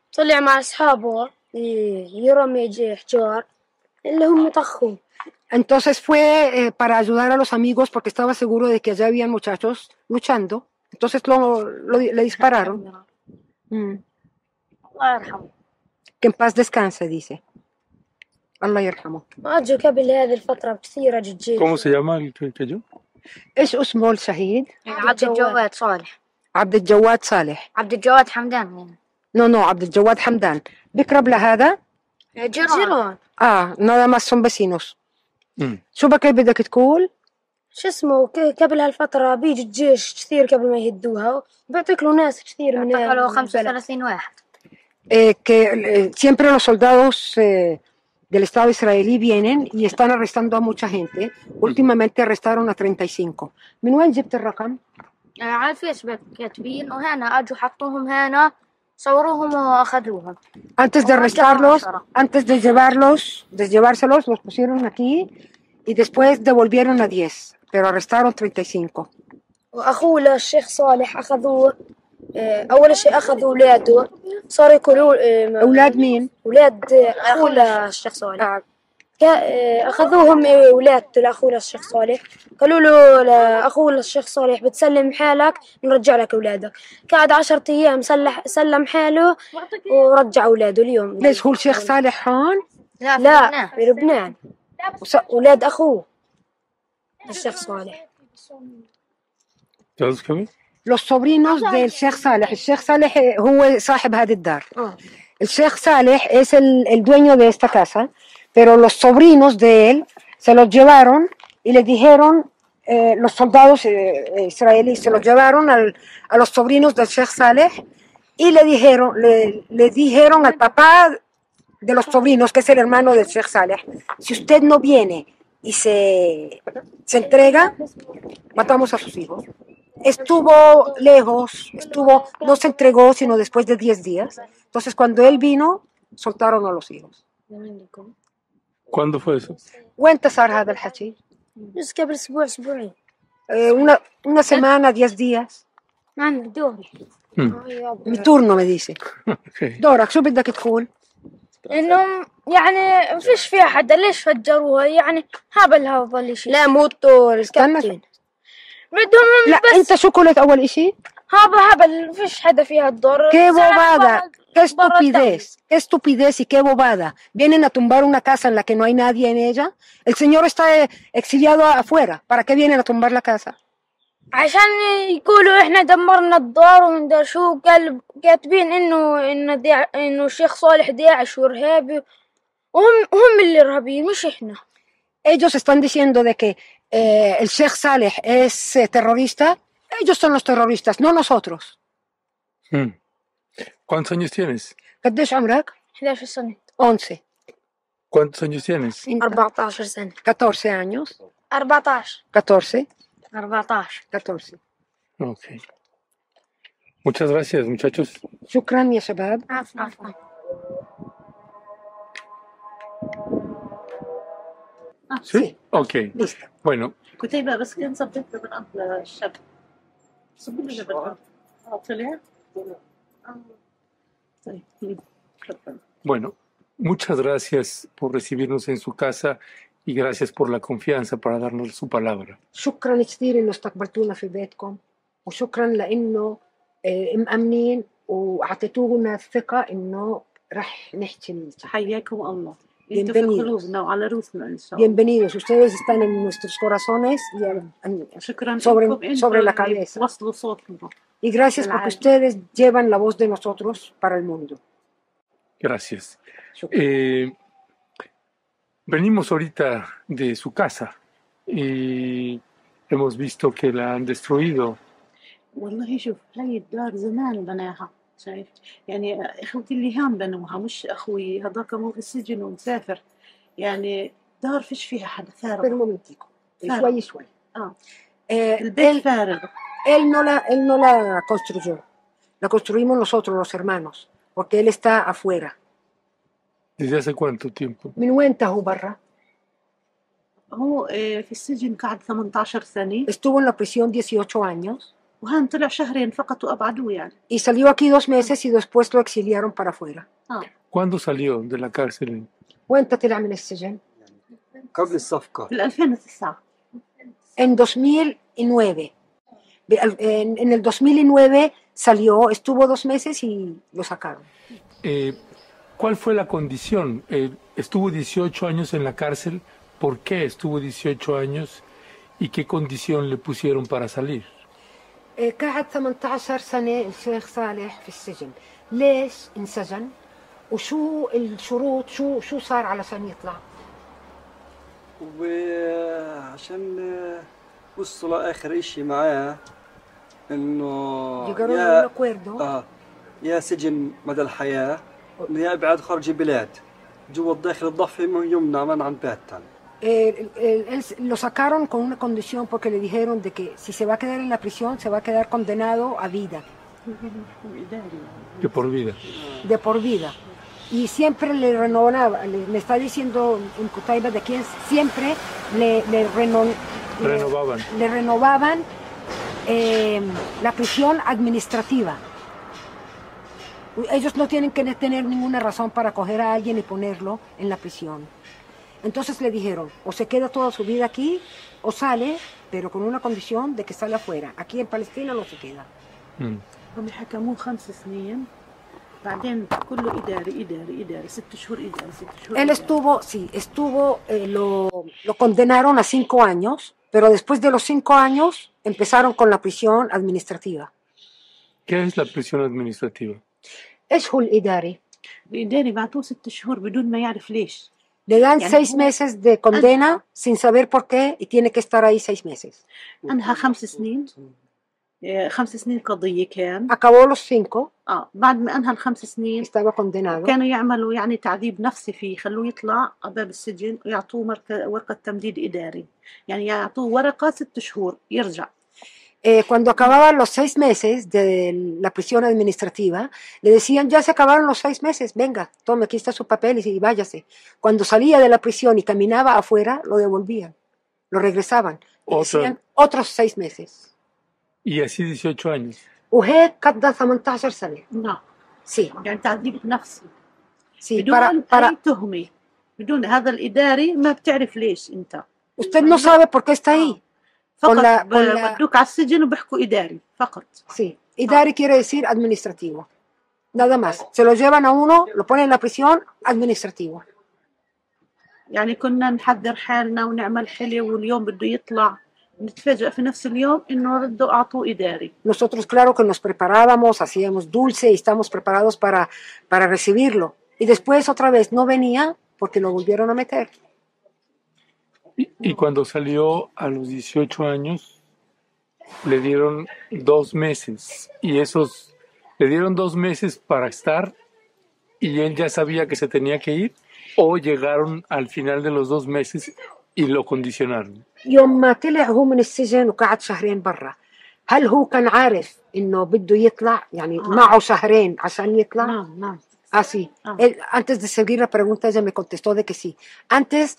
Speaker 11: طلع مع أصحابه ي- يرمي ج- حجار اللي هم طخوه
Speaker 10: Entonces fue eh, para ayudar a los amigos porque estaba seguro de que allá habían muchachos luchando. Entonces lo, lo- le dispararon. Mm.
Speaker 11: الله يرحمه
Speaker 10: Que en paz descanse, dice. Allah yarhamu.
Speaker 11: أجوا قبل هذه الفترة بكثير أجوا الجيش
Speaker 2: ¿Cómo se llama el que cayó?
Speaker 10: ايش اسمه الشهيد؟
Speaker 11: عبد الجواد صالح
Speaker 10: عبد الجواد صالح.
Speaker 11: عبد الجواد حمدان
Speaker 10: No, no, عبد الجواد حمدان. بكرب لهذا؟
Speaker 11: جيران
Speaker 10: اه nada más son vecinos. شو بك بدك تقول؟
Speaker 11: شو اسمه ك- قبل هالفترة بيجي الجيش كثير قبل ما يهدوها بيعتق له ناس كثير من
Speaker 12: اعتقلوا
Speaker 11: من
Speaker 12: 35 واحد
Speaker 10: Eh, que eh, siempre los soldados eh, del Estado israelí vienen y están arrestando a mucha gente. Últimamente arrestaron a 35. ¿من وين جبت الرقم؟
Speaker 12: على الفيسبوك كاتبين وهنا أجوا حطوهم هنا صوروهم واخذوهم
Speaker 10: Antes de
Speaker 12: Oh,
Speaker 10: arrestarlos,
Speaker 12: ya,
Speaker 10: antes de llevarlos, de llevárselos, los pusieron aquí y después devolvieron a 10, pero arrestaron 35.
Speaker 11: وأخوه للشيخ صالح أخذوه آه، أول شيء أخذوا أولاده صاروا يقولوا آه،
Speaker 10: أولاد مين؟
Speaker 11: أولاد آه، أخوه للشيخ صالح
Speaker 10: آه.
Speaker 11: كا- آه، أخذوهم آه، أولاد لأخوه للشيخ صالح. قالوا له لأخوه للشيخ صالح بتسلم حالك نرجع لك أولادك. قعد عشرة أيام سلح سلم حاله ورجع أولاده اليوم.
Speaker 10: ليش هو الشيخ صالح هون؟
Speaker 12: لا في
Speaker 11: لا
Speaker 12: لبنان.
Speaker 11: في لبنان. أولاد أخوه الشيخ صالح.
Speaker 10: sobrinos del Sheikh Saleh. El Sheikh Saleh eh, هو صاحب هذه الدار. El Sheikh Saleh es el, el dueño de esta casa, pero los sobrinos de él se los llevaron y le dijeron, eh, los soldados eh, israelíes se los llevaron al- a los sobrinos del Sheikh Saleh y le dijeron, le, le dijeron al papá de los sobrinos, que es el hermano del Sheikh Saleh, si usted no viene y se, se entrega, matamos a sus hijos. Estuvo lejos, estuvo, no se entregó sino después de 10 días. Entonces cuando él vino, soltaron a los hijos.
Speaker 2: ¿Cuándo fue eso?
Speaker 10: وين صار هذا الحكي؟
Speaker 11: بس قبل أسبوع أسبوعين
Speaker 10: Eh, una, una semana, diez días.
Speaker 11: عندك دوري
Speaker 10: turno, me dice. دورك شو بدك تقول؟
Speaker 11: إنهم يعني فيش فيها حدا ليش فجروها يعني هبل هذا الاشي
Speaker 13: لا مو الطول
Speaker 10: استنى.
Speaker 13: الكابتن
Speaker 11: بدهم
Speaker 10: لا
Speaker 11: بس
Speaker 10: أنت شو قلت أول إشي؟
Speaker 11: هذا هبل فيش حدا فيها الدور
Speaker 10: ¡Qué
Speaker 11: زعل
Speaker 10: bobada!
Speaker 11: برا-
Speaker 10: ¡Qué
Speaker 11: برا
Speaker 10: estupidez! ¡Qué estupidez y qué bobada! Vienen a tumbar una casa en la que no hay nadie en ella. El señor está eh, exiliado afuera. ¿Para qué vienen a tumbar la casa?
Speaker 11: عشان يقولوا احنا دمرنا الدار ومدري شو قال كاتبين انه انه داع... انه الشيخ صالح داعش وارهابي وهم هم اللي ارهابيين مش احنا
Speaker 10: Ellos están diciendo de que eh, el Sheikh Saleh es eh, terrorista. Ellos son los terroristas, no nosotros.
Speaker 14: Mm. ¿Cuántos años tienes?
Speaker 10: قديش عمرك؟
Speaker 11: 11 سنة
Speaker 10: 11.
Speaker 14: ¿Cuántos años tienes?
Speaker 13: 14 سنة
Speaker 10: 14 años.
Speaker 11: 14
Speaker 10: 14.
Speaker 11: 14
Speaker 10: 14.
Speaker 14: Ok. Muchas gracias, muchachos.
Speaker 10: شكرا يا شباب.
Speaker 11: عفوا عفوا
Speaker 14: ¿Sí? Ok.
Speaker 10: Listo.
Speaker 14: Bueno,
Speaker 15: كتيبة بس كان صبيت بالأرض للشب صبي لي بالأرض آه، طلع آه. طيب شكراً.
Speaker 14: bueno, muchas gracias por recibirnos en su casa y gracias por la confianza para darnos su palabra.
Speaker 10: شكرا كثير انه استقبلتونا في بيتكم وشكرا لانه آه، مأمنين واعطيتونا الثقة انه رح نحكي الصح.
Speaker 15: حياكم الله انتوا في
Speaker 10: Bienvenidos.
Speaker 15: قلوبنا وعلى روسنا ان شاء الله
Speaker 10: Bienvenidos. Ustedes están en nuestros corazones y, en- en-
Speaker 15: شكرا
Speaker 10: sobre,
Speaker 15: لكم انتوا
Speaker 10: sobre la
Speaker 15: اللي
Speaker 10: cabeza.
Speaker 15: وصلوا صوتنا
Speaker 10: Y gracias porque
Speaker 15: العالم.
Speaker 10: ustedes llevan la voz de nosotros para el mundo.
Speaker 14: Gracias. Eh, venimos ahorita de su casa y hemos visto que la han destruido.
Speaker 15: والله شوف هاي الدار زمان بناها شايف يعني اخوتي اللي هان بنوها مش اخوي هذاك مو في السجن ومسافر يعني دار فيش فيها حدا
Speaker 10: Espera un
Speaker 15: فارغ
Speaker 10: momentico.
Speaker 15: Claro.
Speaker 10: Suay y suay.
Speaker 15: اه
Speaker 10: Eh,
Speaker 15: البيت
Speaker 10: él,
Speaker 15: فارغ
Speaker 10: él, no la, él no la construyó. La construimos nosotros, los hermanos, porque él está afuera.
Speaker 14: ¿Desde hace cuánto tiempo?
Speaker 10: من وين هو برا؟
Speaker 15: هو آه، في السجن قعد 18 سنة
Speaker 10: Estuvo en la prisión 18 años
Speaker 15: وهان طلع شهرين فقط وابعدوه يعني
Speaker 10: y salió aquí dos meses y después lo exiliaron para afuera.
Speaker 15: اه
Speaker 14: ¿Cuándo salió de la cárcel?
Speaker 10: وين طلع من السجن؟
Speaker 16: قبل الصفقة
Speaker 15: في 2009
Speaker 10: En 2009. Ve- al- En, en el 2009 salió, estuvo dos meses y lo sacaron.
Speaker 14: Eh, ¿Cuál fue la condición? Eh, estuvo 18 años en la cárcel. ¿Por qué estuvo 18 años? ¿Y qué condición le pusieron para salir?
Speaker 10: إيه، قعد 18 سنة الشيخ صالح في السجن ليش انسجن وشو الشروط شو شو صار علشان يطلع
Speaker 16: وعشان وصلوا آخر إشي معاه إنه
Speaker 10: Llegaron a un
Speaker 16: يا
Speaker 10: acuerdo
Speaker 16: آه يا سجن مدى الحياة يا إبعاد خارج البلاد جوا الداخل الضفة يمنع منعا باتا
Speaker 10: Eh, el- él s- lo sacaron con una condición porque le dijeron de que si se va a quedar en la prisión se va a quedar condenado a vida,
Speaker 14: De por vida.
Speaker 10: de por vida. Y siempre le renovaba, le, me está diciendo en Cutaiba de que siempre le, le, reno- le-
Speaker 14: Renovaban.
Speaker 10: le renovaban eh, la prisión administrativa. Ellos no tienen que tener ninguna razón para coger a alguien y ponerlo en la prisión. Entonces le dijeron, o se queda toda su vida aquí, o sale, pero con una condición de que sale afuera. Aquí en Palestina no se queda.
Speaker 14: Mm.
Speaker 15: هم حكموه خمس سنين بعدين كله إداري إداري إداري ست شهور إداري ست شهور
Speaker 10: Él
Speaker 15: إداري.
Speaker 10: estuvo, sí, estuvo, eh, lo, lo condenaron a cinco años, pero después de los cinco años empezaron con la prisión administrativa.
Speaker 14: ¿Qué es la prisión administrativa?
Speaker 10: Es Hul Idari.
Speaker 15: الإداري بعتوه ست شهور بدون ما يعرف ليش
Speaker 10: Le dan
Speaker 15: يعني
Speaker 10: seis
Speaker 15: هو
Speaker 10: meses de condena sin saber por qué y tiene que estar ahí seis meses.
Speaker 15: أنهى خمس سنين آه، خمس سنين قضية كان
Speaker 10: Acabó los cinco,
Speaker 15: آه بعد ما أنهى الخمس سنين
Speaker 10: estaba condenado.
Speaker 15: كانوا يعملوا يعني تعذيب نفسي فيه يخلوه يطلع باب السجن ويعطوه ورقة تمديد إداري يعني يعطوه ورقة ست شهور يرجع
Speaker 10: eh, cuando acababan los seis meses de la prisión administrativa, le decían, ya se acabaron los seis meses, venga, tome, aquí está su papel y, y váyase. Cuando salía de la prisión y caminaba afuera, lo devolvían, lo regresaban. Y decían, otros seis meses.
Speaker 14: Y así 18 años.
Speaker 15: No.
Speaker 10: Sí.
Speaker 15: Sí,
Speaker 10: para, para... Usted no sabe por qué está ahí.
Speaker 15: فقط
Speaker 10: con la-
Speaker 15: ب-
Speaker 10: con la-
Speaker 15: بدوك على السجن وبيحكوا إداري فقط
Speaker 10: Sí, Idari quiere decir administrativo. Nada más. Se lo llevan a uno, lo ponen en la prisión, administrativo.
Speaker 15: يعني كنا نحضر حالنا ونعمل حلو واليوم بده يطلع نتفاجأ في نفس اليوم إنه ردوا أعطوه إداري
Speaker 10: Nosotros, claro que nos preparábamos, hacíamos dulce y estamos preparados para, para recibirlo. Y después otra vez no venía porque lo volvieron a meter.
Speaker 14: Y, y cuando salió a los 18 años, le dieron dos meses. Y esos, le dieron dos meses para estar y él ya sabía que se tenía que ir o llegaron al final de los dos meses y lo condicionaron.
Speaker 10: يوم ما طلع هو من السجن وقعد شهرين برا هل هو كان عارف انه بده يطلع يعني
Speaker 15: آه.
Speaker 10: معه شهرين عشان يطلع
Speaker 15: نعم نعم
Speaker 10: Ah, sí.
Speaker 15: Ah.
Speaker 10: Él, antes de seguir la pregunta, ella me contestó de que sí. Antes,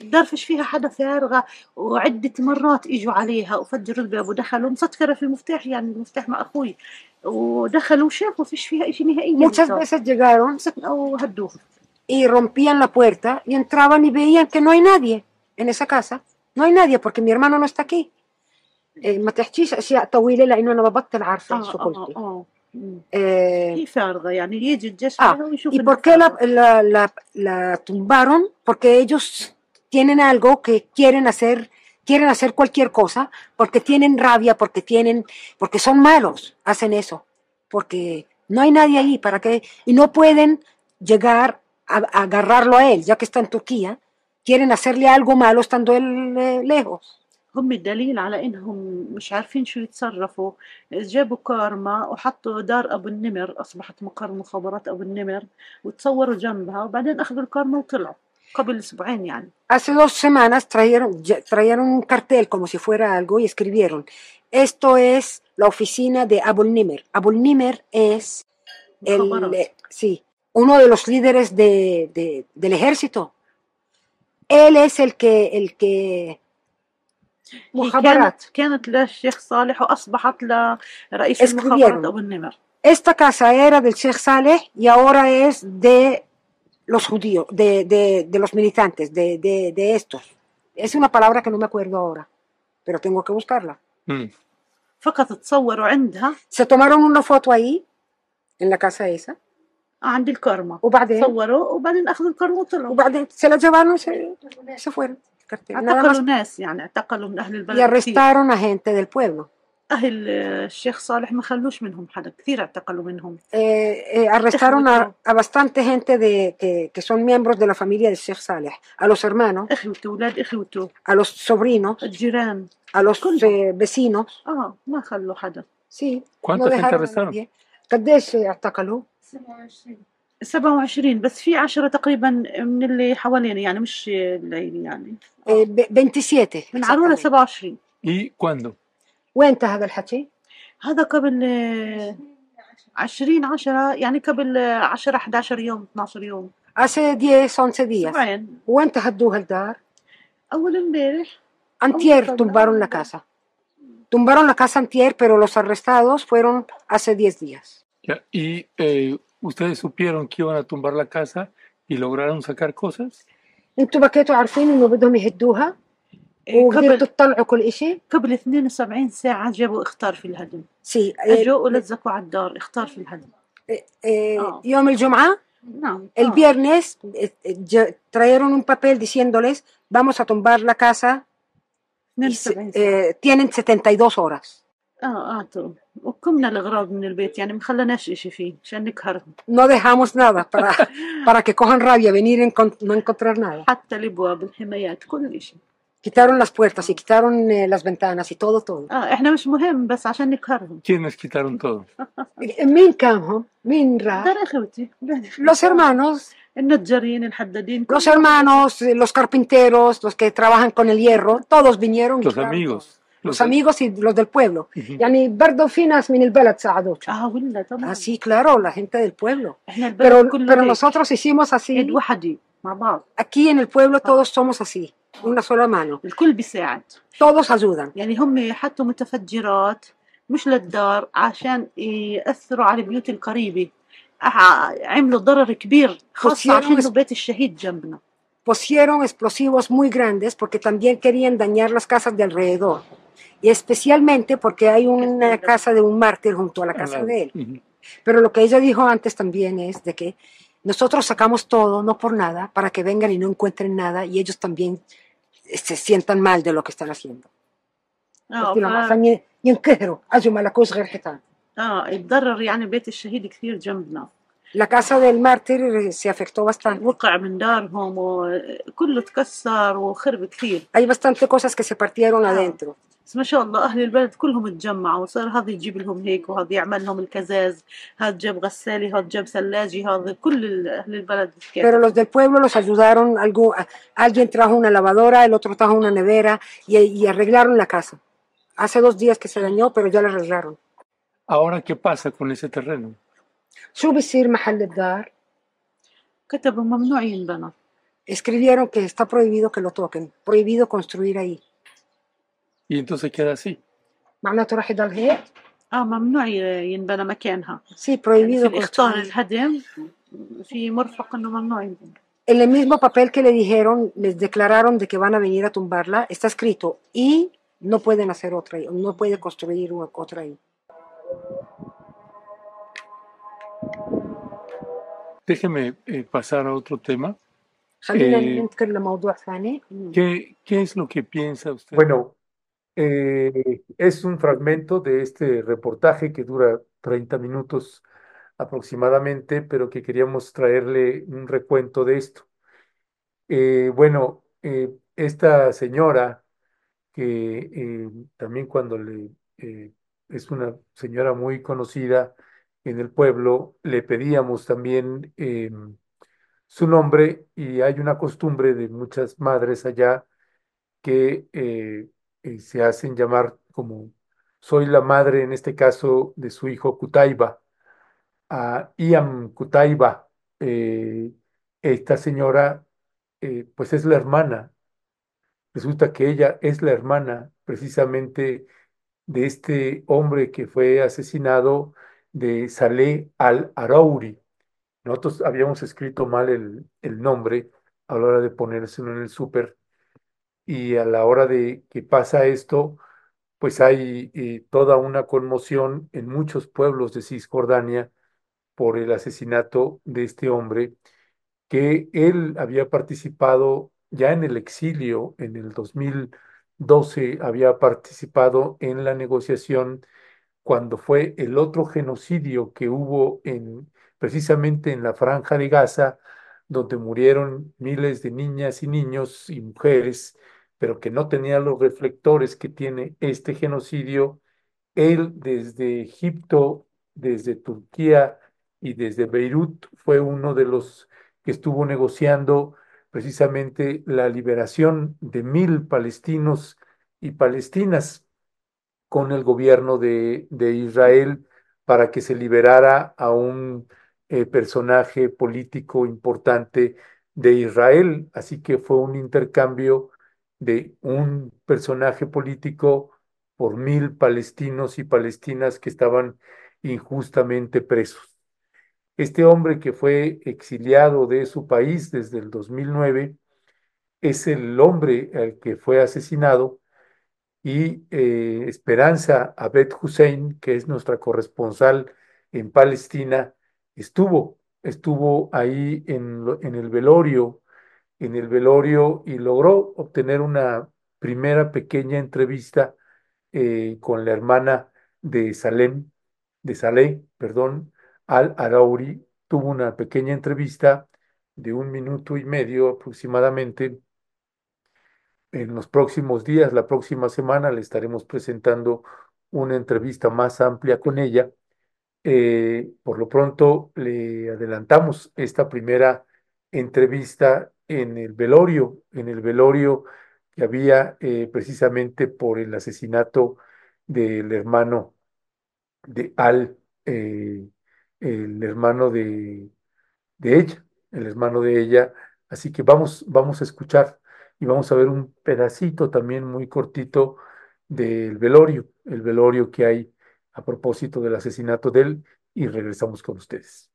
Speaker 15: الدار فيش فيها حدا فارغة وعدة مرات إجوا عليها وفجروا الباب ودخلوا. مسكرة في المفتاح يعني المفتاح مع أخوي. ودخلوا وشافوا فيش فيها إشي نهائيا.
Speaker 10: Muchas veces llegaron
Speaker 15: أو هدوه.
Speaker 10: y rompían la puerta. y entraban y veían que no hay nadie en esa casa. No hay nadie porque mi hermano no está aquí. ما تحكيش أشياء طويلة لأنه أنا ببطل عارفة
Speaker 15: آه
Speaker 10: شو
Speaker 15: آه
Speaker 10: قلتي.
Speaker 15: آه يعني عليها ويشوف
Speaker 10: ¿y
Speaker 15: إنها
Speaker 10: por qué la, la, la, la tumbaron? Porque ellos tienen algo que quieren hacer, quieren hacer cualquier cosa, porque tienen rabia, porque tienen, porque son malos, hacen eso, porque no hay nadie ahí para que, y no pueden llegar a, a agarrarlo a él, ya que está en Turquía, quieren hacerle algo malo estando él eh, lejos.
Speaker 15: هم الدليل على انهم مش عارفين شو يتصرفوا جابوا كارما وحطوا دار ابو النمر اصبحت مقر مخابرات ابو النمر وتصوروا جنبها وبعدين اخذوا الكارما وطلعوا قبل اسبوعين يعني
Speaker 10: Hace dos semanas trajeron, ya- trajeron un cartel como si fuera algo y escribieron, esto es la oficina de Abul Nimer. Abul Nimer es el,
Speaker 15: مخابرات.
Speaker 10: eh, sí, uno de los líderes de, de- del ejército. Él es el que, el que,
Speaker 15: هي
Speaker 10: مخابرات.
Speaker 15: كانت كانت للشيخ صالح واصبحت لرئيس المخابرات
Speaker 10: Escribieron.
Speaker 15: ابو النمر
Speaker 10: Esta casa era del Sheikh Saleh y ahora es de los judíos, de, de, de los militantes, de, de, de estos. Es una palabra que no me acuerdo ahora, pero tengo que buscarla.
Speaker 14: Mm.
Speaker 15: فقط تصوروا عندها
Speaker 10: Se tomaron una foto ahí, en la casa esa,
Speaker 15: عند الكارما
Speaker 10: وبعدين
Speaker 15: تصوروا وبعدين اخذوا الكارما وطلعوا
Speaker 10: وبعدين se la llevaron y se, se fueron. Cartel, nada
Speaker 15: اعتقلوا
Speaker 10: más.
Speaker 15: ناس يعني اعتقلوا من اهل
Speaker 10: Y
Speaker 15: البلد كثير
Speaker 10: arrestaron a gente del pueblo.
Speaker 15: أهل الشيخ صالح ما خلوش منهم حدا كثير اعتقلوا منهم
Speaker 10: Eh, eh, arrestaron a, a bastante gente de, que, que son miembros de la familia del Sheikh Saleh, a los hermanos,
Speaker 15: اخوته أولاد اخوته
Speaker 10: a los sobrinos,
Speaker 15: الجيران
Speaker 10: a los eh, vecinos.
Speaker 15: آه ما خلوا حدا
Speaker 10: Sí,
Speaker 14: ¿Cuánta
Speaker 10: no
Speaker 14: gente
Speaker 10: dejaron a
Speaker 14: arrestaron?
Speaker 10: nadie. قديش اعتقلوا؟
Speaker 15: 27 بس في 10 تقريبا من اللي حوالينا يعني مش الليل يعني
Speaker 10: Eh, ب- 27
Speaker 15: من عرونا 27
Speaker 14: ¿Y cuándo?
Speaker 10: وين هذا الحكي؟
Speaker 15: هذا قبل آه، 20 10 يعني قبل آه، 10 11 يوم 12 يوم
Speaker 10: 10, 11 días.
Speaker 15: أسبوعين
Speaker 10: وين هدوها الدار؟
Speaker 15: اول امبارح
Speaker 10: Antier
Speaker 15: أول
Speaker 10: tumbaron la casa. Tumbaron la casa antier, pero los arrestados fueron hace 10 días.
Speaker 14: Ya, ¿Y eh, ustedes supieron que iban a tumbar la casa y lograron sacar cosas?
Speaker 10: أنتوا بكيتوا عارفين انه بدهم يهدوها
Speaker 15: إيه،
Speaker 10: وقدرتوا
Speaker 15: قبل
Speaker 10: تطلعوا كل إشي؟
Speaker 15: قبل 72 ساعة جابوا إختار في الهدم.
Speaker 10: سي
Speaker 15: أجوا ولزقوا على الدار إختار في الهدم.
Speaker 10: eh,
Speaker 15: آه.
Speaker 10: يوم الجمعة؟
Speaker 15: نعم
Speaker 10: el
Speaker 15: آه.
Speaker 10: viernes eh, eh, trajeron un papel diciéndoles vamos a tumbar la casa y se-
Speaker 15: 72 ساعة.
Speaker 10: eh, tienen 72 horas.
Speaker 15: آه اعطوا وكمنا الاغراض من البيت يعني ما خلناش إشي فيه عشان نقهرهم
Speaker 10: no dejamos nada para, para que cojan rabia venir no encontrar nada.
Speaker 15: حتى الابواب الحمايات كل إشي.
Speaker 10: Quitaron las puertas y quitaron eh, las ventanas y todo, todo.
Speaker 15: اه احنا مش مهم بس عشان نقهرهم
Speaker 14: ¿Quiénes quitaron todo?
Speaker 10: مين كامهم؟ مين راح؟
Speaker 15: ترى اخوتي
Speaker 10: Los hermanos,
Speaker 15: النجارين الحدادين
Speaker 10: los hermanos, eh, los carpinteros, los que trabajan con el hierro, todos vinieron. y
Speaker 14: Los
Speaker 10: quitaron
Speaker 14: amigos.
Speaker 10: todo. Los amigos y los del pueblo. يعني برضه في ناس من البلد ساعدوك.
Speaker 15: اه ولا طبعا
Speaker 10: Ah, sí, claro, la gente del pueblo.
Speaker 15: احنا البلد
Speaker 10: Pero,
Speaker 15: كله
Speaker 10: pero
Speaker 15: هيك.
Speaker 10: nosotros hicimos así.
Speaker 15: يد وحدي مع بعض
Speaker 10: Aquí en el pueblo todos somos así, una sola mano.
Speaker 15: الكل بيساعد
Speaker 10: Todos ayudan.
Speaker 15: يعني هم حطوا متفجرات مش للدار عشان يأثروا على البيوت القريبة ع- عملوا ضرر كبير خاصة
Speaker 10: Pusieron
Speaker 15: عشان
Speaker 10: es-
Speaker 15: بيت الشهيد جنبنا
Speaker 10: Pusieron explosivos muy grandes porque también querían dañar las casas de alrededor. Y especialmente porque hay una casa de un mártir junto a la casa de él.
Speaker 14: Ujú.
Speaker 10: Pero lo que ella dijo antes también es de que nosotros sacamos todo, no por nada, para que vengan y no encuentren nada y ellos también eh, se sientan mal de lo que están haciendo.
Speaker 15: اه
Speaker 10: قلت لهم
Speaker 15: ف...
Speaker 10: عشان ي- ينقهروا اجوا ما لكوش غير حيطان
Speaker 15: اه اتضرر يعني بيت الشهيد كثير جنبنا
Speaker 10: La casa del mártir eh, se afectó bastante.
Speaker 15: وقع من دارهم وكله تكسر وخرب كثير
Speaker 10: Hay bastante cosas que se partieron adentro.
Speaker 15: بس ما شاء الله اهل البلد كلهم اتجمعوا وصار هذا يجيب لهم هيك وهذا يعمل لهم الكزاز هذا جاب غسالة هذا جاب ثلاجة هذا كل ال- اهل البلد
Speaker 10: Pero los del pueblo los ayudaron, algo, a- alguien trajo una lavadora, el otro trajo una nevera y, y arreglaron la casa. Hace dos días que se dañó, pero ya la arreglaron.
Speaker 14: Ahora, ¿qué pasa con ese terreno?
Speaker 10: شو بيصير محل الدار؟
Speaker 15: كتبوا ممنوع ينبنى
Speaker 10: Escribieron que está prohibido que lo toquen, prohibido construir ahí.
Speaker 14: Y entonces queda así.
Speaker 10: معناته راح يضل هيك؟
Speaker 15: اه ممنوع ي- ينبنى مكانها
Speaker 10: Sí,
Speaker 15: يعني
Speaker 10: prohibido
Speaker 15: في الإخطار
Speaker 10: construir.
Speaker 15: الهدم في مرفق انه ممنوع ينبنى
Speaker 10: En el mismo papel que le dijeron, les declararon de que van a venir a tumbarla, está escrito y no pueden hacer otra ahí, no puede construir una- otra ahí.
Speaker 14: Déjeme eh, pasar a otro tema.
Speaker 10: خلينا
Speaker 14: Eh,
Speaker 10: ننتقل لموضوع ثاني.
Speaker 14: ¿Qué, ¿Qué es lo que piensa usted? Bueno,
Speaker 2: eh, es un fragmento de este reportaje que dura 30 minutos aproximadamente, pero que queríamos traerle un recuento de esto. Eh, bueno, eh, esta señora, que también cuando le es una señora muy conocida en el pueblo, le pedíamos también su nombre y hay una costumbre de muchas madres allá que eh, se hacen llamar como soy la madre en este caso de su hijo Kutaiba, a Iam Kutaiba. eh, esta señora eh, pues es la hermana, resulta que ella es la hermana precisamente de este hombre que fue asesinado de Saleh al-Arauri. Nosotros habíamos escrito mal el, el nombre a la hora de ponérselo en el súper y a la hora de que pasa esto, pues hay eh, toda una conmoción en muchos pueblos de Cisjordania por el asesinato de este hombre, que él había participado ya en el exilio, en el 2012 había participado en la negociación cuando fue el otro genocidio que hubo en precisamente en la franja de Gaza, donde murieron miles de niñas y niños y mujeres, pero que no tenían los reflectores que tiene este genocidio. Él desde Egipto, desde Turquía y desde Beirut fue uno de los que estuvo negociando precisamente la liberación de mil palestinos y palestinas con el gobierno de, de Israel para que se liberara a un eh, personaje político importante de Israel. Así que fue un intercambio de un personaje político por mil palestinos y palestinas que estaban injustamente presos. Este hombre que fue exiliado de su país desde el 2009 es el hombre al que fue asesinado y eh, Esperanza Abed Hussein, que es nuestra corresponsal en Palestina, estuvo, estuvo ahí en, en el velorio, en el velorio y logró obtener una primera pequeña entrevista eh, con la hermana de Salem, de Saleh, perdón, Al Arauri, tuvo una pequeña entrevista de un minuto y medio aproximadamente en los próximos días, la próxima semana, le estaremos presentando una entrevista más amplia con ella. Eh, por lo pronto, le adelantamos esta primera entrevista en el velorio, en el velorio que había eh, precisamente por el asesinato del hermano de Al, eh, el hermano de, de ella, el hermano de ella. Así que vamos, vamos a escuchar y vamos a ver un pedacito también muy cortito del velorio, el velorio que hay a propósito del asesinato de él y regresamos con ustedes.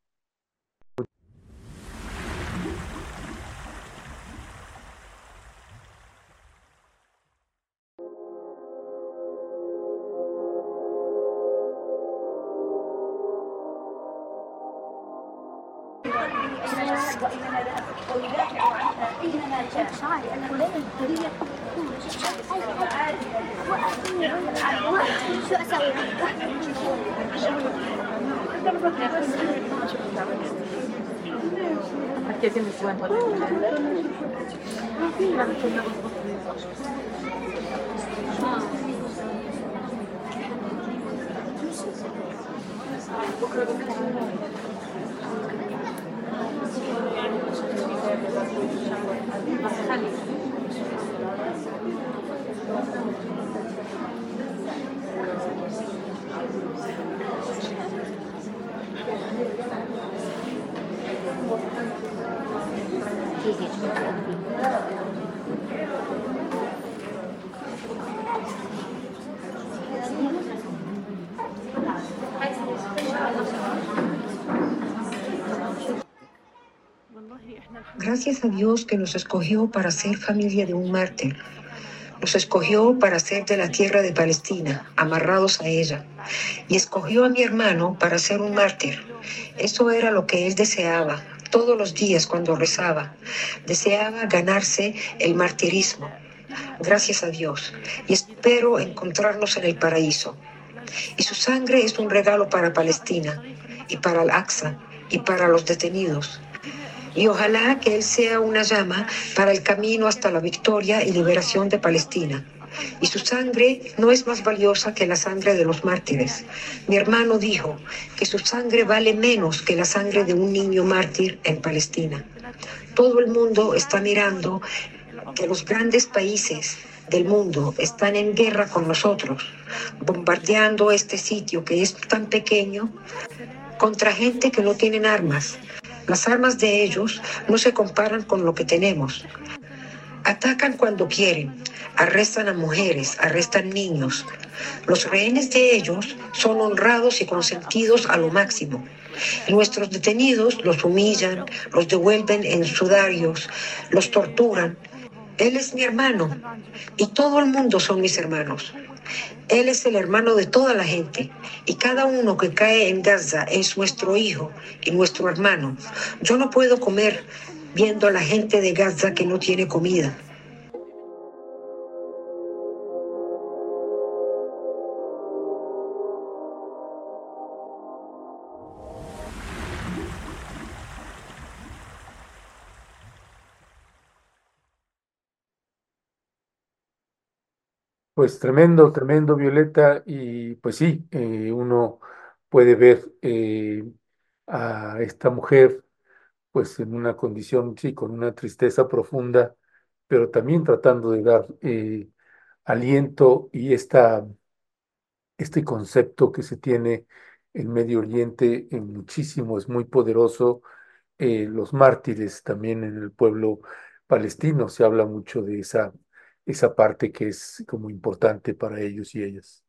Speaker 17: A Dios que nos escogió para ser familia de un mártir. Nos escogió para ser de la tierra de Palestina, amarrados a ella. Y escogió a mi hermano para ser un mártir. Eso era lo que él deseaba todos los días cuando rezaba. Deseaba ganarse el martirismo. Gracias a Dios. Y espero encontrarnos en el paraíso. Y su sangre es un regalo para Palestina y para Al-Aqsa y para los detenidos y ojalá que Él sea una llama para el camino hasta la victoria y liberación de Palestina. Y su sangre no es más valiosa que la sangre de los mártires. Mi hermano dijo que su sangre vale menos que la sangre de un niño mártir en Palestina. Todo el mundo está mirando que los grandes países del mundo están en guerra con nosotros, bombardeando este sitio que es tan pequeño contra gente que no tienen armas, las armas de ellos no se comparan con lo que tenemos. Atacan cuando quieren, arrestan a mujeres, arrestan niños. Los rehenes de ellos son honrados y consentidos a lo máximo. nuestros detenidos los humillan, los devuelven en sudarios, los torturan. Él es mi hermano y todo el mundo son mis hermanos. Él es el hermano de toda la gente y cada uno que cae en Gaza es nuestro hijo y nuestro hermano. Yo no puedo comer viendo a la gente de Gaza que no tiene comida.
Speaker 2: Pues tremendo, tremendo, Violeta, y pues sí, eh, uno puede ver eh, a esta mujer pues en una condición, sí, con una tristeza profunda, pero también tratando de dar eh, aliento y esta, este concepto que se tiene en Medio Oriente en muchísimo, es muy poderoso. los mártires también en el pueblo palestino, se habla mucho de esa esa parte que es como importante para ellos y ellas.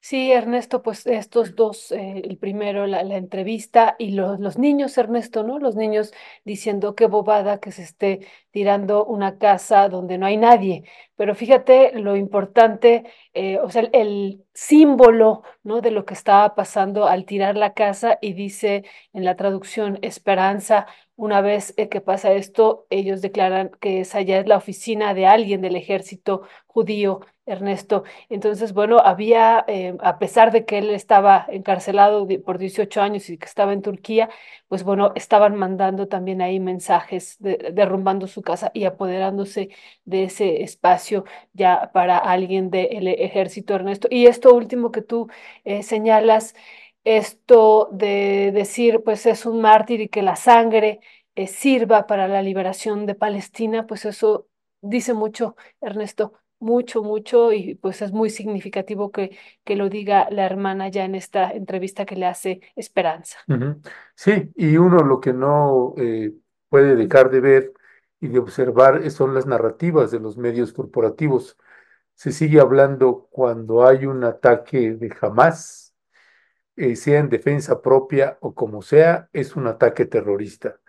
Speaker 3: Sí, Ernesto, pues estos dos, eh, el primero, la, la entrevista y los, los niños, Ernesto, ¿no? Los niños diciendo qué bobada que se esté tirando una casa donde no hay nadie. Pero fíjate lo importante, eh, o sea, el, el símbolo, ¿no? De lo que estaba pasando al tirar la casa y dice en la traducción esperanza, una vez eh, que pasa esto, ellos declaran que esa ya es la oficina de alguien del ejército judío Ernesto. Entonces, bueno, había, eh, a pesar de que él estaba encarcelado por 18 años y que estaba en Turquía, pues bueno, estaban mandando también ahí mensajes derrumbando su casa y apoderándose de ese espacio ya para alguien del ejército, Ernesto. Y esto último que tú eh, señalas, esto de decir, pues es un mártir y que la sangre eh, sirva para la liberación de Palestina, pues eso dice mucho, Ernesto, mucho, mucho, y pues es muy significativo que, que lo diga la hermana ya en esta entrevista que le hace Esperanza.
Speaker 2: Sí, y uno lo que no eh, puede dejar de ver y de observar son las narrativas de los medios corporativos. Se sigue hablando cuando hay un ataque de Hamas, eh, sea en defensa propia o como sea, es un ataque terrorista.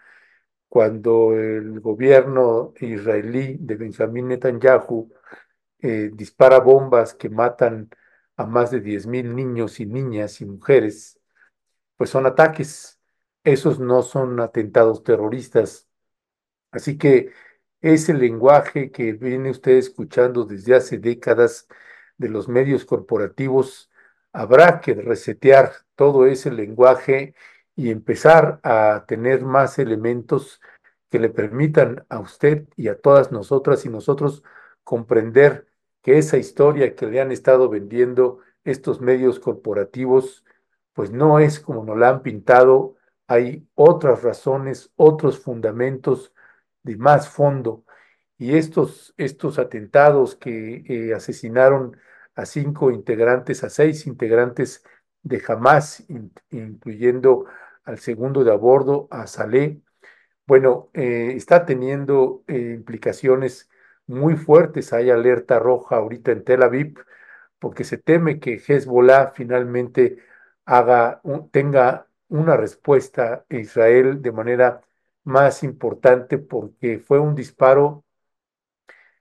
Speaker 2: Cuando el gobierno israelí de Benjamín Netanyahu eh, dispara bombas que matan a más de 10.000 niños y niñas y mujeres, pues son ataques. Esos no son atentados terroristas. Así que ese lenguaje que viene usted escuchando desde hace décadas de los medios corporativos, habrá que resetear todo ese lenguaje y empezar a tener más elementos que le permitan a usted y a todas nosotras y nosotros comprender que esa historia que le han estado vendiendo estos medios corporativos, pues no es como nos la han pintado, hay otras razones, otros fundamentos de más fondo. Y estos, estos atentados que eh, asesinaron a cinco integrantes, a seis integrantes de Hamas, in, incluyendo al segundo de a bordo, a Saleh, bueno, eh, está teniendo eh, implicaciones muy fuertes. Hay alerta roja ahorita en Tel Aviv porque se teme que Hezbollah finalmente haga tenga una respuesta a Israel de manera más importante porque fue un disparo,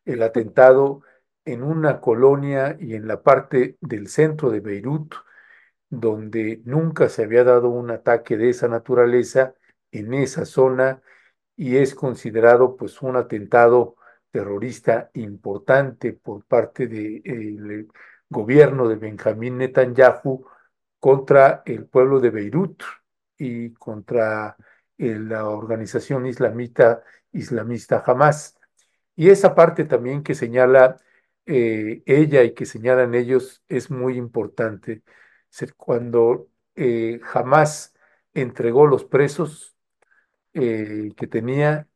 Speaker 2: el atentado en una colonia y en la parte del centro de Beirut, donde nunca se había dado un ataque de esa naturaleza en esa zona y es considerado pues un atentado terrorista importante por parte del gobierno de Benjamín Netanyahu contra el pueblo de Beirut y contra la organización islamita islamista Hamas. Y esa parte también que señala eh, ella y que señalan ellos es muy importante. Cuando eh, Hamas entregó los presos eh, que tenía,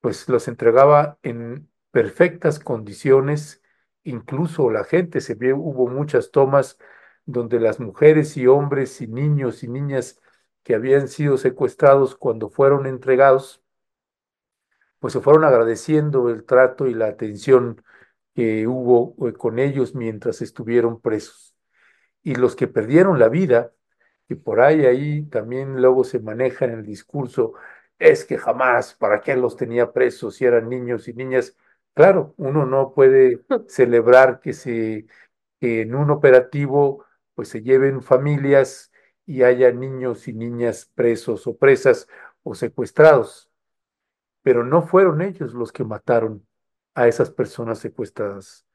Speaker 2: pues los entregaba en perfectas condiciones, incluso la gente se vio, hubo muchas tomas donde las mujeres y hombres y niños y niñas que habían sido secuestrados cuando fueron entregados, pues se fueron agradeciendo el trato y la atención que hubo eh, con ellos mientras estuvieron presos. Y los que perdieron la vida, y por ahí ahí también luego se maneja en el discurso, es que jamás, ¿para qué los tenía presos si eran niños y niñas? Claro, uno no puede celebrar que se que en un operativo pues se lleven familias y haya niños y niñas presos o presas o secuestrados. Pero no fueron ellos los que mataron a esas personas secuestradas.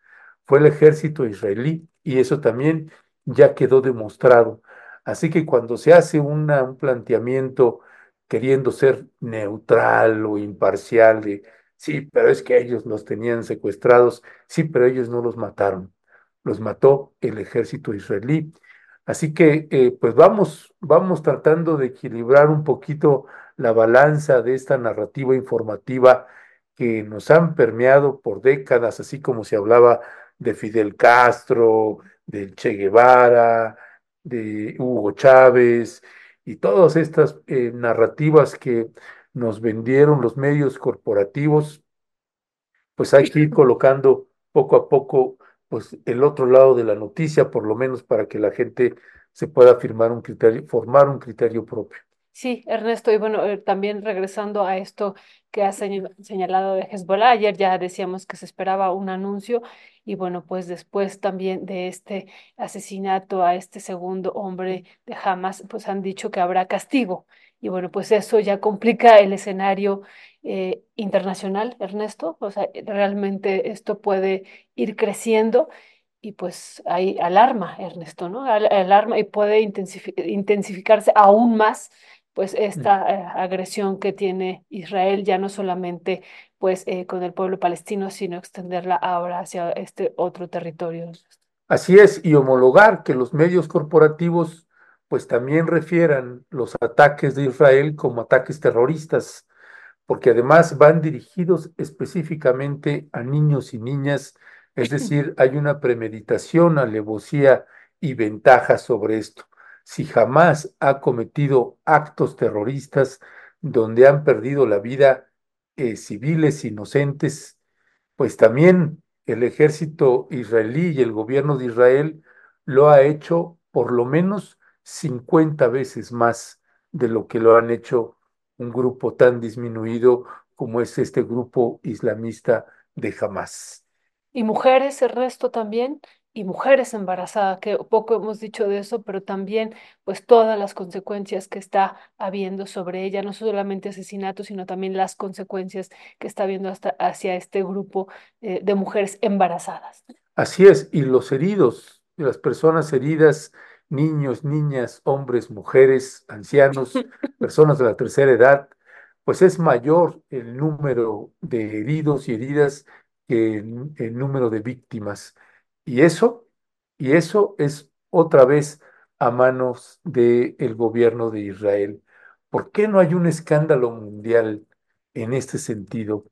Speaker 2: Fue el ejército israelí y eso también ya quedó demostrado. Así que cuando se hace un planteamiento queriendo ser neutral o imparcial de, sí, pero es que ellos los tenían secuestrados, sí, pero ellos no los mataron, los mató el ejército israelí Así que, eh, pues vamos, vamos tratando de equilibrar un poquito la balanza de esta narrativa informativa que nos han permeado por décadas, así como se hablaba de Fidel Castro, de Che Guevara, de Hugo Chávez y todas estas eh, narrativas que nos vendieron los medios corporativos, pues hay que ir colocando poco a poco pues el otro lado de la noticia, por lo menos para que la gente se pueda firmar un criterio, formar un criterio propio.
Speaker 3: Sí, Ernesto, y bueno, eh, también regresando a esto que has señalado de Hezbollah, ayer ya decíamos que se esperaba un anuncio y bueno, pues después también de este asesinato a este segundo hombre de Hamas, pues han dicho que habrá castigo y bueno, pues eso ya complica el escenario eh, internacional, Ernesto. O sea, realmente esto puede ir creciendo y pues hay alarma, Ernesto, ¿no? Alarma y puede intensificarse aún más pues esta eh, agresión que tiene Israel ya no solamente pues eh, con el pueblo palestino, sino extenderla ahora hacia este otro territorio.
Speaker 2: Así es, y homologar que los medios corporativos pues también refieran los ataques de Israel como ataques terroristas, porque además van dirigidos específicamente a niños y niñas, es decir, hay una premeditación, alevosía y ventaja sobre esto. Si jamás ha cometido actos terroristas donde han perdido la vida eh, civiles inocentes, pues también el ejército israelí y el gobierno de Israel lo ha hecho por lo menos 50 veces más de lo que lo han hecho un grupo tan disminuido como es este grupo islamista de Hamas.
Speaker 3: Y mujeres, el resto también, y mujeres embarazadas, que poco hemos dicho de eso, pero también pues todas las consecuencias que está habiendo sobre ella, no solamente asesinatos, sino también las consecuencias que está habiendo hasta hacia este grupo eh, de mujeres embarazadas.
Speaker 2: Así es, y los heridos, las personas heridas niños, niñas, hombres, mujeres, ancianos, personas de la tercera edad, pues es mayor el número de heridos y heridas que el, número de víctimas. Y eso, y eso es otra vez a manos del gobierno de Israel. ¿Por qué no hay un escándalo mundial en este sentido?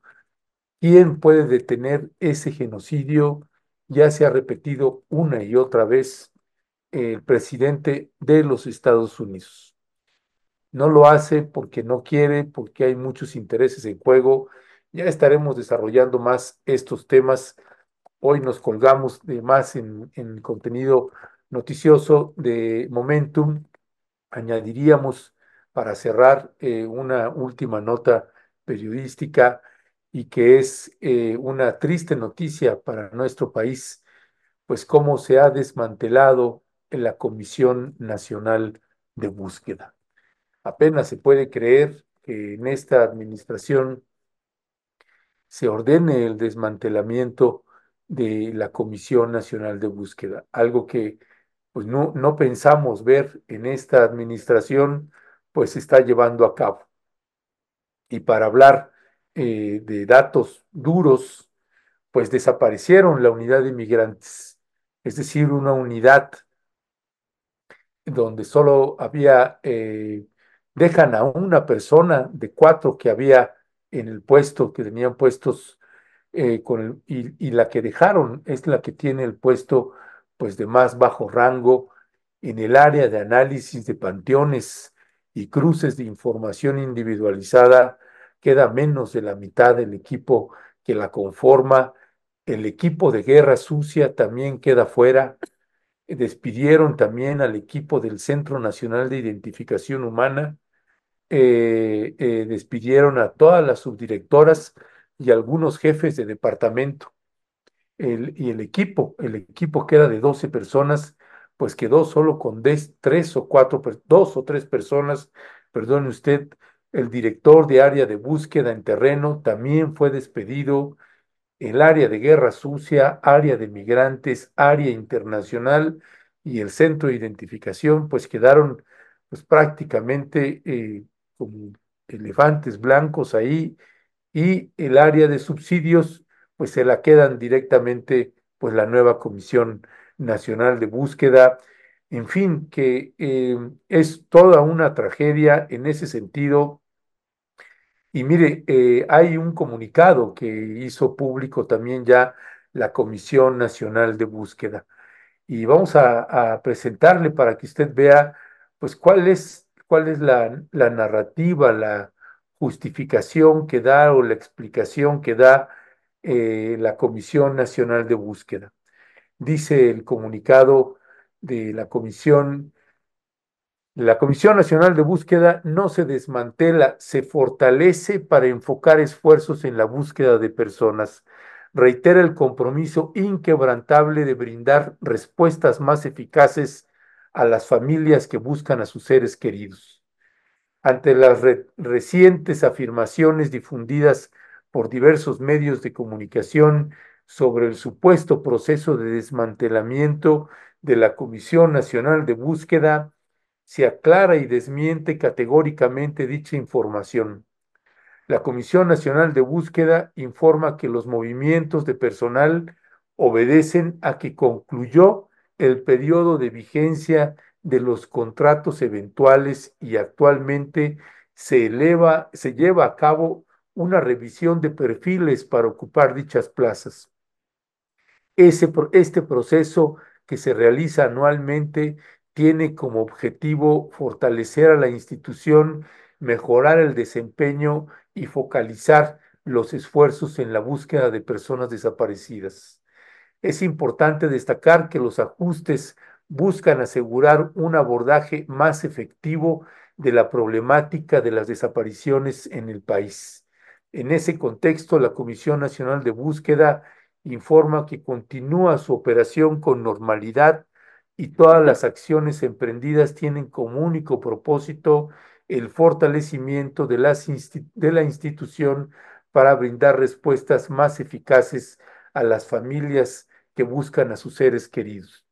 Speaker 2: ¿Quién puede detener ese genocidio? Ya se ha repetido una y otra vez el presidente de los Estados Unidos. No lo hace porque no quiere, porque hay muchos intereses en juego. Ya estaremos desarrollando más estos temas. Hoy nos colgamos de más en, en contenido noticioso de Momentum. Añadiríamos para cerrar eh, una última nota periodística y que es eh, una triste noticia para nuestro país, pues cómo se ha desmantelado la Comisión Nacional de Búsqueda. Apenas se puede creer que en esta administración se ordene el desmantelamiento de la Comisión Nacional de Búsqueda, algo que pues no, no pensamos ver en esta administración, pues se está llevando a cabo. Y para hablar eh, de datos duros, pues desaparecieron la unidad de inmigrantes, es decir, una unidad donde solo había, eh, dejan a una persona de cuatro que había en el puesto, que tenían puestos eh, con y, la que dejaron es la que tiene el puesto pues de más bajo rango en el área de análisis de panteones y cruces de información individualizada, queda menos de la mitad del equipo que la conforma, el equipo de guerra sucia también queda fuera, despidieron también al equipo del Centro Nacional de Identificación Humana, eh, eh, despidieron a todas las subdirectoras y algunos jefes de departamento. El, y el equipo, el equipo que era de 12 personas, pues quedó solo con tres o cuatro, dos o tres personas, perdone usted, el director de área de búsqueda en terreno también fue despedido, el área de guerra sucia, área de migrantes, área internacional y el centro de identificación, pues quedaron pues prácticamente eh, como elefantes blancos ahí y el área de subsidios, pues se la quedan directamente pues la nueva Comisión Nacional de Búsqueda. En fin, que eh, es toda una tragedia en ese sentido y mire, eh, hay un comunicado que hizo público también ya la Comisión Nacional de Búsqueda. Y vamos a, presentarle para que usted vea, pues, cuál es, cuál es la, la narrativa, la justificación que da o la explicación que da eh, la Comisión Nacional de Búsqueda. Dice el comunicado de la Comisión la Comisión Nacional de Búsqueda no se desmantela, se fortalece para enfocar esfuerzos en la búsqueda de personas. Reitera el compromiso inquebrantable de brindar respuestas más eficaces a las familias que buscan a sus seres queridos. Ante las recientes afirmaciones difundidas por diversos medios de comunicación sobre el supuesto proceso de desmantelamiento de la Comisión Nacional de Búsqueda, se aclara y desmiente categóricamente dicha información. La Comisión Nacional de Búsqueda informa que los movimientos de personal obedecen a que concluyó el periodo de vigencia de los contratos eventuales y actualmente se eleva, se lleva a cabo una revisión de perfiles para ocupar dichas plazas. Ese, este proceso que se realiza anualmente tiene como objetivo fortalecer a la institución, mejorar el desempeño y focalizar los esfuerzos en la búsqueda de personas desaparecidas. Es importante destacar que los ajustes buscan asegurar un abordaje más efectivo de la problemática de las desapariciones en el país. En ese contexto, la Comisión Nacional de Búsqueda informa que continúa su operación con normalidad y todas las acciones emprendidas tienen como único propósito el fortalecimiento de, la institución para brindar respuestas más eficaces a las familias que buscan a sus seres queridos.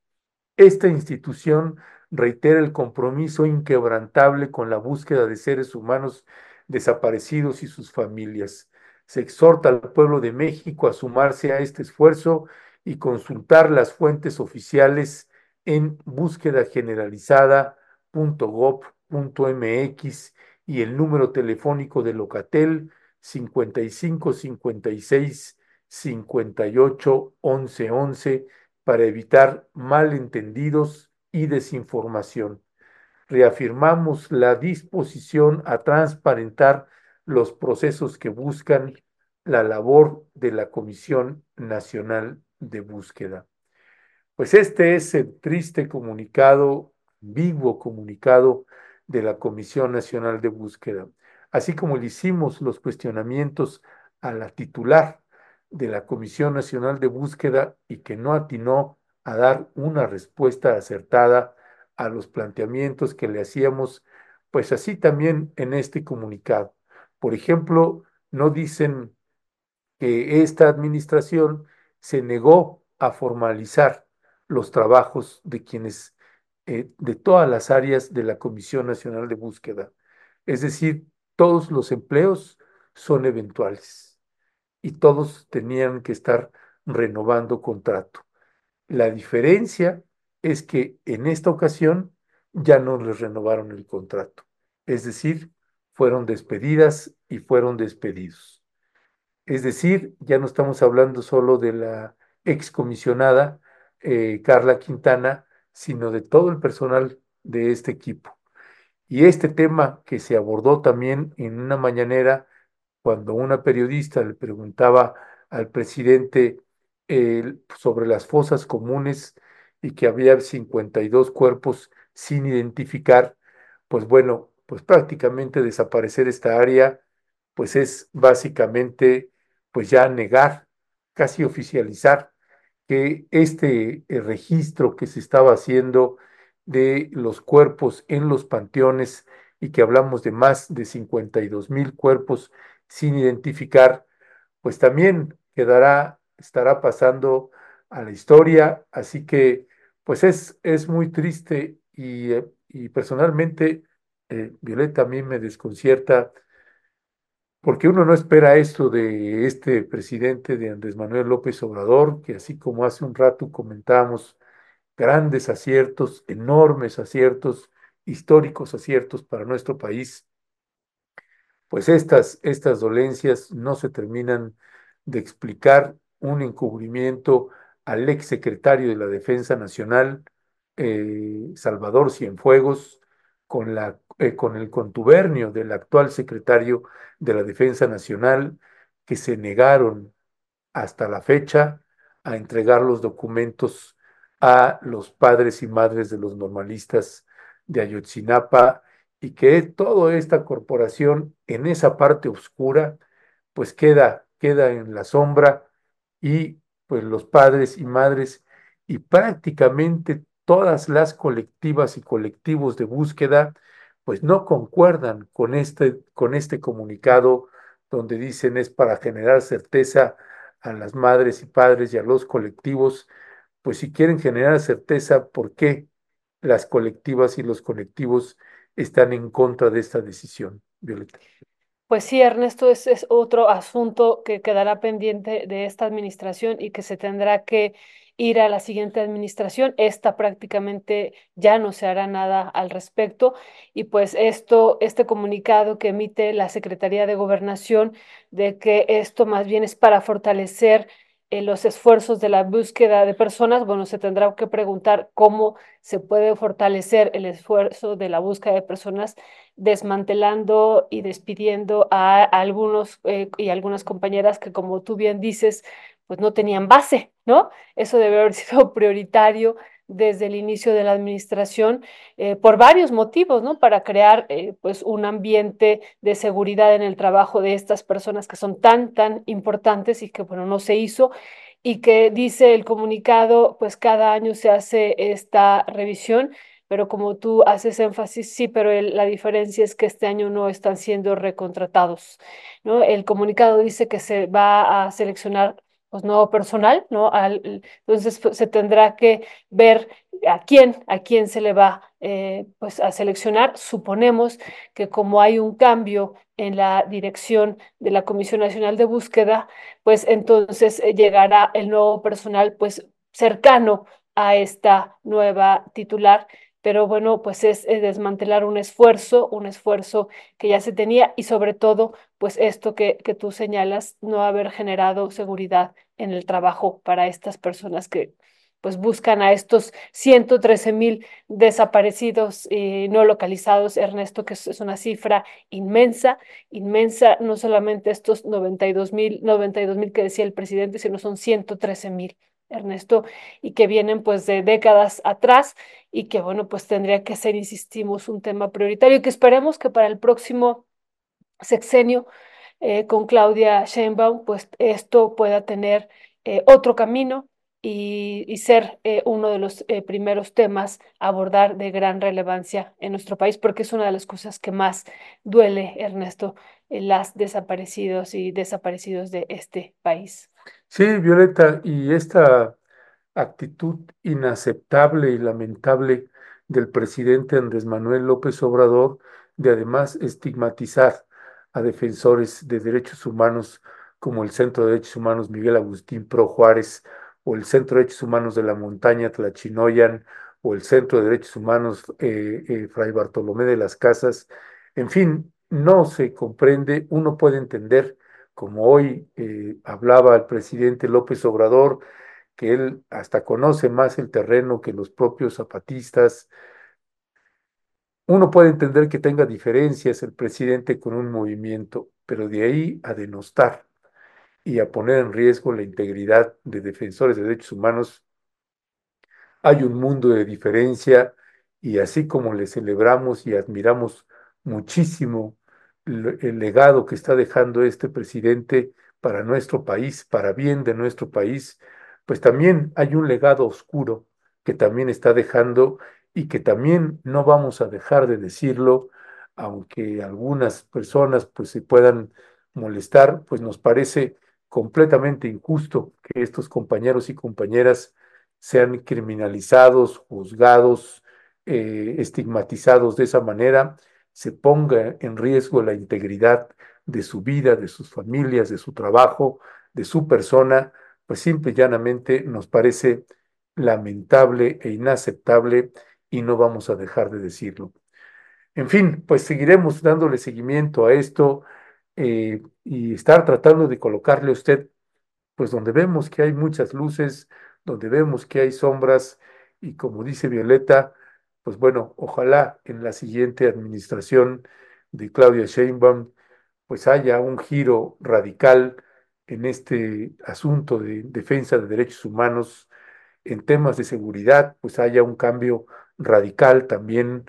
Speaker 2: Esta institución reitera el compromiso inquebrantable con la búsqueda de seres humanos desaparecidos y sus familias. Se exhorta al pueblo de México a sumarse a este esfuerzo y consultar las fuentes oficiales en búsqueda generalizada.gov.mx y el número telefónico de Locatel 55 56 58 11 11 para evitar malentendidos y desinformación. Reafirmamos la disposición a transparentar los procesos que buscan la labor de la Comisión Nacional de Búsqueda. Pues este es el triste comunicado, vivo comunicado de la Comisión Nacional de Búsqueda, así como le hicimos los cuestionamientos a la titular de la Comisión Nacional de Búsqueda y que no atinó a dar una respuesta acertada a los planteamientos que le hacíamos, pues así también en este comunicado. Por ejemplo, no dicen que esta administración se negó a formalizar los trabajos de quienes, eh, de todas las áreas de la Comisión Nacional de Búsqueda. Es decir, todos los empleos son eventuales y todos tenían que estar renovando contrato. La diferencia es que en esta ocasión ya no les renovaron el contrato. Es decir, fueron despedidas y fueron despedidos. Es decir, ya no estamos hablando solo de la excomisionada eh, Carla Quintana, sino de todo el personal de este equipo. Y este tema que se abordó también en una mañanera, cuando una periodista le preguntaba al presidente sobre las fosas comunes y que había 52 cuerpos sin identificar, pues bueno, pues prácticamente desaparecer esta área, pues es básicamente, pues ya negar, casi oficializar que este eh, registro que se estaba haciendo de los cuerpos en los panteones y que hablamos de más de 52 mil cuerpos sin identificar, pues también quedará, estará pasando a la historia, así que pues es, es muy triste y, eh, personalmente eh, Violeta a mí me desconcierta porque uno no espera esto de este presidente de Andrés Manuel López Obrador, que así como hace un rato comentábamos, grandes aciertos, enormes aciertos, históricos aciertos para nuestro país, pues estas, estas dolencias no se terminan de explicar. Un encubrimiento al ex secretario de la Defensa Nacional, eh, Salvador Cienfuegos, con, la, eh, con el contubernio del actual secretario de la Defensa Nacional, que se negaron hasta la fecha a entregar los documentos a los padres y madres de los normalistas de Ayotzinapa y que toda esta corporación en esa parte oscura pues queda, queda en la sombra y pues los padres y madres y prácticamente todas las colectivas y colectivos de búsqueda pues no concuerdan con este, con este comunicado donde dicen es para generar certeza a las madres y padres y a los colectivos, pues si quieren generar certeza, ¿por qué las colectivas y los colectivos están en contra de esta decisión, Violeta.
Speaker 3: Pues sí, Ernesto, ese es otro asunto que quedará pendiente de esta administración y que se tendrá que ir a la siguiente administración. Esta prácticamente ya no se hará nada al respecto. Y pues esto, este comunicado que emite la Secretaría de Gobernación de que esto más bien es para fortalecer eh, los esfuerzos de la búsqueda de personas, bueno, se tendrá que preguntar cómo se puede fortalecer el esfuerzo de la búsqueda de personas desmantelando y despidiendo a, algunos eh, y algunas compañeras que, como tú bien dices, pues no tenían base, ¿no? Eso debe haber sido prioritario desde el inicio de la administración eh, por varios motivos, ¿no? Para crear eh, pues un ambiente de seguridad en el trabajo de estas personas que son tan, tan importantes y que, bueno, no se hizo y que dice el comunicado, pues cada año se hace esta revisión, pero como tú haces énfasis, sí, pero la diferencia es que este año no están siendo recontratados, ¿no? El comunicado dice que se va a seleccionar pues, nuevo personal, ¿no? Entonces pues, se tendrá que ver a quién, a quién se le va eh, pues, a seleccionar. Suponemos que como hay un cambio en la dirección de la Comisión Nacional de Búsqueda, pues entonces eh, llegará el nuevo personal pues cercano a esta nueva titular pero bueno, pues es, desmantelar un esfuerzo, un esfuerzo que ya se tenía y sobre todo, pues esto que, que tú señalas, no haber generado seguridad en el trabajo para estas personas que pues buscan a estos 113 mil desaparecidos y no localizados, Ernesto, que es una cifra inmensa, inmensa, no solamente estos 92 mil, 92 mil que decía el presidente, sino son 113 mil. Ernesto, y que vienen pues de décadas atrás y que bueno, pues tendría que ser, insistimos, un tema prioritario y que esperemos que para el próximo sexenio eh, con Claudia Sheinbaum, pues esto pueda tener eh, otro camino y, ser eh, uno de los primeros temas a abordar de gran relevancia en nuestro país, porque es una de las cosas que más duele, Ernesto, las desaparecidos y desaparecidos de este país.
Speaker 2: Sí, Violeta, y esta actitud inaceptable y lamentable del presidente Andrés Manuel López Obrador de además estigmatizar a defensores de derechos humanos como el Centro de Derechos Humanos Miguel Agustín Pro Juárez o el Centro de Derechos Humanos de la Montaña Tlachinoyan o el Centro de Derechos Humanos eh, eh, Fray Bartolomé de las Casas. En fin, no se comprende, uno puede entender como hoy eh, hablaba el presidente López Obrador, que él hasta conoce más el terreno que los propios zapatistas. Uno puede entender que tenga diferencias el presidente con un movimiento, pero de ahí a denostar y a poner en riesgo la integridad de defensores de derechos humanos, hay un mundo de diferencia y así como le celebramos y admiramos muchísimo el legado que está dejando este presidente para nuestro país, para bien de nuestro país, pues también hay un legado oscuro que también está dejando y que también no vamos a dejar de decirlo, aunque algunas personas pues se puedan molestar, pues nos parece completamente injusto que estos compañeros y compañeras sean criminalizados, juzgados, eh, estigmatizados de esa manera se ponga en riesgo la integridad de su vida, de sus familias, de su trabajo, de su persona, pues simple y llanamente nos parece lamentable e inaceptable y no vamos a dejar de decirlo. En fin, pues seguiremos dándole seguimiento a esto eh, y estar tratando de colocarle a usted, pues donde vemos que hay muchas luces, donde vemos que hay sombras y como dice Violeta, pues bueno, ojalá en la siguiente administración de Claudia Sheinbaum pues haya un giro radical en este asunto de defensa de derechos humanos, en temas de seguridad, pues haya un cambio radical también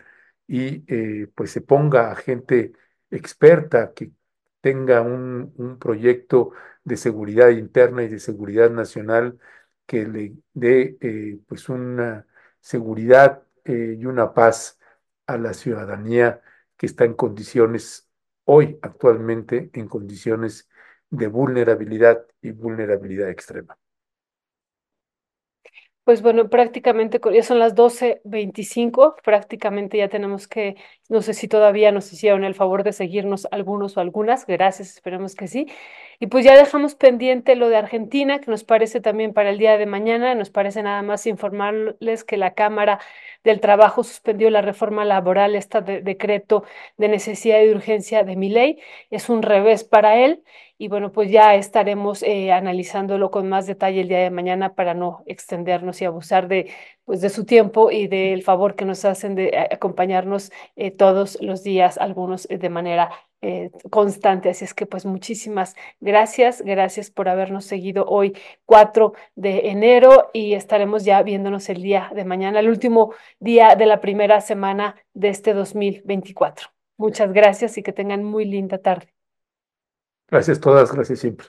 Speaker 2: y eh, pues se ponga a gente experta que tenga un, un, proyecto de seguridad interna y de seguridad nacional que le dé eh, pues una seguridad eh, y una paz a la ciudadanía que está en condiciones, hoy actualmente, en condiciones de vulnerabilidad y vulnerabilidad extrema.
Speaker 3: Pues bueno, prácticamente ya son las 12.25, prácticamente ya tenemos que, no sé si todavía nos hicieron el favor de seguirnos algunos o algunas, gracias, esperemos que sí. Y pues ya dejamos pendiente lo de Argentina, que nos parece también para el día de mañana, nos parece nada más informarles que la Cámara del Trabajo suspendió la reforma laboral, este decreto de necesidad y urgencia de mi ley, es un revés para él y bueno, pues ya estaremos eh, analizándolo con más detalle el día de mañana para no extendernos y abusar de, pues, de su tiempo y del favor que nos hacen de eh, acompañarnos eh, todos los días, algunos de manera constante. Así es que pues muchísimas gracias, gracias por habernos seguido hoy 4 de enero y estaremos ya viéndonos el día de mañana, el último día de la primera semana de este 2024. Muchas gracias y que tengan muy linda tarde.
Speaker 2: Gracias todas, gracias siempre.